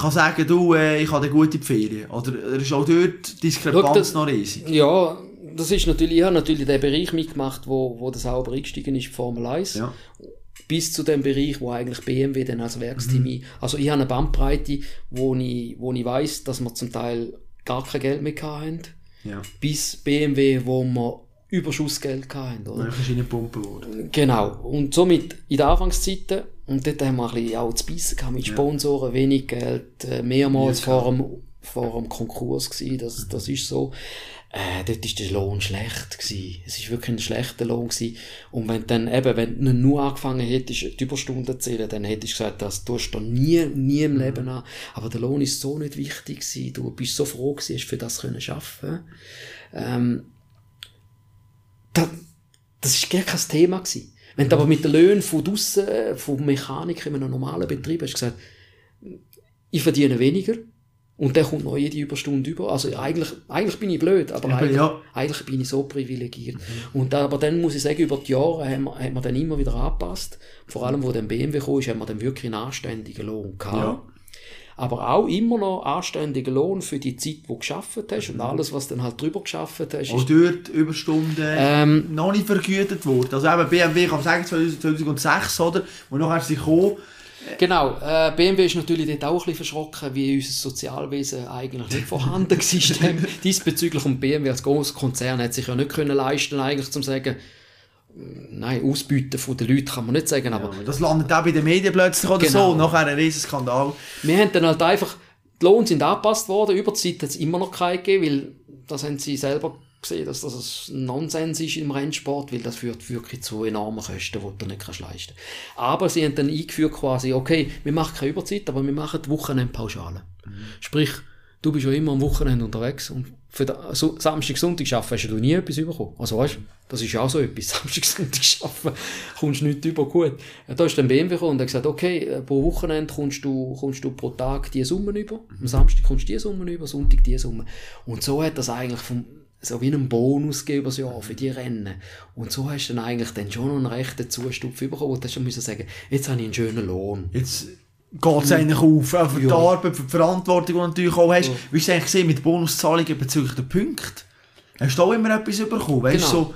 kann sagen, du, äh, ich habe eine gute Ferien? Oder ist auch dort die Diskrepanz Schau, das- noch riesig? Ja, das ist natürlich, ich habe natürlich den Bereich mitgemacht, wo, wo das sauber eingestiegen ist, Formel 1. Ja. Bis zu dem Bereich, wo eigentlich BMW dann als Werksteam, ein- also ich habe eine Bandbreite, wo ich, wo ich weiss, dass wir zum Teil gar kein Geld mehr hatten, Ja. bis BMW, wo wir Überschussgeld hatten, oder? Dann ist Pumpen worden. Genau. Und somit in den Anfangszeiten, und dort haben wir ein bisschen auch zu beißen mit Sponsoren, wenig Geld, äh, mehrmals vor dem, vor dem Konkurs gewesen, das, das ist so. Äh, dort ist der Lohn schlecht gewesen. Es ist wirklich ein schlechter Lohn gewesen. Und wenn dann eben, wenn du nur angefangen hättest, die Überstunden zu zählen, dann hättest du gesagt, das tust du nie, nie im Leben an. Aber der Lohn ist so nicht wichtig gewesen. Du bist so froh gewesen, hast für das können schaffen. Ähm, das, das ist gar kein Thema gewesen. Wenn du aber mit den Löhnen von draussen, von Mechanikern in einem normalen Betrieb hast gesagt, ich verdiene weniger und der kommt noch jede Überstunde über. Also eigentlich, eigentlich bin ich blöd, aber Eben, eigentlich, ja. eigentlich bin ich so privilegiert. Und da, aber dann muss ich sagen, über die Jahre haben wir, haben wir dann immer wieder angepasst. Vor allem, wo dann BMW kam, ist, haben wir dann wirklich einen anständigen Lohn gehabt. Ja. Aber auch immer noch anständigen Lohn für die Zeit, die du geschafft hast und alles, was dann halt drüber geschafft hast. Auch Ist, dort Überstunden ähm, noch nicht vergütet worden. Also eben BMW, ich kann sagen, 2006, oder? Und nachher sie gekommen. Genau, äh, BMW ist natürlich dort auch ein bisschen verschrocken, wie unser Sozialwesen eigentlich nicht vorhanden war. Diesbezüglich und BMW als grosser Konzern hat sich ja nicht können leisten, eigentlich zum sagen, nein, Ausbeuten von den Leuten kann man nicht sagen, aber Ja, das landet auch bei den Medien plötzlich oder Genau. so. Nachher ein riesen Skandal. wir haben dann halt einfach, die Lohn sind angepasst worden, über die Zeit hat es immer noch keine gegeben, weil das haben sie selber gesehen, dass das ein Nonsens ist im Rennsport, weil das führt wirklich zu enormen Kosten, die du nicht kannst leisten Aber sie haben dann eingeführt quasi, okay, wir machen keine Überzeit, aber wir machen die Wochenendpauschale. Sprich, du bist ja immer am Wochenende unterwegs und für den, so, Samstag, Sonntag arbeiten hast du nie etwas bekommen. Also weißt das ist ja auch so etwas. Samstag, Sonntag arbeiten, kommst du nicht über gut. Da ist dann BMW gekommen und hat gesagt, okay, äh, pro Wochenende kommst du, kommst du pro Tag diese Summen über. Am Samstag kommst du diese Summen über, Sonntag diese Summen. Und so hat das eigentlich vom, so wie einen Bonus gegeben das Jahr für die Rennen. Und so hast du dann eigentlich dann schon noch einen rechten Zustupf bekommen, wo du hast schon sagen, jetzt habe ich einen schönen Lohn. Jetzt geht es eigentlich auf, auch für die Ja. Arbeit, für die Verantwortung, die du natürlich auch hast. Wie hast du eigentlich mit Bonuszahlungen bezüglich der Punkte? Hast du auch immer etwas bekommen? Weißt du, Genau. so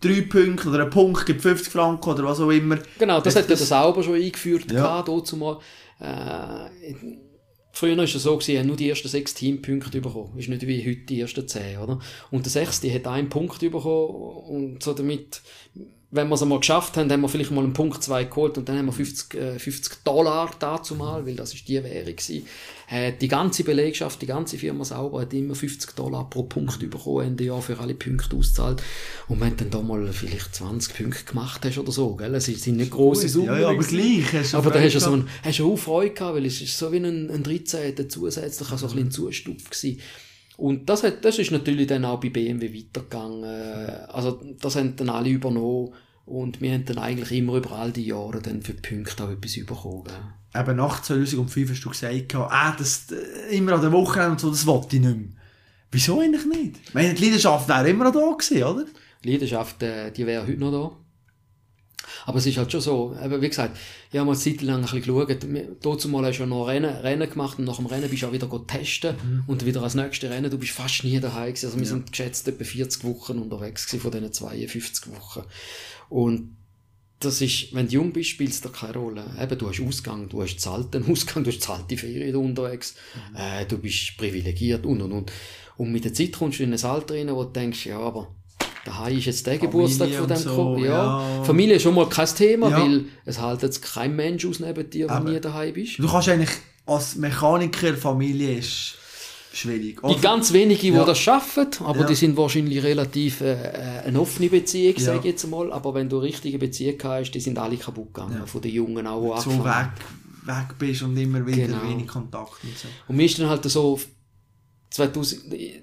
drei Punkte oder ein Punkt gibt 50 Franken oder was auch immer. Genau, das Hat hat er das- selber schon eingeführt, Ja. ja. dazu mal. Äh, früher war es so, gewesen, hat nur die ersten sechs Teampunkte bekommen. Ist nicht wie heute die ersten zehn, oder? Und der sechste hat einen Punkt bekommen und so damit, wenn wir es einmal geschafft haben, haben wir vielleicht mal einen Punkt zwei geholt und dann haben wir 50, äh, 50 Dollar dazu mal, weil das ist die Währung gewesen. Äh, die ganze Belegschaft, die ganze Firma sauber hat immer 50 Dollar pro Punkt bekommen, Ende Jahr für alle Punkte auszahlt. Und wenn du dann da mal vielleicht 20 Punkte gemacht hast oder so, gell, es sind nicht grosse Summen. Ja, ja, aber gleich. Hast du Aber da hast du so ein, hast du auch Freude gehabt, weil es ist so wie ein, ein 13. zusätzlicher, so ein bisschen Zustupf gewesen. Und das hat, das ist natürlich dann auch bei BMW weitergegangen. Also, das haben dann alle übernommen. Und wir haben dann eigentlich immer über all die Jahre dann für die Punkte auch etwas bekommen. Eben nach 2005 hast du gesagt, ah, das, immer an der Woche und so, das wollte ich nicht mehr. Wieso eigentlich nicht? Ich meine, die Leidenschaft wäre immer noch da gewesen, oder? Die Leidenschaft, äh, die wäre heute noch da. Aber es ist halt schon so, eben, wie gesagt, ich habe mal eine Zeit lang ein bisschen geschaut. Dazu mal hast du ja noch Rennen, Rennen gemacht und nach dem Rennen bist du auch wieder testen und wieder als nächstes Rennen. Du bist fast nie daheim gewesen. Also wir sind geschätzt etwa 40 Wochen unterwegs gewesen von diesen 52 Wochen. Und das ist, wenn du jung bist, spielt es dir keine Rolle. Eben, du hast Ausgang, du hast zahlten Ausgang, du hast zahlte Ferien da unterwegs, äh, du bist privilegiert und und und. Und mit der Zeit kommst du in ein Alter rein, wo du denkst, ja, aber daheim ist jetzt der Geburtstag von dem so. Ja. ja. Familie ist schon mal kein Thema, Ja. weil es hält jetzt kein Mensch aus neben dir, wenn nie daheim bist. Du kannst eigentlich als Mechaniker Familie ist schwierig. Die ganz wenigen, die das schaffen, aber die sind wahrscheinlich relativ äh, äh, eine offene Beziehung, sage ich jetzt mal. Aber wenn du eine richtige Beziehung hast, die sind alle kaputt gegangen. Von den Jungen auch, so weg, weg bist und immer wieder Genau. wenig Kontakt und so. Und mir ist dann halt so 2000,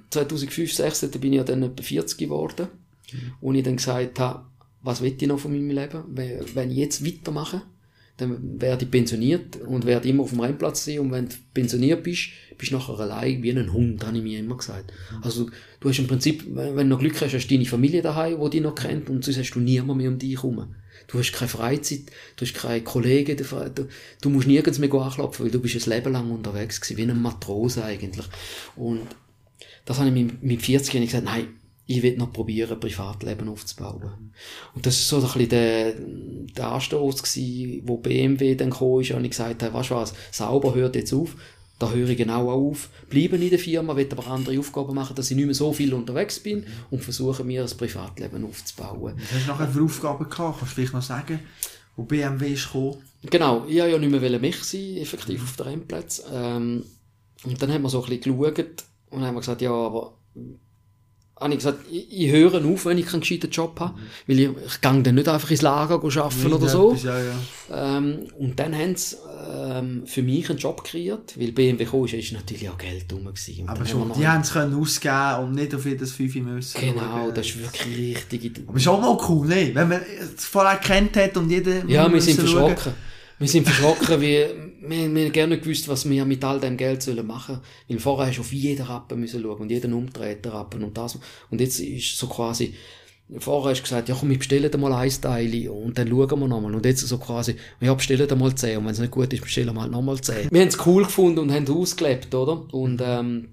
2005, 2006, da bin ich ja dann etwa 40 geworden. Und ich dann gesagt habe, was will ich noch von meinem Leben? Wenn, ich jetzt weitermache, dann werde ich pensioniert und werde immer auf dem Rennplatz sein. Und wenn du pensioniert bist, bist du nachher allein wie ein Hund, habe ich mir immer gesagt. Also du hast im Prinzip, wenn du noch Glück hast, hast du deine Familie daheim, die dich noch kennt und sonst hast du niemand mehr um dich herum. Du hast keine Freizeit, du hast keine Kollegen, du musst nirgends mehr anklopfen, weil du bist ein Leben lang unterwegs gewesen, wie ein Matrose eigentlich. Und das habe ich mit, mit 40 Jahren gesagt, nein, ich will noch probieren, ein Privatleben aufzubauen. Und das ist so ein bisschen der, der Anstoß gewesen, wo BMW dann gekommen ist und ich gesagt habe, weißt du was, sauber hört jetzt auf, da höre ich genau auf, bleibe in der Firma, will aber andere Aufgaben machen, dass ich nicht mehr so viel unterwegs bin und versuche mir ein Privatleben aufzubauen. Was hast du nachher für Aufgaben gehabt? Kannst du vielleicht noch sagen, wo BMW ist gekommen? Genau, ich wollte ja nicht mehr mich sein, effektiv auf den Rennplatz. Ähm, und dann haben wir so ein bisschen geschaut und haben wir gesagt, ja, aber habe ich gesagt, ich, ich höre auf, wenn ich keinen gescheiten Job habe, weil ich, ich gehe dann nicht einfach ins Lager arbeiten oder so. Irgendetwas, Ja, ja. Ähm, und dann haben sie ähm, für mich einen Job kreiert, weil BMW gekommen ist, natürlich auch Geld rum gewesen. Aber schon, haben die haben es können ausgeben und nicht auf jedes Fünfe müssen. Genau, das ist wirklich richtig. Aber ist auch mal cool, ne? Wenn man es vorher kennt hat und jeder Ja, wir sind verschrocken. Wir sind verschrocken, wie, wir, wir gerne gewusst, was wir mit all dem Geld sollen machen. Weil vorher hast du auf jeden Rappen schauen und jeden Umtreter Rappen und das. Und jetzt ist so quasi, vorher hast du gesagt, ja komm, wir bestellen mal ein Teil und dann schauen wir nochmal. Und jetzt so quasi, ja, bestellen mal 10 und wenn es nicht gut ist, bestellen wir halt nochmal 10. Wir haben es cool gefunden und haben ausgelebt, oder? Und, ähm,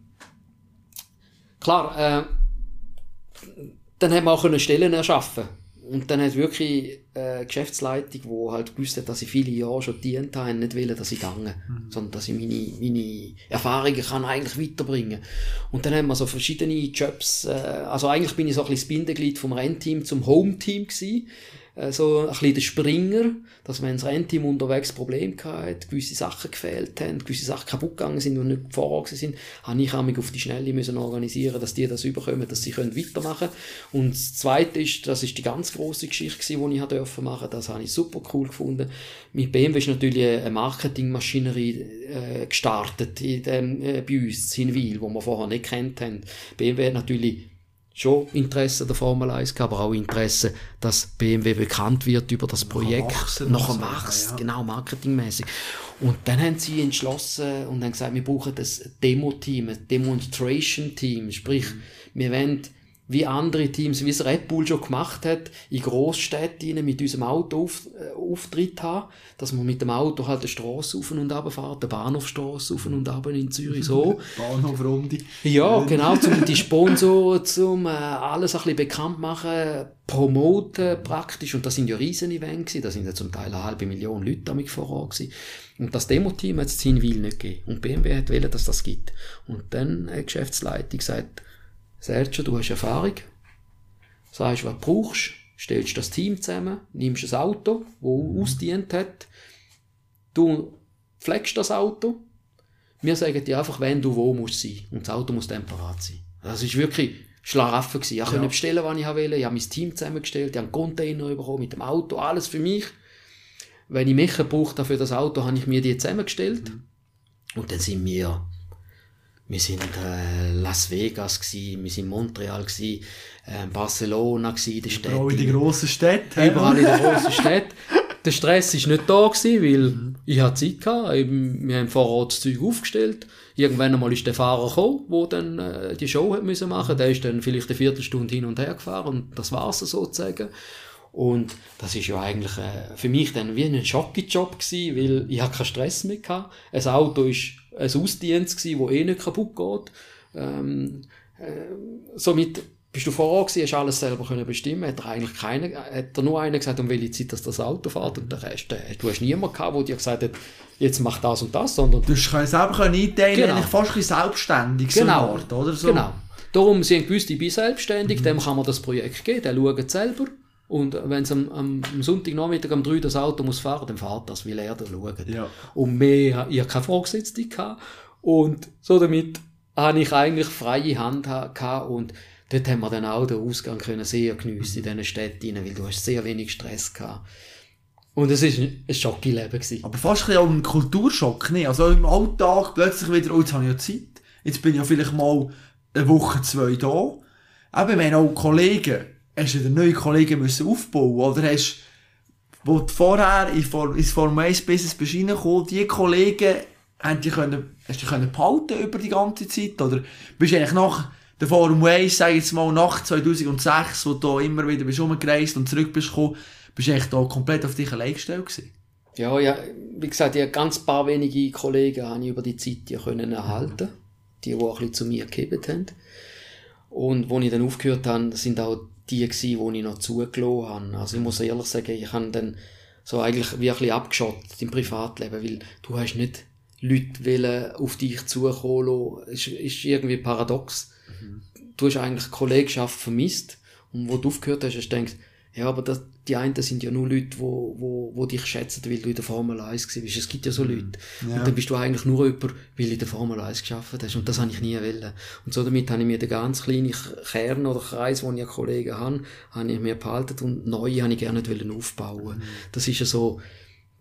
klar, äh, dann haben wir auch können Stellen erschaffen und dann hat wirklich äh, Geschäftsleitung, die halt gewusst hat, dass ich viele Jahre schon dient habe, nicht wollen, dass ich gehe, sondern dass ich meine, meine Erfahrungen kann eigentlich weiterbringen. Und dann haben wir so verschiedene Jobs, äh, also eigentlich bin ich so ein bisschen das Bindeglied vom Rennteam zum Home-Team gewesen. Äh, so ein bisschen der Springer, dass wenn das Rennteam unterwegs Probleme hatte, gewisse Sachen gefehlt haben, gewisse Sachen kaputt gegangen sind und nicht vorher sind, habe ich mich auf die Schnelle müssen organisieren, dass die das überkommen, dass sie können weitermachen können. Und das Zweite ist, das ist die ganz große Geschichte, die ich machen. Das habe ich super cool gefunden. Mit BMW ist natürlich eine Marketingmaschinerie äh, gestartet in dem, äh, bei uns in Wil, wo wir vorher nicht kennt haben. BMW hat natürlich schon Interesse der Formel 1 gehabt, aber auch Interesse, dass BMW bekannt wird über das Projekt, wachsen und so, wächst, ja. genau, marketingmäßig. Und dann haben sie entschlossen und haben gesagt, wir brauchen das Demo-Team, ein Demonstration-Team, sprich, Mhm. wir wollen wie andere Teams, wie es Red Bull schon gemacht hat, in Großstädten mit unserem Auto auf, äh, Auftritt haben, dass man mit dem Auto halt eine Straße auf und runter fährt, eine Bahnhofstraße auf und runter in Zürich, so. Bahnhof Runde. Ja, genau, zum die Sponsoren, zum äh, alles ein bisschen bekannt machen, promoten praktisch. Und das sind ja riesen Events. Da sind ja zum Teil eine halbe Million Leute damit vor Ort gewesen. Und das Demo-Team hat es in Wil nicht gegeben. Und BMW hat wollen, dass das gibt. Und dann hat die Geschäftsleitung gesagt, Sergio, du hast Erfahrung, sagst, was du brauchst, stellst das Team zusammen, nimmst ein Auto, das ausdient hat, du pflegst das Auto, wir sagen dir einfach, wenn du wo musst sein. Und das Auto muss dann parat sein. Das ist wirklich Schlaraffen gewesen. Ich konnte bestellen, was ich wollte. Ich habe mein Team zusammengestellt. Ich habe einen Container bekommen mit dem Auto. Alles für mich. Wenn ich Mecher brauchte für das Auto, habe ich mir die zusammengestellt. Und dann sind wir, wir sind äh, Las Vegas gsi, wir sind Montreal gsi, äh, Barcelona in der Stadt. Auch in die grossen Städte. Überall in der grossen Stadt. Der Stress war nicht da, gewesen, weil Mhm. ich hatte Zeit gehabt. Wir haben vorher das Zeug aufgestellt. Irgendwann einmal ist der Fahrer gekommen, der dann äh, die Show hat müssen machen. Der ist dann vielleicht eine Viertelstunde hin und her gefahren und das war's sozusagen. Und das ist ja eigentlich äh, für mich dann wie ein gewesen, weil ich hatte keinen Stress mehr gehabt. Ein Auto ist ein Ausdienst gewesen, wo eh nicht kaputt geht. Ähm, äh, somit bist du vor Ort gewesen, hast alles selber können bestimmen, hat er eigentlich keiner, hat er nur einer gesagt, um welche Zeit dass das Auto fährt und der Rest, äh, du hast niemanden gehabt, der dir gesagt hat, jetzt mach das und das, sondern Du kannst selber können einteilen, Genau. eigentlich fast ein bisschen selbstständig, so Genau. eine Art, oder so. Genau. Darum, sie haben gewusst, ich bin selbstständig, dem kann man das Projekt geben, der schaut selber. Und wenn es am, am, am Sonntagnachmittag um 3 das Auto muss fahren, dann fährt das, weil er da schaut. Ja. Und mehr, ich hatte keine Vorgesetzte gehabt. Und so damit habe ich eigentlich freie Hand ha- gehabt und dort haben wir dann auch den Ausgang können sehr geniessen in diesen Städten, weil du hast sehr wenig Stress gehabt. Und es war ein Schockleben. gewesen. Aber fast ein auch ein Kulturschock, nicht? Also im Alltag plötzlich wieder, oh, jetzt habe ich ja Zeit. Jetzt bin ich ja vielleicht mal eine Woche, zwei da. Eben, wir haben auch Kollegen, hast du dir neue Kollegen müssen aufbauen, oder hast, wo du vorher in For- ins Formel 1 Business bist reingekommen, die Kollegen, haben die können, hast du können behalten über die ganze Zeit, oder bist du eigentlich nach der Formel 1, sag jetzt mal, nach 2006, wo du immer wieder bist rumgereist und zurück bist gekommen, bist du eigentlich da komplett auf dich allein gestellt gewesen? Ja, ja, wie gesagt, ja, ganz paar wenige Kollegen habe ich über die Zeit die können erhalten, die, die auch ein bisschen zu mir gegeben haben. Und wo ich dann aufgehört habe, sind auch die gewesen, wo ich noch zugelassen habe. Also ich muss ehrlich sagen, ich habe dann so eigentlich wie ein bisschen abgeschottet im Privatleben, weil du hast nicht Leute wollen auf dich zukommen lassen. Es ist, irgendwie paradox. Du hast eigentlich Kollegschaft vermisst und wo du aufgehört hast, hast du gedacht, ja, aber das, die einen sind ja nur Leute, wo, wo, wo dich schätzen, weil du in der Formel 1 gewesen bist. Es gibt ja so Leute. Ja. Und dann bist du eigentlich nur jemand, weil du in der Formel 1 geschafft hast. Und das habe ich nie wollen. Und so damit habe ich mir den ganz kleinen Kern oder Kreis, wo ich Kollegen habe, habe ich mir behalten und neue habe ich gerne nicht aufbauen. Das ist ja so,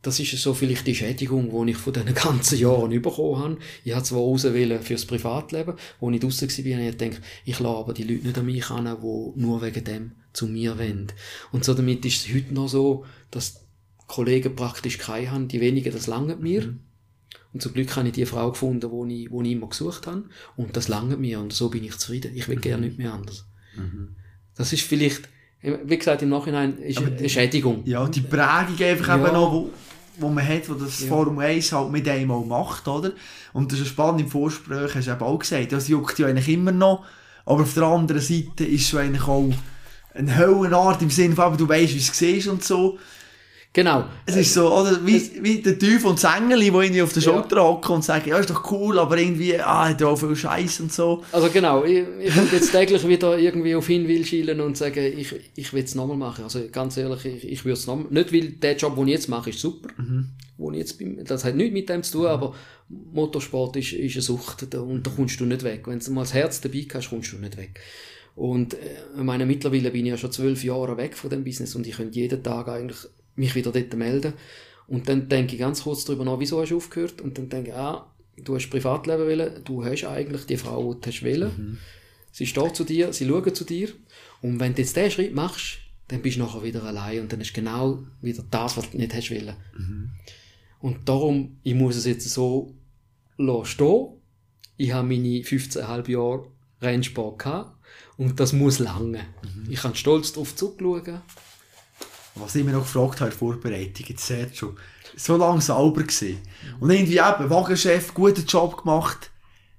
das ist ja so vielleicht die Schädigung, die ich von diesen ganzen Jahren bekommen habe. Ich habe zwar raus fürs Privatleben, wo ich draussen war, habe ich gedacht, ich lasse aber die Leute nicht an mich an, die nur wegen dem zu mir wollen. Und so damit ist es heute noch so, dass Kollegen praktisch keine haben, die wenigen, das langt mir. Und zum Glück habe ich die Frau gefunden, die ich, die ich immer gesucht habe. Und das langt mir. Und so bin ich zufrieden. Ich will gerne nicht mehr anders. Das ist vielleicht, wie gesagt, im Nachhinein ist Aber eine Schädigung. Ja, die Prägung einfach Ja. eben noch, wo, wo man hat, wo das Ja. Formel 1 halt mit einem auch macht, oder? Und das ist spannend im Vorgespräch, hast du eben auch gesagt, das juckt ja eigentlich immer noch, aber auf der anderen Seite ist es eigentlich auch eine Höllenart im Sinne von, du weißt, wie es siehst und so. Genau. Es ist so, oder, wie, wie der Teufel und das Engel, die irgendwie auf der Schulter hocken und sagen, ja, ist doch cool, aber irgendwie, ah, hat ja auch viel Scheiß und so. Also genau, ich, ich könnte jetzt täglich wieder irgendwie auf ihn will schielen und sagen, ich, ich will es nochmal machen. Also ganz ehrlich, ich, ich würde es nochmal, nicht weil der Job, den ich jetzt mache, ist super, wo ich jetzt bin, das hat nichts mit dem zu tun, aber Motorsport ist, ist eine Sucht und da kommst du nicht weg. Wenn du mal das Herz dabei hast, kommst du nicht weg. Und äh, ich meine, mittlerweile bin ich ja schon zwölf Jahre weg von dem Business und ich könnte jeden Tag eigentlich mich wieder dort melden. Und dann denke ich ganz kurz darüber nach, wieso hast du aufgehört? Und dann denke ich, ah, du hast Privatleben wollen, du hast eigentlich die Frau, die du wollen. Sie steht zu dir, sie schauen zu dir. Und wenn du jetzt diesen Schritt machst, dann bist du nachher wieder allein und dann ist genau wieder das, was du nicht hast wollen. Und darum, ich muss es jetzt so stehen. Ich habe meine 15,5 Jahre Rennsport gehabt und das muss lange. Ich kann stolz darauf zurückschauen. Was ich mir noch gefragt habe in der Vorbereitung, jetzt Sergio, so lange sauber gewesen. Und irgendwie eben, Wagenchef, guten Job gemacht.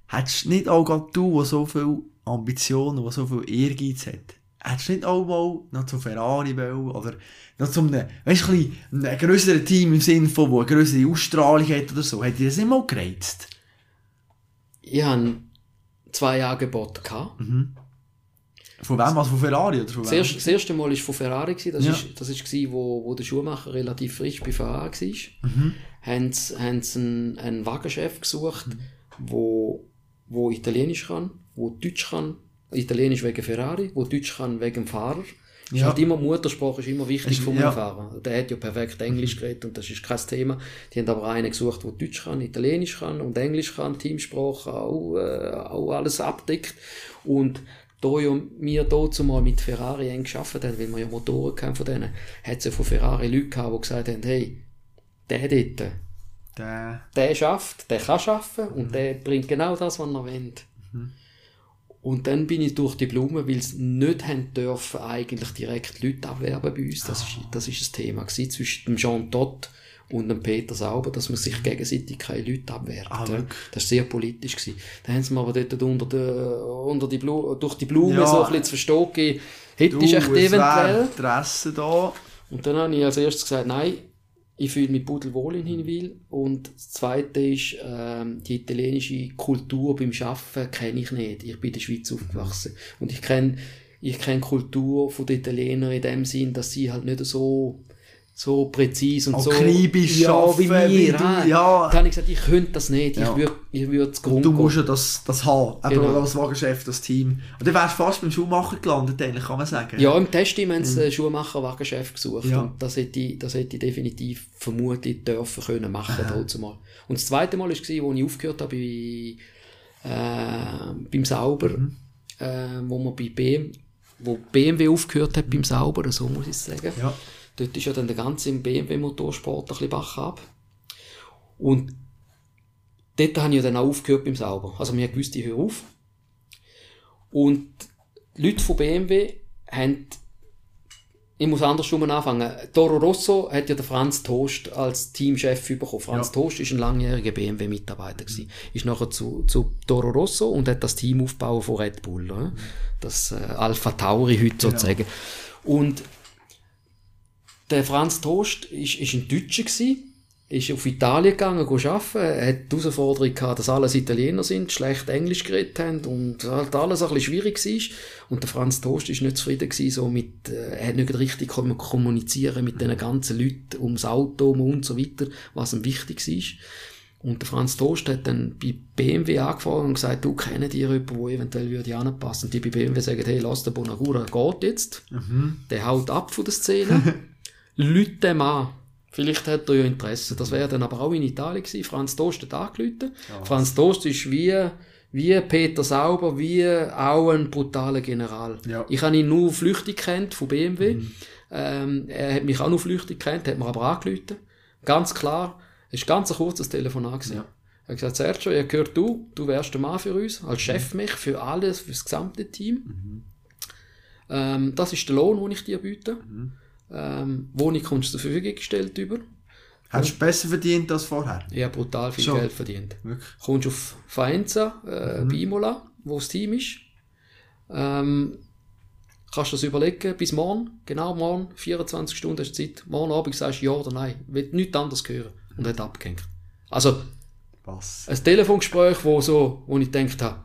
Hättest nicht auch gerade du, der so viel Ambitionen, der so viel Ehrgeiz hat, hättest nicht auch mal noch zu Ferrari wollen, oder noch zu einem, weißt du, ein, ein Team im Sinne von, wo eine grössere Ausstrahlung hat oder so, hätte dir das nicht mal gereizt? Ich hatte zwei Angebote. Gehabt. Von wem? Also von Ferrari oder von Das, erste, das erste Mal war von Ferrari. gewesen. Das Ja. ist, das ist gewesen, wo, wo der Schuhmacher relativ frisch bei Ferrari war. Mhm. Haben sie, haben sie einen, einen Wagenchef gesucht, wo, wo Italienisch kann, wo Deutsch kann. Italienisch wegen Ferrari, wo Deutsch kann wegen dem Fahrer. Ist Ja. halt immer, Muttersprache ist immer wichtig Ist- vom ja. Fahrer. Der hat ja perfekt Englisch geredet und das ist kein Thema. Die haben aber einen gesucht, der Deutsch kann, Italienisch kann und Englisch kann, Teamsprache auch, äh, auch alles abdeckt. Und da ja wir dazu mal mit Ferrari eng geschafft haben, weil wir ja Motoren hatten von denen, hat es ja von Ferrari Leute gehabt, die gesagt haben, hey, der dort, Der, der schafft, der kann schaffen und der bringt genau das, was er will. Und dann bin ich durch die Blumen, weil sie nicht haben dürfen, eigentlich direkt Leute abwerben bei uns. Das ist, das ist das Thema gewesen, zwischen dem Jean Todt und dem Peter Sauber, dass man sich gegenseitig keine Leute abwerbt. Ah, ja. das war sehr politisch. Gewesen. Dann haben sie mir aber dort unter die, unter die Blu durch die Blume Ja. so ein bisschen zu verstehen gegeben, hätte ich echt eventuell. Interesse da. Und dann habe ich als erstes gesagt, nein, ich fühle mich pudelwohl in Hinwil. Und das Zweite ist, ähm, die italienische Kultur beim Arbeiten kenne ich nicht. Ich bin in der Schweiz aufgewachsen. Und ich kenne ich kenne die Kultur von den Italienern in dem Sinn, dass sie halt nicht so, so präzise und so... Akribisch ja, wie wir. du, ja. Da habe ich gesagt, ich könnte das nicht. Ja. Ich würde ich würd Grund Du musst ja das, das haben. Eben Genau. als Wagenchef, das Team. Und dann wärst du fast beim Schuhmacher gelandet, eigentlich, kann man sagen. Ja, im Testteam haben sie einen Schuhmacher-Wagenchef gesucht. Mhm. Ja. Und das hätte, ich, das hätte ich definitiv vermutlich dürfen können machen, mal. Und das zweite Mal war, als ich aufgehört habe bei, äh, beim Sauber, Mhm. äh, wo man bei BMW, wo BMW aufgehört hat beim Sauber, so muss ich sagen. Ja. Dort ist ja dann der ganze BMW-Motorsport ein bisschen bach ab. Und dort habe ich ja dann auch aufgehört beim Sauber. Also mir gewusst, ich höre auf. Und die Leute von BMW haben, ich muss andersrum anfangen. Toro Rosso hat ja der Franz Toast als Teamchef bekommen. Franz Ja. Toast ist ein langjähriger BMW-Mitarbeiter gewesen. Ist nachher zu, zu Toro Rosso und hat das Team aufgebaut von Red Bull. oder? Das äh, Alpha Tauri heute sozusagen. Und der Franz Toast ist, ist ein Deutscher gewesen, ist auf Italien gegangen, go arbeiten, er hat die Herausforderung gehabt, dass alles Italiener sind, schlecht Englisch geredet haben und halt alles ein bisschen schwierig war. Und der Franz Toast ist nicht zufrieden gewesen, so mit, äh, er hat nicht richtig kommunizieren mit den ganzen Leuten ums Auto und so weiter, was ihm wichtig war. Und der Franz Toast hat dann bei BMW angefangen und gesagt, du kennst dir jemanden, der eventuell würde anpassen. Und die bei BMW sagen, hey, lass den Bonagura, geht jetzt. Der haut ab von der Szene. Leute dem an. Vielleicht hat er ja Interesse. Das wäre dann aber auch in Italien gewesen. Franz Toast hat angerufen. Franz Toast ist wie, wie Peter Sauber, wie auch ein brutaler General. Ja. Ich habe ihn nur flüchtig kennt von BMW. Ähm, er hat mich auch nur flüchtig kennt, hat mir aber angerufen. Ganz klar, es war ganz ein kurzes Telefonat. gewesen. Ja. Er hat gesagt, Sergio, ihr gehört du, du wärst der Mann für uns, als Chef mich, für alles, für das gesamte Team. Ähm, das ist der Lohn, den ich dir biete. Ähm, Wohnung kommst du zur Verfügung gestellt über. Hättest du besser verdient als vorher? Ich habe brutal viel Schon. Geld verdient. Wirklich? Kommst auf Faenza, äh, bei Imola, wo das Team ist. Ähm, kannst du das überlegen, bis morgen, genau morgen, 24 Stunden hast du Zeit, morgen Abend sagst du ja oder nein, will nichts anderes hören und hat abgehängt. Also, Was? ein Telefongespräch, wo so, wo ich gedacht habe,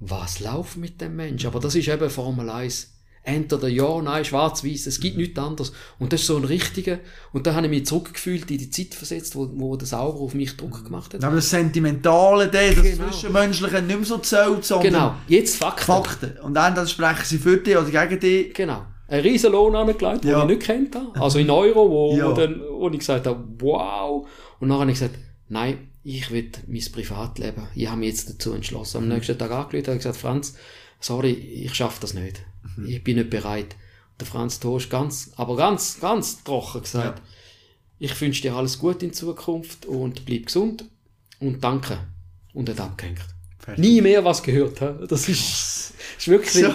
was läuft mit dem Mensch? Aber das ist eben Formel 1. Entweder ja, nein, schwarz-weiß, es gibt nichts anderes. Und das ist so ein richtiger, und da habe ich mich zurückgefühlt in die Zeit versetzt, wo, wo der Sauber auf mich Druck gemacht hat. Aber das Sentimentale, das Genau. Zwischenmenschliche nicht mehr so zählt, sondern Genau, jetzt Fakten. Fakten. Und dann sprechen sie für dich oder gegen dich. Genau. Ein riesen Lohn angelegt, den Ja. ich nicht kennt habe. Also in Euro, wo, Ja. wo, dann, wo ich gesagt habe, wow. Und dann habe ich gesagt, nein, ich will mein Privatleben. Ich habe mich jetzt dazu entschlossen. Am nächsten Tag angerufen und gesagt, Franz, sorry, ich schaffe das nicht. Ich bin nicht bereit. Der Franz Toast ganz, aber ganz, ganz trocken gesagt, ich wünsche dir alles Gute in Zukunft und bleib gesund und danke. Und hat abgehängt. Fertig. Nie mehr was gehört. hä? Das ist, ist wirklich, So.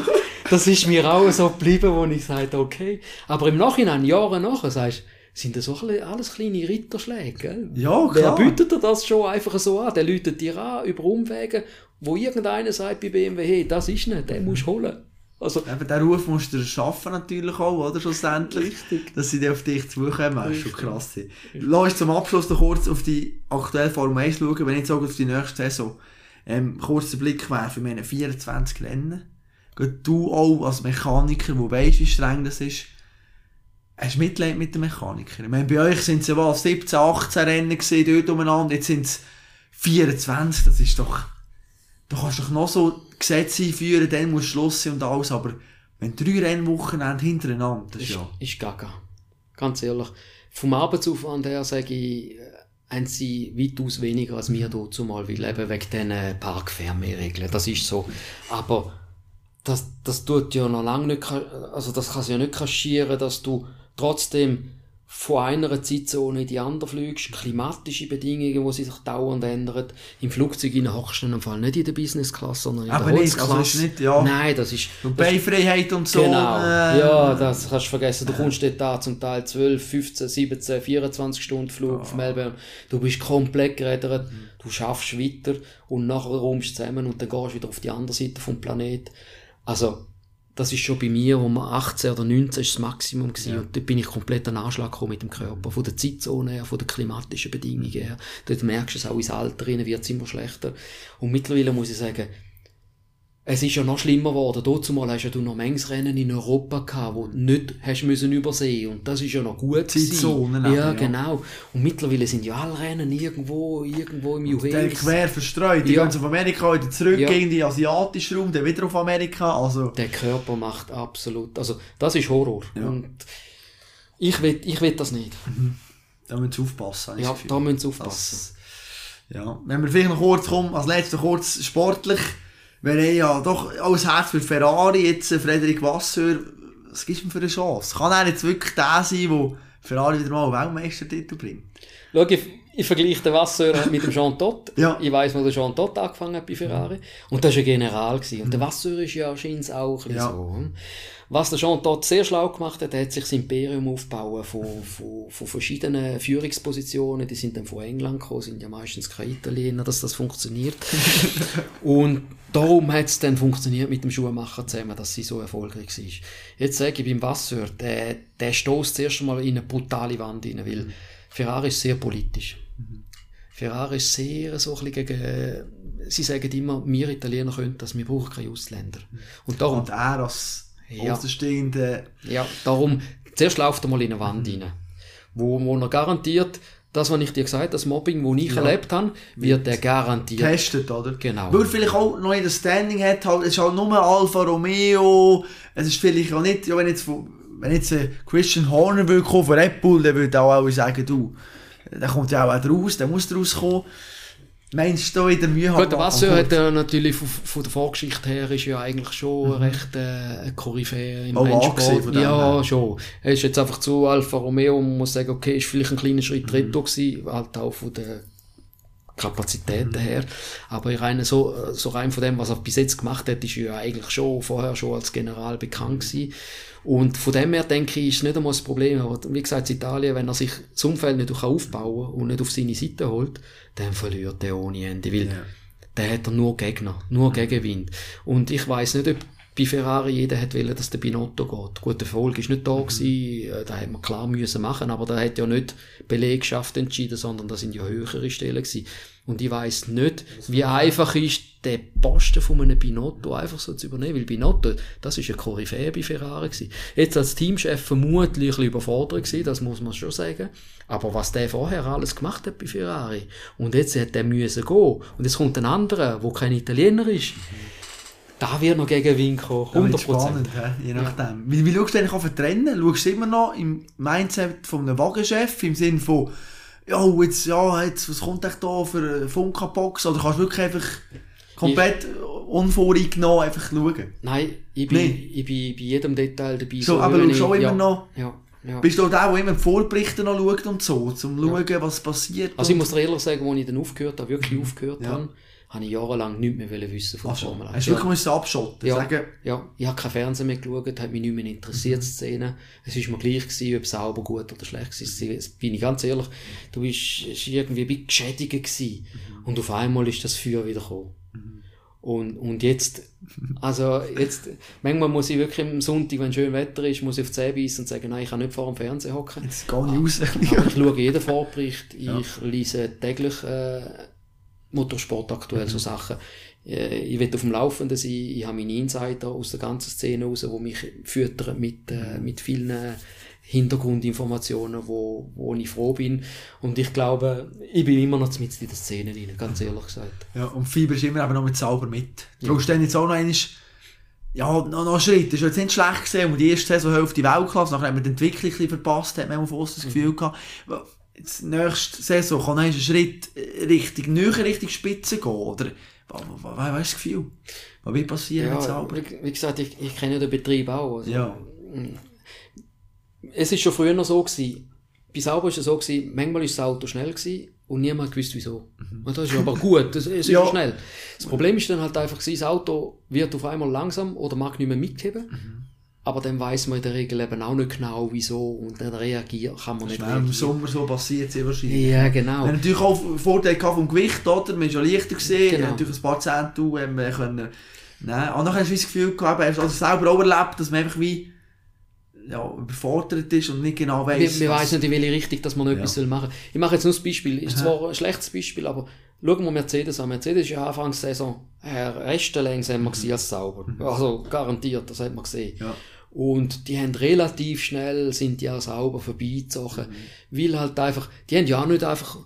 das ist mir auch so geblieben, wo ich sagte, okay. Aber im Nachhinein, Jahre nachher, sagst du, sind das alle- alles kleine Ritterschläge, gell? Ja, Wer klar. bietet dir das schon einfach so an? Der läutet dir an, über Umwege, wo irgendeiner sagt bei BMW, hey, das ist nicht, den musst du holen. Also, Eben, den Ruf musst du schaffen natürlich auch, oder? Schlussendlich. Richtig. Dass sie dann auf dich zukommen. Das ist schon krass. Lass uns zum Abschluss noch kurz auf die aktuelle Formel 1 schauen, wenn ich sage, auf die nächste Saison. Ähm, kurzer Blick werfen, wir haben 24 Rennen. Du auch als Mechaniker, der weißt, wie streng das ist, hast du Mitleid mit den Mechanikern. Ich meine, bei euch sind es ja was, 17, 18 Rennen gesehen, dort umeinander, jetzt sind es 24, das ist doch, du kannst doch noch so Gesetze einführen, dann muss Schluss sein und alles, aber wenn drei Rennwochenende hintereinander, das ist ist, ja, ist gaga. Ganz ehrlich. Vom Arbeitsaufwand her sage ich, äh, haben sie weitaus weniger als wir dort zumal, weil eben wegen diesen Parkfernmehrregeln. Das ist so. Aber das, das tut ja noch lange nicht, also das kann ja nicht kaschieren, dass du trotzdem von einer Zeitzone in die andere fliegst, klimatische Bedingungen, die sich dauernd ändern. Im Flugzeug in hockst du in dem Fall nicht in der Business Class, sondern in Aber der nicht, also Holzklasse. ist nicht, ja. Nein, das ist, und Beifreiheit und so. Genau. äh, ja, das kannst du vergessen. Du kommst dort da zum Teil 12, 15, 17, 24 Stunden Flug auf Melbourne. Du bist komplett gerädert. Du schaffst weiter und nachher räumst du zusammen und dann gehst du wieder auf die andere Seite vom Planet. Also, das ist schon bei mir, wo man 18 oder 19 ist das Maximum gewesen. Und dort bin ich komplett an Anschlag gekommen mit dem Körper. Von der Zeitzone her, von den klimatischen Bedingungen her. Dort merkst du es auch ins Alter rein, wird es immer schlechter. Und mittlerweile muss ich sagen, es ist ja noch schlimmer geworden. Dazu mal hast ja du noch manches Rennen in Europa gehabt, wo du nicht hast müssen übersehen. Und das ist ja noch gut. Zeitzonen Ja, ja. genau. Und mittlerweile sind ja alle Rennen irgendwo, irgendwo im US. quer verstreut. Die Ja. gehen auf Amerika, wieder zurück Ja. gegen den asiatischen Raum, dann wieder auf Amerika. Also, Der Körper macht absolut, also das ist Horror. Ja. Und ich will, ich will das nicht. da müssen sie aufpassen. Ja, da müssen sie aufpassen. Das, ja. Wenn wir vielleicht noch kurz kommen, als letzter kurz sportlich, wir haben ja doch alles Herz für Ferrari, jetzt Frederik Vasseur, was gibt ihm für eine Chance? Kann er jetzt wirklich der sein, der Ferrari wieder mal einen Weltmeistertitel bringt? Schau, ich, ich vergleiche den Vasseur mit dem Jean Todt. Ja. Ich weiss, wo der Jean Todt angefangen hat bei Ferrari. Und das war ein General. Gewesen. Und der Vasseur ist ja scheint auch ein bisschen Ja. so. Was der Jean Todt sehr schlau gemacht hat, er hat sich das Imperium aufgebaut von, von, von verschiedenen Führungspositionen. Die sind dann von England gekommen, sind ja meistens keine Italiener, dass das funktioniert. Und darum hat es dann funktioniert mit dem Schuhmacher zusammen, dass sie so erfolgreich war. Jetzt sage ich beim Vasseur, der, der stößt zuerst einmal in eine brutale Wand rein, weil Ferrari ist sehr politisch. Ferrari ist sehr so ein bisschen gegen, sie sagen immer, wir Italiener können das, wir brauchen keine Ausländer. Und darum, Und er als Ja. außenstehende ja, darum, zuerst läuft er mal in eine Wand rein, wo, wo er garantiert, das, was ich dir gesagt habe, das Mobbing, das ich Ja. erlebt habe, wird er garantiert. getestet, oder? Genau. Weil er vielleicht auch noch nicht das Standing hat, halt, es ist halt nur Alfa Romeo, es ist vielleicht auch nicht, ja, wenn jetzt, wenn jetzt äh, Christian Horner will kommen von Red Bull, dann würde auch alle sagen, du, der kommt ja auch raus, der muss rauskommen. Meinst du da wieder Mühe Gut, der Vasseur hat ja natürlich von, von der Vorgeschichte her ist ja eigentlich schon recht äh, Koryphäe im Mhm. Auch Rennsport. Ja, her. schon. Er ist jetzt einfach zu Alfa Romeo, man muss sagen, okay, ist vielleicht ein kleiner Mhm. Schritt retro gewesen, halt auch von der Kapazitäten Mhm. her. Aber ich rein so, so rein von dem, was er bis jetzt gemacht hat, ist er ja eigentlich schon vorher schon als General bekannt gewesen. Und von dem her denke ich, ist nicht einmal das Problem. Aber wie gesagt, Italien, wenn er sich das Umfeld nicht aufbauen kann und nicht auf seine Seite holt, dann verliert er ohne Ende. Weil Ja. dann hat er nur Gegner, nur Gegenwind. Und ich weiß nicht, ob bei Ferrari jeder hat wollen, dass der Binotto geht. Gut, der Erfolg ist nicht da gewesen, äh, da hätte man klar müssen machen, aber da hat ja nicht Belegschaft entschieden, sondern das sind ja höhere Stellen gewesen. Und ich weiss nicht, wie einfach ist, den Posten von einem Binotto einfach so zu übernehmen, weil Binotto, das ist ein Koryphäe bei Ferrari gewesen. Jetzt als Teamchef vermutlich ein bisschen überfordert gewesen, das muss man schon sagen. Aber was der vorher alles gemacht hat bei Ferrari, und jetzt hat der müssen gehen, und jetzt kommt ein anderer, der kein Italiener ist, da wird noch gegen Wind kommen, Ja, 100%. wird spannend, hä? je nachdem. Wie, wie schaust du eigentlich auf ein Trennen? Schaust du immer noch im Mindset von einem Wagenchef, im Sinne von, ja, jetzt, ja, jetzt, was kommt echt da für eine Funka-Box? Oder kannst du wirklich einfach komplett unvoreingenommen einfach schauen? Nein, ich bin, Nee. ich bin bei jedem Detail dabei. So, aber wie wenn du auch ich- immer ja, noch, Ja, ja. bist du der, der immer die Vorberichte noch schaut und so, um zu schauen, was passiert? Also ich muss dir ehrlich sagen, als ich dann aufgehört habe, wirklich aufgehört habe, habe ich jahrelang nichts mehr wissen von der Also, Formel 1. hast du wirklich müssen abschotten Ja. sagen, Ja, ich habe kein Fernsehen mehr geschaut, hat mich nicht mehr interessiert, Szene. Es war mir gleich, gewesen, ob es sauber, gut oder schlecht war. Jetzt Bin ich ganz ehrlich, du bist, es war irgendwie ein bisschen geschädigt gewesen. Und auf einmal ist das Feuer wieder gekommen. Und, und jetzt, also jetzt, manchmal muss ich wirklich am Sonntag, wenn schön Wetter ist, muss ich auf die Zähne beißen und sagen, nein, ich kann nicht vor dem Fernseher hocken. jetzt geh nicht raus. Aber ich schaue jeden Vorbericht, ich lese täglich äh, Motorsport aktuell, so Sachen. Äh, ich will auf dem Laufenden sein, ich habe meine Insider aus der ganzen Szene raus, die mich füttern mit, äh, mit vielen Hintergrundinformationen, wo, wo ich froh bin. Und ich glaube, ich bin immer noch mit in der Szene rein, ganz ehrlich gesagt. Ja, und Fieber ist immer eben noch mit sauber mit. Du brauchst dann jetzt auch noch einmal, ja, noch, noch einen Schritt. Das war jetzt nicht schlecht gesehen, und die erste Saisonhälfte Weltklasse, nachher haben wir die Entwicklung verpasst, hat man auf uns das Gefühl gehabt. Jetzt, nächste Saison kann einen Schritt Richtung, näher Richtung Spitze gehen, oder? Was, was, was ist das Gefühl? Was wird passieren mit Ja, sauber? wie, wie gesagt, ich, ich kenne ja den Betrieb auch. Also, Ja. Es ist schon früher noch so gewesen. Bei Sauber ist es so gewesen, manchmal ist das Auto schnell gewesen und niemand gewusst wieso. Und das ist aber gut, das, es ist Ja. schnell. Das Problem ist dann halt einfach gewesen, das Auto wird auf einmal langsam oder mag nicht mehr mitheben. Aber dann weiß man in der Regel eben auch nicht genau wieso und dann reagiert, kann man nicht Schnell im reagieren. Sommer so passiert, sehr wahrscheinlich. Ja, genau. Wir haben natürlich auch Vorteile gehabt vom Gewicht, oder? Man ist ja leichter gesehen, Genau. natürlich ein paar Zehntel haben wir können, nein, und nachher hast du das Gefühl gehabt, eben, also selber auch erlebt, dass man einfach wie, ja, überfordert ist und nicht genau weiss. Wir, wir was- weiss nicht, in welche Richtung dass man etwas Ja. soll machen Ich mache jetzt nur das Beispiel. Ist zwar ein schlechtes Beispiel, aber schauen wir Mercedes an. Mercedes ist ja Anfangs der Saison äh, Reste längsamer mhm. gewesen als sauber. Also garantiert, das hat man gesehen. Ja. Und die haben relativ schnell, sind die auch sauber vorbeigezogen. Weil halt einfach, die haben ja auch nicht einfach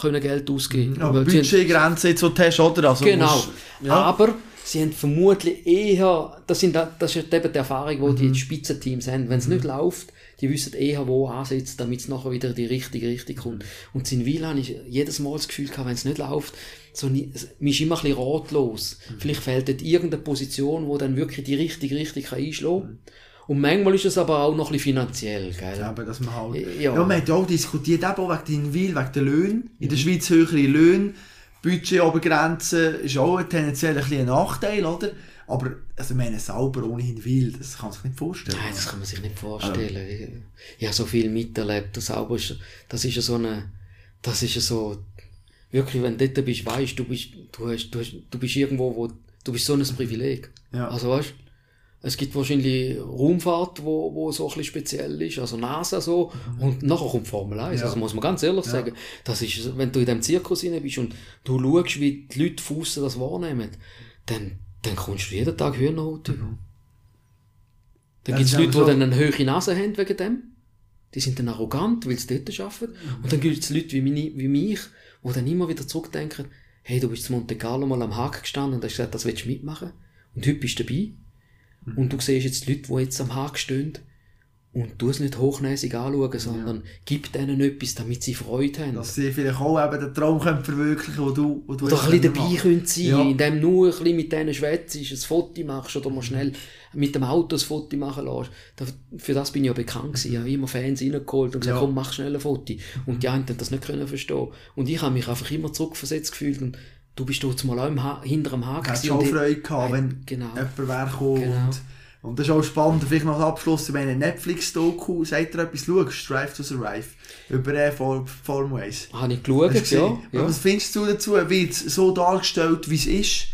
können Geld ausgeben. Ja, haben- Budgetgrenze jetzt so hast, oder? Also Genau. musst- ja. Aber sie haben vermutlich eher, das, sind, da- das ist eben die Erfahrung, die die Spitzenteams haben. Wenn es nicht läuft, die wissen eher, wo ansetzen, damit es nachher wieder in die richtige Richtung kommt. Und in habe ich jedes Mal das Gefühl gehabt, wenn es nicht läuft, so, man ist immer ein bisschen ratlos. Vielleicht fehlt dort irgendeine Position, wo dann wirklich die richtige Richtung kann einschlagen kann. Und manchmal ist es aber auch noch ein bisschen finanziell, gell? Ja, aber dass man halt... Ja. Ja. man hat ja auch diskutiert, eben auch wegen den Weil, wegen den Löhnen. In der Schweiz höhere Löhne, Budgetobergrenze ist auch tendenziell ein bisschen ein Nachteil, oder? Aber, also, ich meine, sauber ohne Weil, das kann man sich nicht vorstellen. Nein, das kann man sich nicht vorstellen. Ich, ich habe so viel miterlebt. Das Sauber ist, das ist ja so eine, das ist ja so, wirklich, wenn du dort bist, weißt du, bist, du hast, du hast, du bist irgendwo, wo, du bist so ein Privileg. Ja. Also weißt, es gibt wahrscheinlich Raumfahrt, wo, wo so ein bisschen speziell ist, also NASA so, und nachher kommt Formel 1. Ja. Also muss man ganz ehrlich Ja. sagen, das ist, wenn du in dem Zirkus rein bist und du schaust, wie die Leute Fussen das wahrnehmen, dann, dann kommst du jeden Tag Hühnerhaut über. Dann Ja, gibt es Leute, die dann eine hohe Nase haben wegen dem. Die sind dann arrogant, weil sie dort arbeiten. Und dann gibt es Leute wie, meine, wie mich, die dann immer wieder zurückdenken, hey, du bist in Monte Carlo mal am Haken gestanden und hast gesagt, das willst du mitmachen. Und heute bist du dabei. Und du siehst jetzt die Leute, die jetzt am Haken stehen und du es nicht hochnäsig anschauen, sondern gib denen etwas, damit sie Freude haben. Dass sie vielleicht auch eben den Traum können verwirklichen können, den du, den du Oder ein bisschen dabei machen. können sein, Ja. indem du nur ein bisschen mit denen schwätzt, ein Foto machst oder mal schnell mit dem Auto ein Foto machen lässt. Für das bin ich ja bekannt gewesen. Ich habe immer Fans reingeholt und gesagt, Ja. komm, mach schnell ein Foto. Und die einen haben das nicht können verstehen. Und ich habe mich einfach immer zurückversetzt gefühlt und du bist dort mal auch im ha hinter dem Haken Hast du auch Freude gehabt, wenn Genau. jemand wäre gekommen. Genau. Und, und das ist auch spannend, vielleicht noch als Abschluss, ich meine, Netflix-Doku, sagt ihr etwas, schaust, Drive to Survive, über äh, Form, Formways. Habe ich geschaut, ja. ja. Was findest du dazu? Wird es so dargestellt, wie es ist?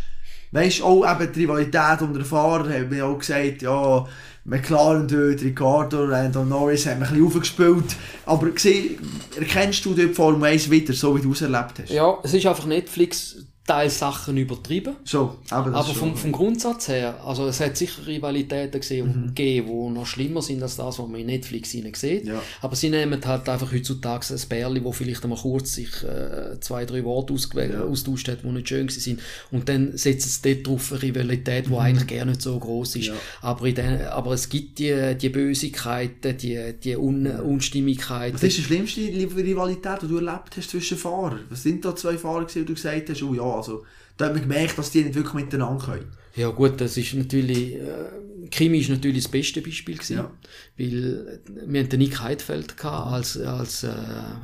Weißt du, auch eben die Rivalität unter den Fahrern, haben wir auch gesagt, ja, McLaren dort, Ricardo, Lando Norris haben ein bisschen aufgespielt. Aber erkennst du dort die Formel 1 wieder, so wie du es erlebt hast? Ja, es ist einfach Netflix Teilsachen übertrieben. So, aber Aber vom, schon- vom Grundsatz her, also es hat sicher Rivalitäten gesehen, gegeben, die noch schlimmer sind als das, was man in Netflix sieht. Ja. Aber sie nehmen halt einfach heutzutage ein Bärli, wo vielleicht einmal kurz sich äh, zwei, drei Worte Ja. austauscht hat, die nicht schön sind. Und dann setzen sie dort drauf eine Rivalität, die eigentlich gar nicht so groß ist. Ja. Aber, den, aber es gibt die, die Bösigkeiten, die, die Un Unstimmigkeiten. Was ist die schlimmste Rivalität, die du erlebt hast zwischen Fahrern? Was sind da zwei Fahrer wo du gesagt hast, oh ja, also, da hat man gemerkt, dass die nicht wirklich miteinander können. Ja gut, das ist natürlich, äh, Krimi ist natürlich das beste Beispiel gewesen, Ja. weil äh, wir hatten Nick Heidfeld gehabt, als, als äh,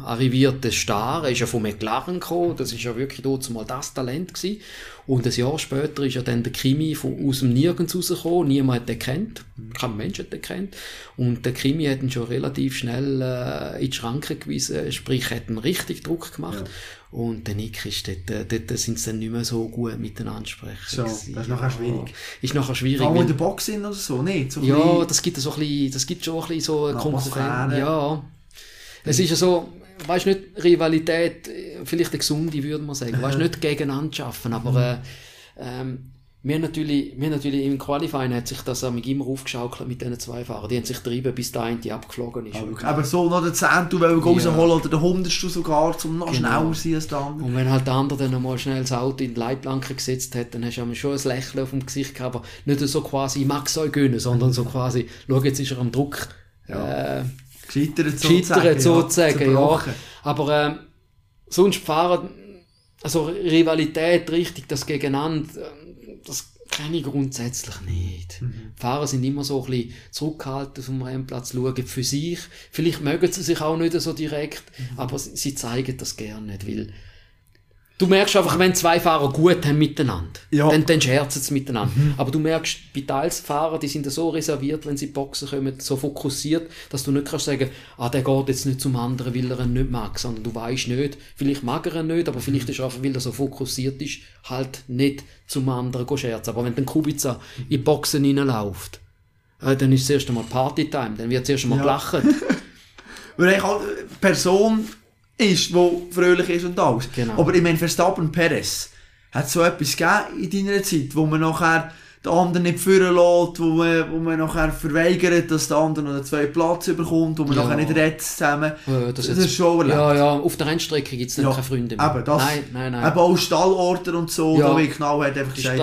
arrivierter Star, er ist ja von McLaren gekommen, das ist ja wirklich dort mal das Talent gewesen. Und ein Jahr später ist ja dann der Krimi von, aus dem Nirgends rausgekommen, niemand hat den kennt, kein Mensch hat den kennt und der Krimi hat ihn schon relativ schnell äh, in die Schranken gewiesen, sprich hat ihn richtig Druck gemacht und der Nick ist dort, äh, dort sind sie dann nicht mehr so gut miteinander sprechen So, das ist nachher schwierig. Ist nachher schwierig. Auch in der Box sind oder so, nicht? So ja, das gibt so ein bisschen, das gibt schon ein bisschen so eine. Konkurrenz. Ja. Es ist ja so, weißt nicht, Rivalität, äh, vielleicht eine gesunde, würde man sagen. Weißt nicht gegeneinander schaffen, aber äh, ähm, wir natürlich, wir natürlich im Qualifying hat sich das immer aufgeschaukelt mit diesen zwei Fahrern. Die haben sich getrieben, bis der eine abgeflogen ist. Aber so noch den Zehntel Ja. rausholen oder den Hundertstel sogar, um noch Genau. schneller sein als der andere. Und wenn halt der andere dann einmal schnell das Auto in die Leitplanke gesetzt hat, dann hast du schon ein Lächeln auf dem Gesicht gehabt, aber nicht so quasi, ich mag es euch gönnen, sondern so quasi, schau, jetzt ist er am Druck. Äh, Gescheitert Gescheitert sozusagen, ja. zerbrochen. Aber ähm, sonst fahren, also Rivalität, richtig, das Gegeneinander, ähm, das kenne ich grundsätzlich nicht. Mhm. Fahrer sind immer so ein bisschen zurückgehalten vom Rennplatz, schauen für sich. Vielleicht mögen sie sich auch nicht so direkt, Mhm. aber sie, sie zeigen das gerne nicht, weil Du merkst einfach, wenn zwei Fahrer gut haben miteinander, Ja. dann, dann scherzen sie miteinander. Aber du merkst, bei Teilsfahrern, die sind so reserviert, wenn sie Boxen kommen, so fokussiert, dass du nicht kannst sagen, ah, der geht jetzt nicht zum anderen, weil er ihn nicht mag, sondern du weißt nicht, vielleicht mag er ihn nicht, aber vielleicht ist er einfach, weil er so fokussiert ist, halt nicht zum anderen scherzen. Aber wenn dann Kubica in die Boxen reinläuft, äh, dann ist es erst einmal Partytime, dann wird zuerst einmal Ja. gelacht. Weil eigentlich halt eine Person ist, die fröhlich ist und alles. Genau. Aber ich meine, Verstappen Perez hat so etwas gegeben in deiner Zeit, wo man nachher den anderen nicht führen lässt, wo man, wo man nachher verweigert, dass der andere noch einen zweiten Platz bekommt, wo man Ja. nachher nicht redet zusammen. Äh, Das, jetzt- ist schon erlebt. Ja, ja, auf der Rennstrecke gibt es dann Ja, keine Freunde mehr. Eben, das, nein, nein, nein. Eben auch Stallorte und so, Ja. da wie genau hat einfach gesagt,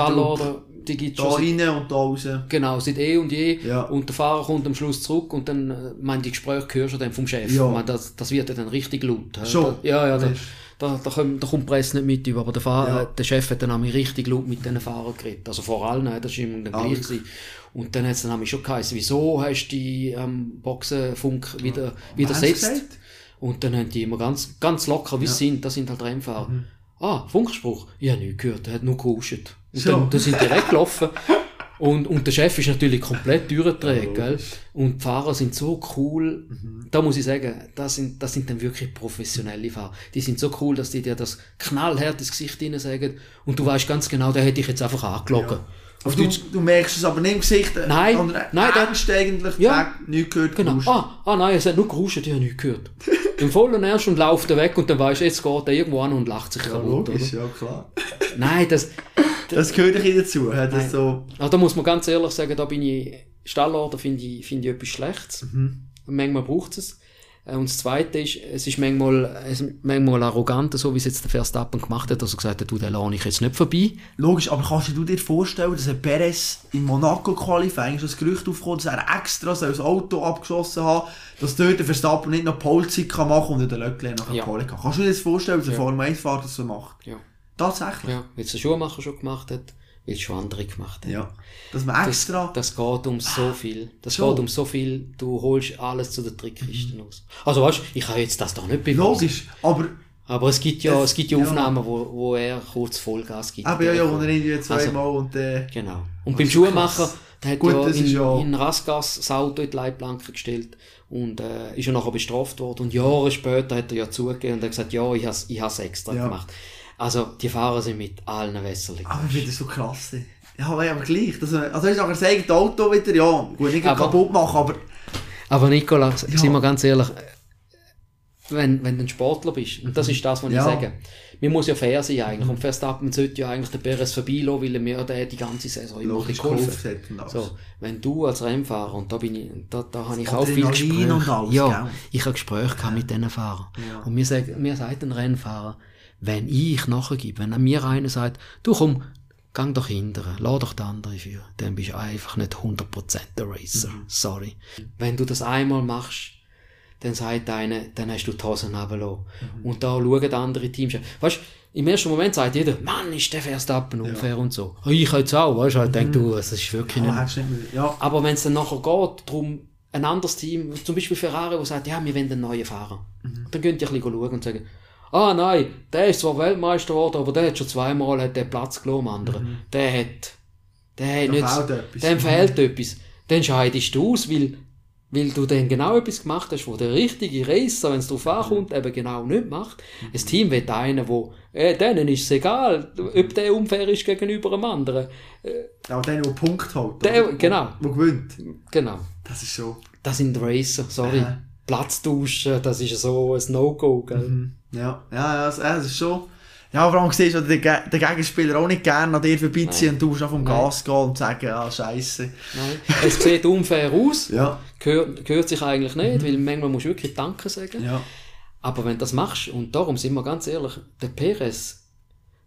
die gibt du, es da schon rein und da raus. genau, seit eh und je. Ja. Und der Fahrer kommt am Schluss zurück und dann, äh, mein, die Gespräche hörst du dann vom Chef. Ja. Meine, das, das wird ja dann richtig laut. Schon. Ja, ja, da, da, da, kommt, da kommt die Presse nicht mit über, aber der, Fahrer, Ja. äh, der Chef hat dann nämlich richtig laut mit diesen Fahrern geredet. Also vor allem, das war ihm dann Ah, gleich. gewesen. Und dann hat es dann nämlich schon geheißen, wieso hast du die ähm, Boxenfunk wieder, widersetzt? Sie gesagt? Und dann haben die immer ganz, ganz locker, wie sie sind, das sind halt Rennfahrer. Ah, Funkspruch? Ich habe nichts gehört, er hat nur gehuscht. Und So. dann, dann sind die weggelaufen. Und, und der Chef ist natürlich komplett durchgedreht, gell? Und die Fahrer sind so cool. Da muss ich sagen, das sind, das sind dann wirklich professionelle Fahrer. Die sind so cool, dass die dir das knallhart ins Gesicht hinein sagen. Und du weißt ganz genau, der hätte ich jetzt einfach angelogen. Aber du, du merkst es aber nicht im Gesicht, Nein, sondern nein, ernst eigentlich, Ja. nichts gehört, Genau. Ah, ah nein, es hat nur geruscht, ich habe nichts gehört. Im vollen Ernst und läuft er weg und dann weißt du, jetzt geht er irgendwo an und lacht sich Ja, kaputt, oder? logisch, ja klar. Nein, das, Das gehört ein dazu. Das Nein. so, also da muss man ganz ehrlich sagen, da bin ich, Stallorder finde ich, finde ich etwas Schlechtes. Mhm. Manchmal braucht es. Äh, Und das Zweite ist, es ist manchmal, es ist manchmal arrogant, so wie es jetzt der Verstappen gemacht hat, dass er gesagt hat, du, den lade ich jetzt nicht vorbei. logisch, aber kannst du dir vorstellen, dass ein Perez in Monaco Qualifying ist das Gerücht aufgekommen, dass er extra so ein Auto abgeschossen hat, dass dort der Verstappen nicht noch Polzeit kann machen und den Leclerc noch Ja. Pole kann. Kannst du dir das vorstellen, dass ein Ja. Formel 1 Fahrer das so macht? Ja. Tatsächlich? Ja, wie es der Schuhmacher schon gemacht hat, wie es schon andere gemacht haben. Ja. Dass man Das, extra... das geht um so viel. Das Schon. geht um so viel. Du holst alles zu der Trickkiste aus. Also weißt, ich kann jetzt das da nicht beweisen. logisch, aber Aber es gibt ja, Es- es gibt ja ja. Aufnahmen, wo, wo er kurz Vollgas gibt. eben ja, ja, wo er irgendwie zweimal Also- und äh, Genau. Und Das beim Schuhmacher, der hat Gut, ja das in, ja- in Rasgas das Auto in die Leitplanke gestellt und äh, ist ja nachher bestraft worden. Und Jahre später hat er ja zugegeben und hat gesagt, ja, ich ich has extra Ja. gemacht. Also, die Fahrer sind mit allen Wässerchen. Aber ich finde das so krass. Ja, aber gleich. Das, also ist nachher das eigene Auto wieder, ja, gut, nicht Aber- kaputt machen, aber Aber Nicola, sind Ja. wir ganz ehrlich, wenn, wenn du ein Sportler bist, und das ist das, was Ja. ich sage, man muss ja fair sein eigentlich, und Verstappen sollte ja eigentlich den Perez vorbeilassen, weil er mir der die ganze Saison immer geholfen. So, wenn du als Rennfahrer, und da bin ich, da, da habe ich auch viel Gespräche. alles, ja, gell? ich habe Gespräche gehabt mit diesen Fahrern. Ja. Und mir sagt, mir sagt ein Rennfahrer, wenn ich nachgebe, wenn mir einer sagt, du komm, gang doch hinterher, lass doch den anderen führen, dann bist du einfach nicht 100% der Racer. Mhm. Sorry. Wenn du das einmal machst, dann sagt einer, dann hast du die Hosen runtergelassen. Mhm. Und da schauen andere Teams. Weißt im ersten Moment sagt jeder, Mann, ist der Verstappen unfair und so. Ich jetzt auch, weißt du, ich denke, du, es ist wirklich ja, nicht ja, aber wenn es dann nachher geht, darum, ein anderes Team, zum Beispiel Ferrari, der sagt, ja, wir wollen einen neuen Fahrer. Mhm. Dann könnt ihr ein bisschen schauen und sagen, ah nein, der ist zwar Weltmeister geworden, aber der hat schon zweimal hat den Platz am anderen. Der hat, der hat Mhm. Da nicht, dem Mhm. fehlt etwas. Dann scheidest du aus, weil, weil du dann genau etwas gemacht hast, wo der richtige Racer, wenn es darauf ankommt, eben genau nicht macht. Mhm. Ein Team will einen, wo, äh, denen ist es egal, ob der unfair ist gegenüber einem anderen. aber der, der Punkt hat. Der- genau. Wo gewinnt. Genau. Das ist so. Das sind Racer, sorry. Aha. Platz tauschen, das ist so ein No-Go, gell? Mhm. Ja, ja, ja, das, ja, das ist schon. Ja, vor allem siehst du den, Ge- den Gegenspieler auch nicht gerne an dir vorbeiziehen und du musst noch vom. Gas gehen und sagen, ah, scheiße. Nein. Es sieht unfair aus, Ja, gehört, gehört sich eigentlich nicht, weil manchmal musst du wirklich Danke sagen. Mhm. ja. Aber wenn du das machst, und darum sind wir ganz ehrlich, der Perez,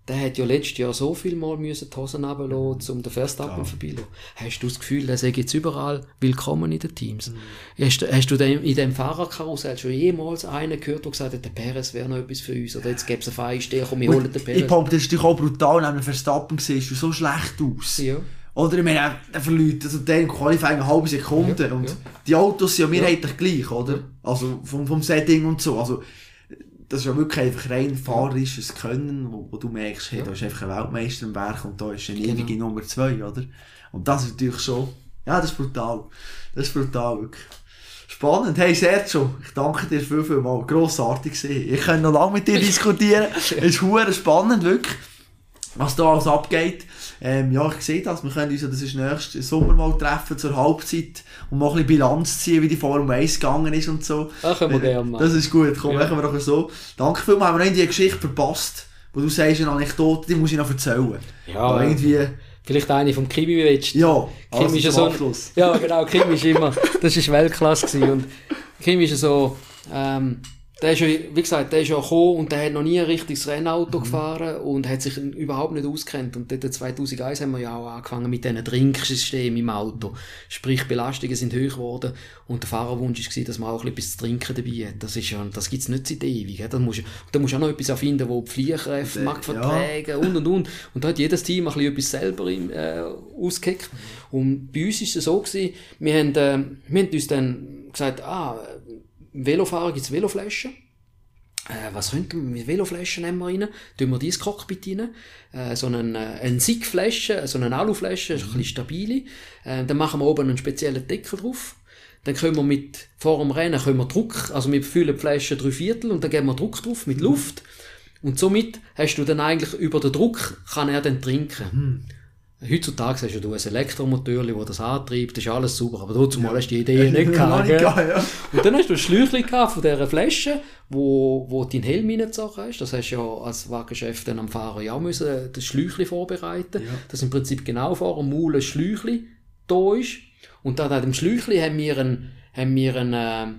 der hat ja letztes Jahr so viel Mal müssen die Hosen runterlassen, um den Verstappen Ja. vorbeizulassen. Hast du das Gefühl, der sei jetzt überall willkommen in den Teams? Mhm. Hast, du- hast du dem, in dem Fahrerkarussell schon jemals einen gehört, der gesagt hat, der Perez wäre noch etwas für uns? Oder jetzt gäbe es einen Feinstehen, komm, wir holen den Ich Perez. behaupte, das ist natürlich auch brutal, neben Verstappen siehst du so schlecht aus. Ja. Oder ich meine, er- er verliert also im Qualifying eine halbe Sekunde Ja, und ja. die Autos sind ja mehrheitlich gleich, oder? Also vom, vom Setting und so. Also das ist ja wirklich einfach rein fahrerisches Können, wo, wo du merkst, hey, da ist einfach ein Weltmeister im Werk und da ist eine Genau. ewige Nummer zwei, oder? Und das ist natürlich schon, ja, das ist brutal. Das ist brutal, wirklich. Spannend. Hey Sergio, ich danke dir viel, viel mal. Grossartig gewesen. Ich kann noch lange mit dir diskutieren. Es ist spannend, wirklich was da alles abgeht. Ähm, ja, ich sehe das. Wir können uns ja, das ist nächsten Sommer mal treffen zur Halbzeit und mal ein bisschen Bilanz ziehen, wie die Formel 1 gegangen ist und so. Das können wir Äh, gerne machen. Das ist gut. Komm, Ja. machen wir doch so. Danke vielmals. Haben wir noch die Geschichte verpasst, wo du sagst, eine Anekdote, die muss ich noch erzählen. Ja, Aber irgendwie, Vielleicht eine vom Kimi willst. ja, Kim also ist ja so. Abschluss. Ja, genau, Kim ist immer. Das ist Weltklasse gewesen. Und Kim ist ja so. Ähm, der ist ja, wie gesagt, der ist ja gekommen und der hat noch nie ein richtiges Rennauto Mhm. gefahren und hat sich überhaupt nicht auskennt. Und dort 2001 haben wir ja auch angefangen mit diesen Trinksystemen im Auto. Sprich, Belastungen sind höher geworden und der Fahrerwunsch war, dass man auch ein bisschen etwas zu trinken dabei hat. Das ist ja, das gibt's nicht seit ewig. Da musst, du- da musst du auch noch etwas erfinden, wo die Fliehkräfte Und, äh, mag vertragen und und und. Und da hat jedes Team ein bisschen etwas selber im, äh, ausgeheckt. Und bei uns ist es so gewesen, wir haben, äh, wir haben uns dann gesagt, ah, Velofahrer gibt's Veloflaschen. Äh, was könnten wir mit Veloflaschen nehmen wir rein? Tun wir dieses Cockpit rein? Äh, so einen, äh, eine Sigflasche, so eine Aluflasche, ist ein bisschen stabile. Äh, dann machen wir oben einen speziellen Deckel drauf. Dann können wir mit, vor dem Rennen können wir Druck, also wir füllen die Flasche drei Viertel und dann geben wir Druck drauf mit Luft. Und somit hast du dann eigentlich über den Druck, kann er dann trinken. Heutzutage hast ja du ein Elektromotor, das das antreibt, das ist alles super, aber dazu mal hast du die Idee nicht gehabt. ja. Und dann hast du ein Schläuchchen gehabt von dieser Flasche, wo, wo dein Helm reingezogen hast. Das hast du ja als Wagenchef dann am Fahrer ja müssen, das Schläuchchen vorbereiten. Ja. Dass im Prinzip genau vor dem Maul ein Schläuchchen da ist. Und dann an dem Schläuchchen haben wir einen, haben wir einen, äh,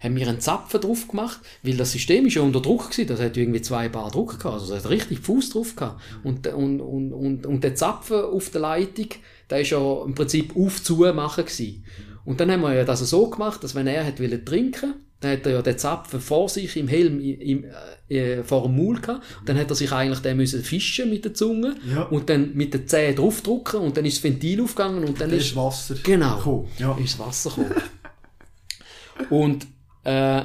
haben wir einen Zapfen drauf gemacht, weil das System ist ja unter Druck gewesen, das hat irgendwie zwei Bar Druck gehabt, also es hat richtig Fuß drauf gehabt. Und, und, und, und, und der Zapfen auf der Leitung, der ist ja im Prinzip auf zu machen gewesen. Und dann haben wir ja das so gemacht, dass wenn er hat wollte trinken, dann hat er ja den Zapfen vor sich im Helm im, im, äh, vor dem Maul gehabt. Und dann hat er sich eigentlich den müssen fischen mit der Zunge Ja. und dann mit den Zähnen draufdrücken und dann ist das Ventil aufgegangen und dann Dann ist ist Wasser. Genau. gekommen. Ja. ist das Wasser gekommen. und äh,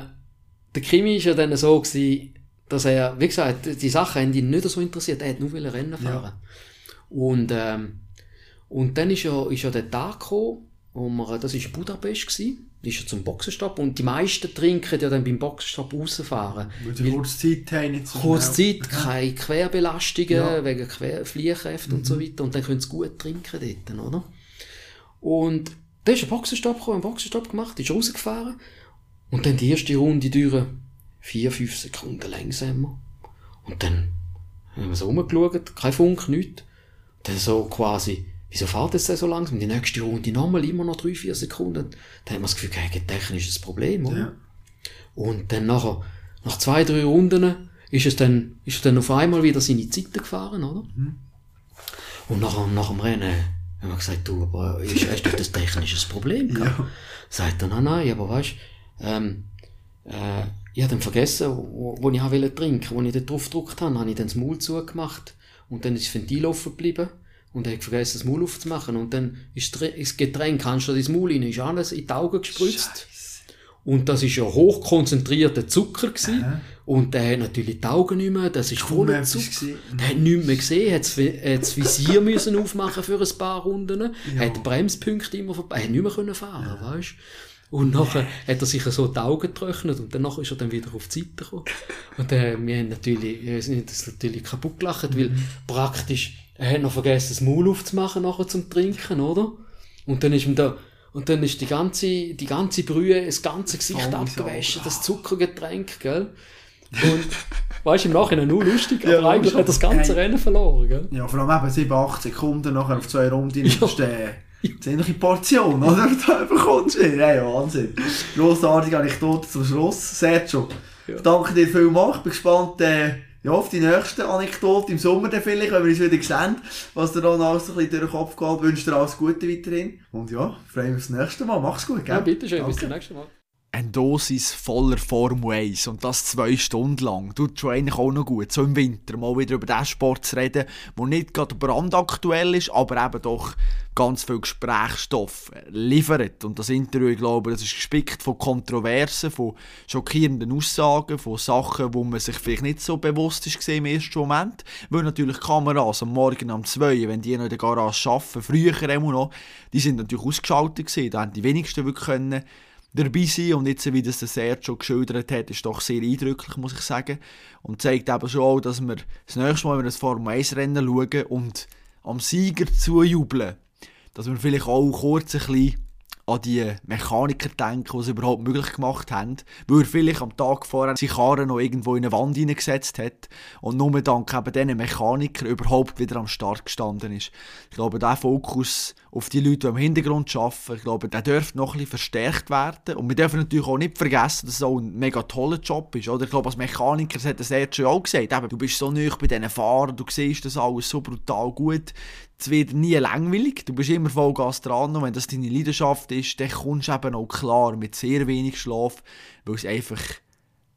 der Krimi ist ja dann so gewesen, dass er, wie gesagt, die Sachen haben ihn nicht so interessiert. Er hat nur Rennen fahren. Und, ähm, und dann ist ja, ist ja der Tag gekommen, wo wir, das war Budapest, gewesen, ist er zum Boxenstopp und die meisten trinken ja dann beim Boxenstopp rausfahren. Weil die kurze Zeit haben, nicht so Kurz. Zeit, keine Querbelastungen Ja. wegen Quer Fliehkräfte und so weiter und dann können sie gut trinken dort, oder? Und da ist ein Boxenstopp gekommen, einen Boxenstopp gemacht, ist rausgefahren und dann die erste Runde durch vier, fünf Sekunden langsamer. Und dann haben wir so rumgeschaut, kein Funk, nichts. Dann so quasi, wieso fährt das denn so langsam? Die nächste Runde nochmal immer noch drei, vier Sekunden. Dann haben wir das Gefühl, hey, ein technisches Problem, oder? Ja. Und dann nachher, nach zwei, drei Runden, ist es dann, ist dann auf einmal wieder seine Zeiten gefahren, oder? Und nachher, nach dem Rennen haben wir gesagt, du, aber ist, hast du das technisches Problem gehabt? Ja. Sagt er, nein, nein, aber weißt, ähm, äh, ich habe dann vergessen, wo, wo ich wollte trinken, wo ich dort drauf gedrückt habe, habe ich dann das Maul zugemacht und dann ist das Ventil offen geblieben und dann habe ich vergessen, das Maul aufzumachen und dann ist das- Getränk, du das Maul rein, ist alles in die Augen gespritzt. Scheisse. Und das ist ja hochkonzentrierter Zucker gewesen. Aha. Und der hat natürlich die Augen nicht mehr, das ist voller Zucker. Der hat nichts mehr gesehen, hat das, Vi- hat das Visier müssen aufmachen für ein paar Runden, hat die Bremspunkte immer vorbei, hat nicht mehr können fahren, weißt Und nachher hat er sich so die Augen getrocknet und danach ist er dann wieder auf die Seite gekommen. Und äh, wir haben natürlich, wir sind das natürlich kaputt gelacht, weil praktisch, er hat noch vergessen, das Maul aufzumachen nachher zum Trinken, oder? Und dann ist ihm da, und dann ist die ganze, die ganze Brühe, das ganze Gesicht Oh, abgewaschen, das Zuckergetränk, gell? Und, weißt du, im Nachhinein nur lustig, Ja, aber eigentlich schon. hat er das ganze. Rennen verloren, gell? Ja, vor allem eben 7, 8 Sekunden nachher auf zwei Runden, Ja. eine ziemliche Portion, oder? Da bekommst du. Hey, Wahnsinn. Grossartige Anekdote zum Schluss. Sergio, Ja. danke dir vielmals. Ich bin gespannt äh, ja, auf die nächste Anekdote im Sommer dann vielleicht, wenn wir uns wieder sehen, was dir dann alles ein bisschen durch den Kopf geht. Ich wünsche dir alles Gute weiterhin. Und ja, freue mich aufs nächste Mal. Mach's gut, gell? Ja, bitteschön, bis zum nächsten Mal. Eine Dosis voller Formel 1 und das zwei Stunden lang. Tut schon eigentlich auch noch gut, so im Winter mal wieder über den Sport zu reden, der nicht gerade brandaktuell ist, aber eben doch ganz viel Gesprächsstoff liefert. Und das Interview, ich glaube, das ist gespickt von Kontroversen, von schockierenden Aussagen, von Sachen, wo man sich vielleicht nicht so bewusst ist im ersten Moment. Weil natürlich Kameras am Morgen um 2, wenn die noch in der Garage arbeiten, früher immer noch, die sind natürlich ausgeschaltet gewesen. Da haben die wenigsten wirklich können dabei sein und jetzt, wie das der Sergio geschildert hat, ist doch sehr eindrücklich, muss ich sagen. Und zeigt eben schon auch, dass wir das nächste Mal, wenn wir das Formel 1 Rennen schauen und am Sieger zujubeln, dass wir vielleicht auch kurz ein bisschen an die Mechaniker denken, die es überhaupt möglich gemacht haben, weil er vielleicht am Tag vorher seine Karre noch irgendwo in eine Wand hineingesetzt hat und nur dank eben diesen Mechaniker überhaupt wieder am Start gestanden ist. Ich glaube, der Fokus auf die Leute, die im Hintergrund arbeiten, ich glaube, der dürfte noch bisschen verstärkt werden. Und wir dürfen natürlich auch nicht vergessen, dass es auch ein mega toller Job ist. Oder? Ich glaube, als Mechaniker, das hat der Sergio auch gesagt, eben, du bist so nah bei diesen Fahrern, du siehst das alles so brutal gut. Es wird nie langweilig, du bist immer Vollgas dran und wenn das deine Leidenschaft ist, dann kommst du eben auch klar mit sehr wenig Schlaf, weil es einfach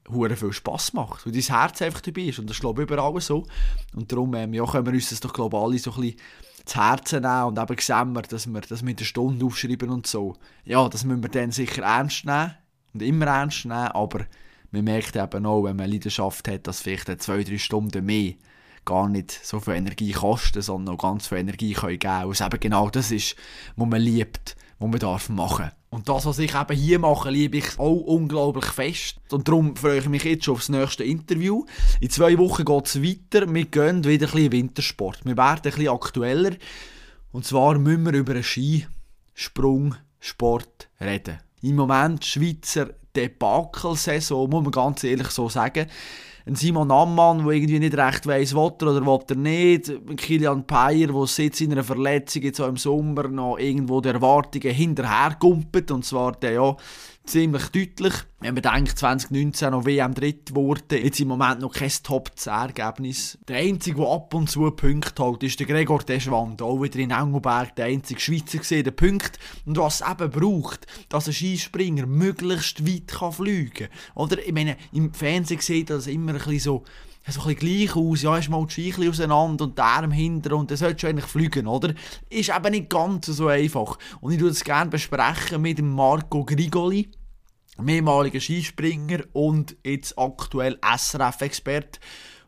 hure viel Spass macht, weil dein Herz einfach dabei ist und das ist glaube ich überall so und darum ähm, ja, können wir uns das doch glaube alle so ein bisschen zu Herzen nehmen und eben sehen wir, dass wir das mit der Stunde aufschreiben und so. Ja, das müssen wir dann sicher ernst nehmen und immer ernst nehmen, aber man merkt eben auch, wenn man Leidenschaft hat, dass vielleicht zwei, drei Stunden mehr gar nicht so viel Energie kosten, sondern auch ganz viel Energie geben können. Und eben genau das ist, was man liebt, was man darf machen. Und das, was ich eben hier mache, liebe ich auch unglaublich fest. Und darum freue ich mich jetzt schon aufs nächste Interview. In zwei Wochen geht es weiter. Wir gehen wieder ein bisschen Wintersport. Wir werden ein aktueller. Und zwar müssen wir über einen Skisprungsport reden. Im Moment Schweizer Debakelsaison, muss man ganz ehrlich so sagen. Ein Simon Ammann, der irgendwie nicht recht weiss, will er oder will er nicht. Ein Kilian Payer, der seit seiner Verletzung jetzt auch im Sommer noch irgendwo der Erwartungen hinterherkumpelt. Und zwar der ja ziemlich deutlich. Wenn man denkt, 2019 noch WM dritt geworden, jetzt im Moment noch kein Top-10-Ergebnis. Der Einzige, der ab und zu Punkte holt, ist der Gregor Deschwand, auch wieder in Engelberg, der einzige Schweizer gesehen, der Punkt. Und was es eben braucht, dass ein Skispringer möglichst weit kann fliegen kann. Oder, ich meine, im Fernsehen sieht das immer ein bisschen so, so ein gleich aus, ja, ist mal die bisschen auseinander und der Arm hinter und der sollte schon eigentlich fliegen, oder? Ist eben nicht ganz so einfach. Und ich würde es gerne besprechen mit Marco Grigoli, mehrmaliger Skispringer und jetzt aktuell SRF-Experte.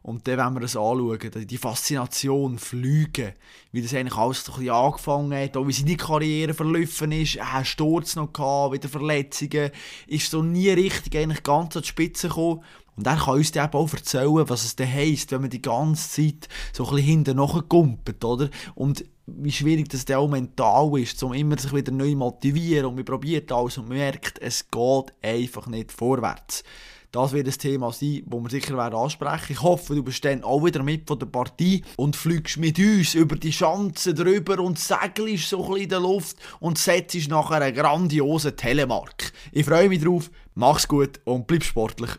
Und dann, wenn wir das anschauen, die Faszination, Fliegen, wie das eigentlich alles so ein bisschen angefangen hat, auch wie seine Karriere verlaufen ist, er Sturz noch gehabt, wieder Verletzungen, ist so nie richtig eigentlich ganz an die Spitze gekommen. Und er kann uns dann auch erzählen, was es dann heisst, wenn man die ganze Zeit so ein bisschen hinten nachgumpelt, oder? Und wie schwierig das dann auch mental ist, um immer sich wieder neu motivieren und man probiert alles und merkt, es geht einfach nicht vorwärts. Das wird ein Thema sein, das wir sicher werden ansprechen Ich hoffe, du bist dann auch wieder mit von der Partie und fliegst mit uns über die Schanze drüber und segelst so ein bisschen in der Luft und setzt nachher einen grandiosen Telemark. Ich freue mich drauf, mach's gut und bleib sportlich.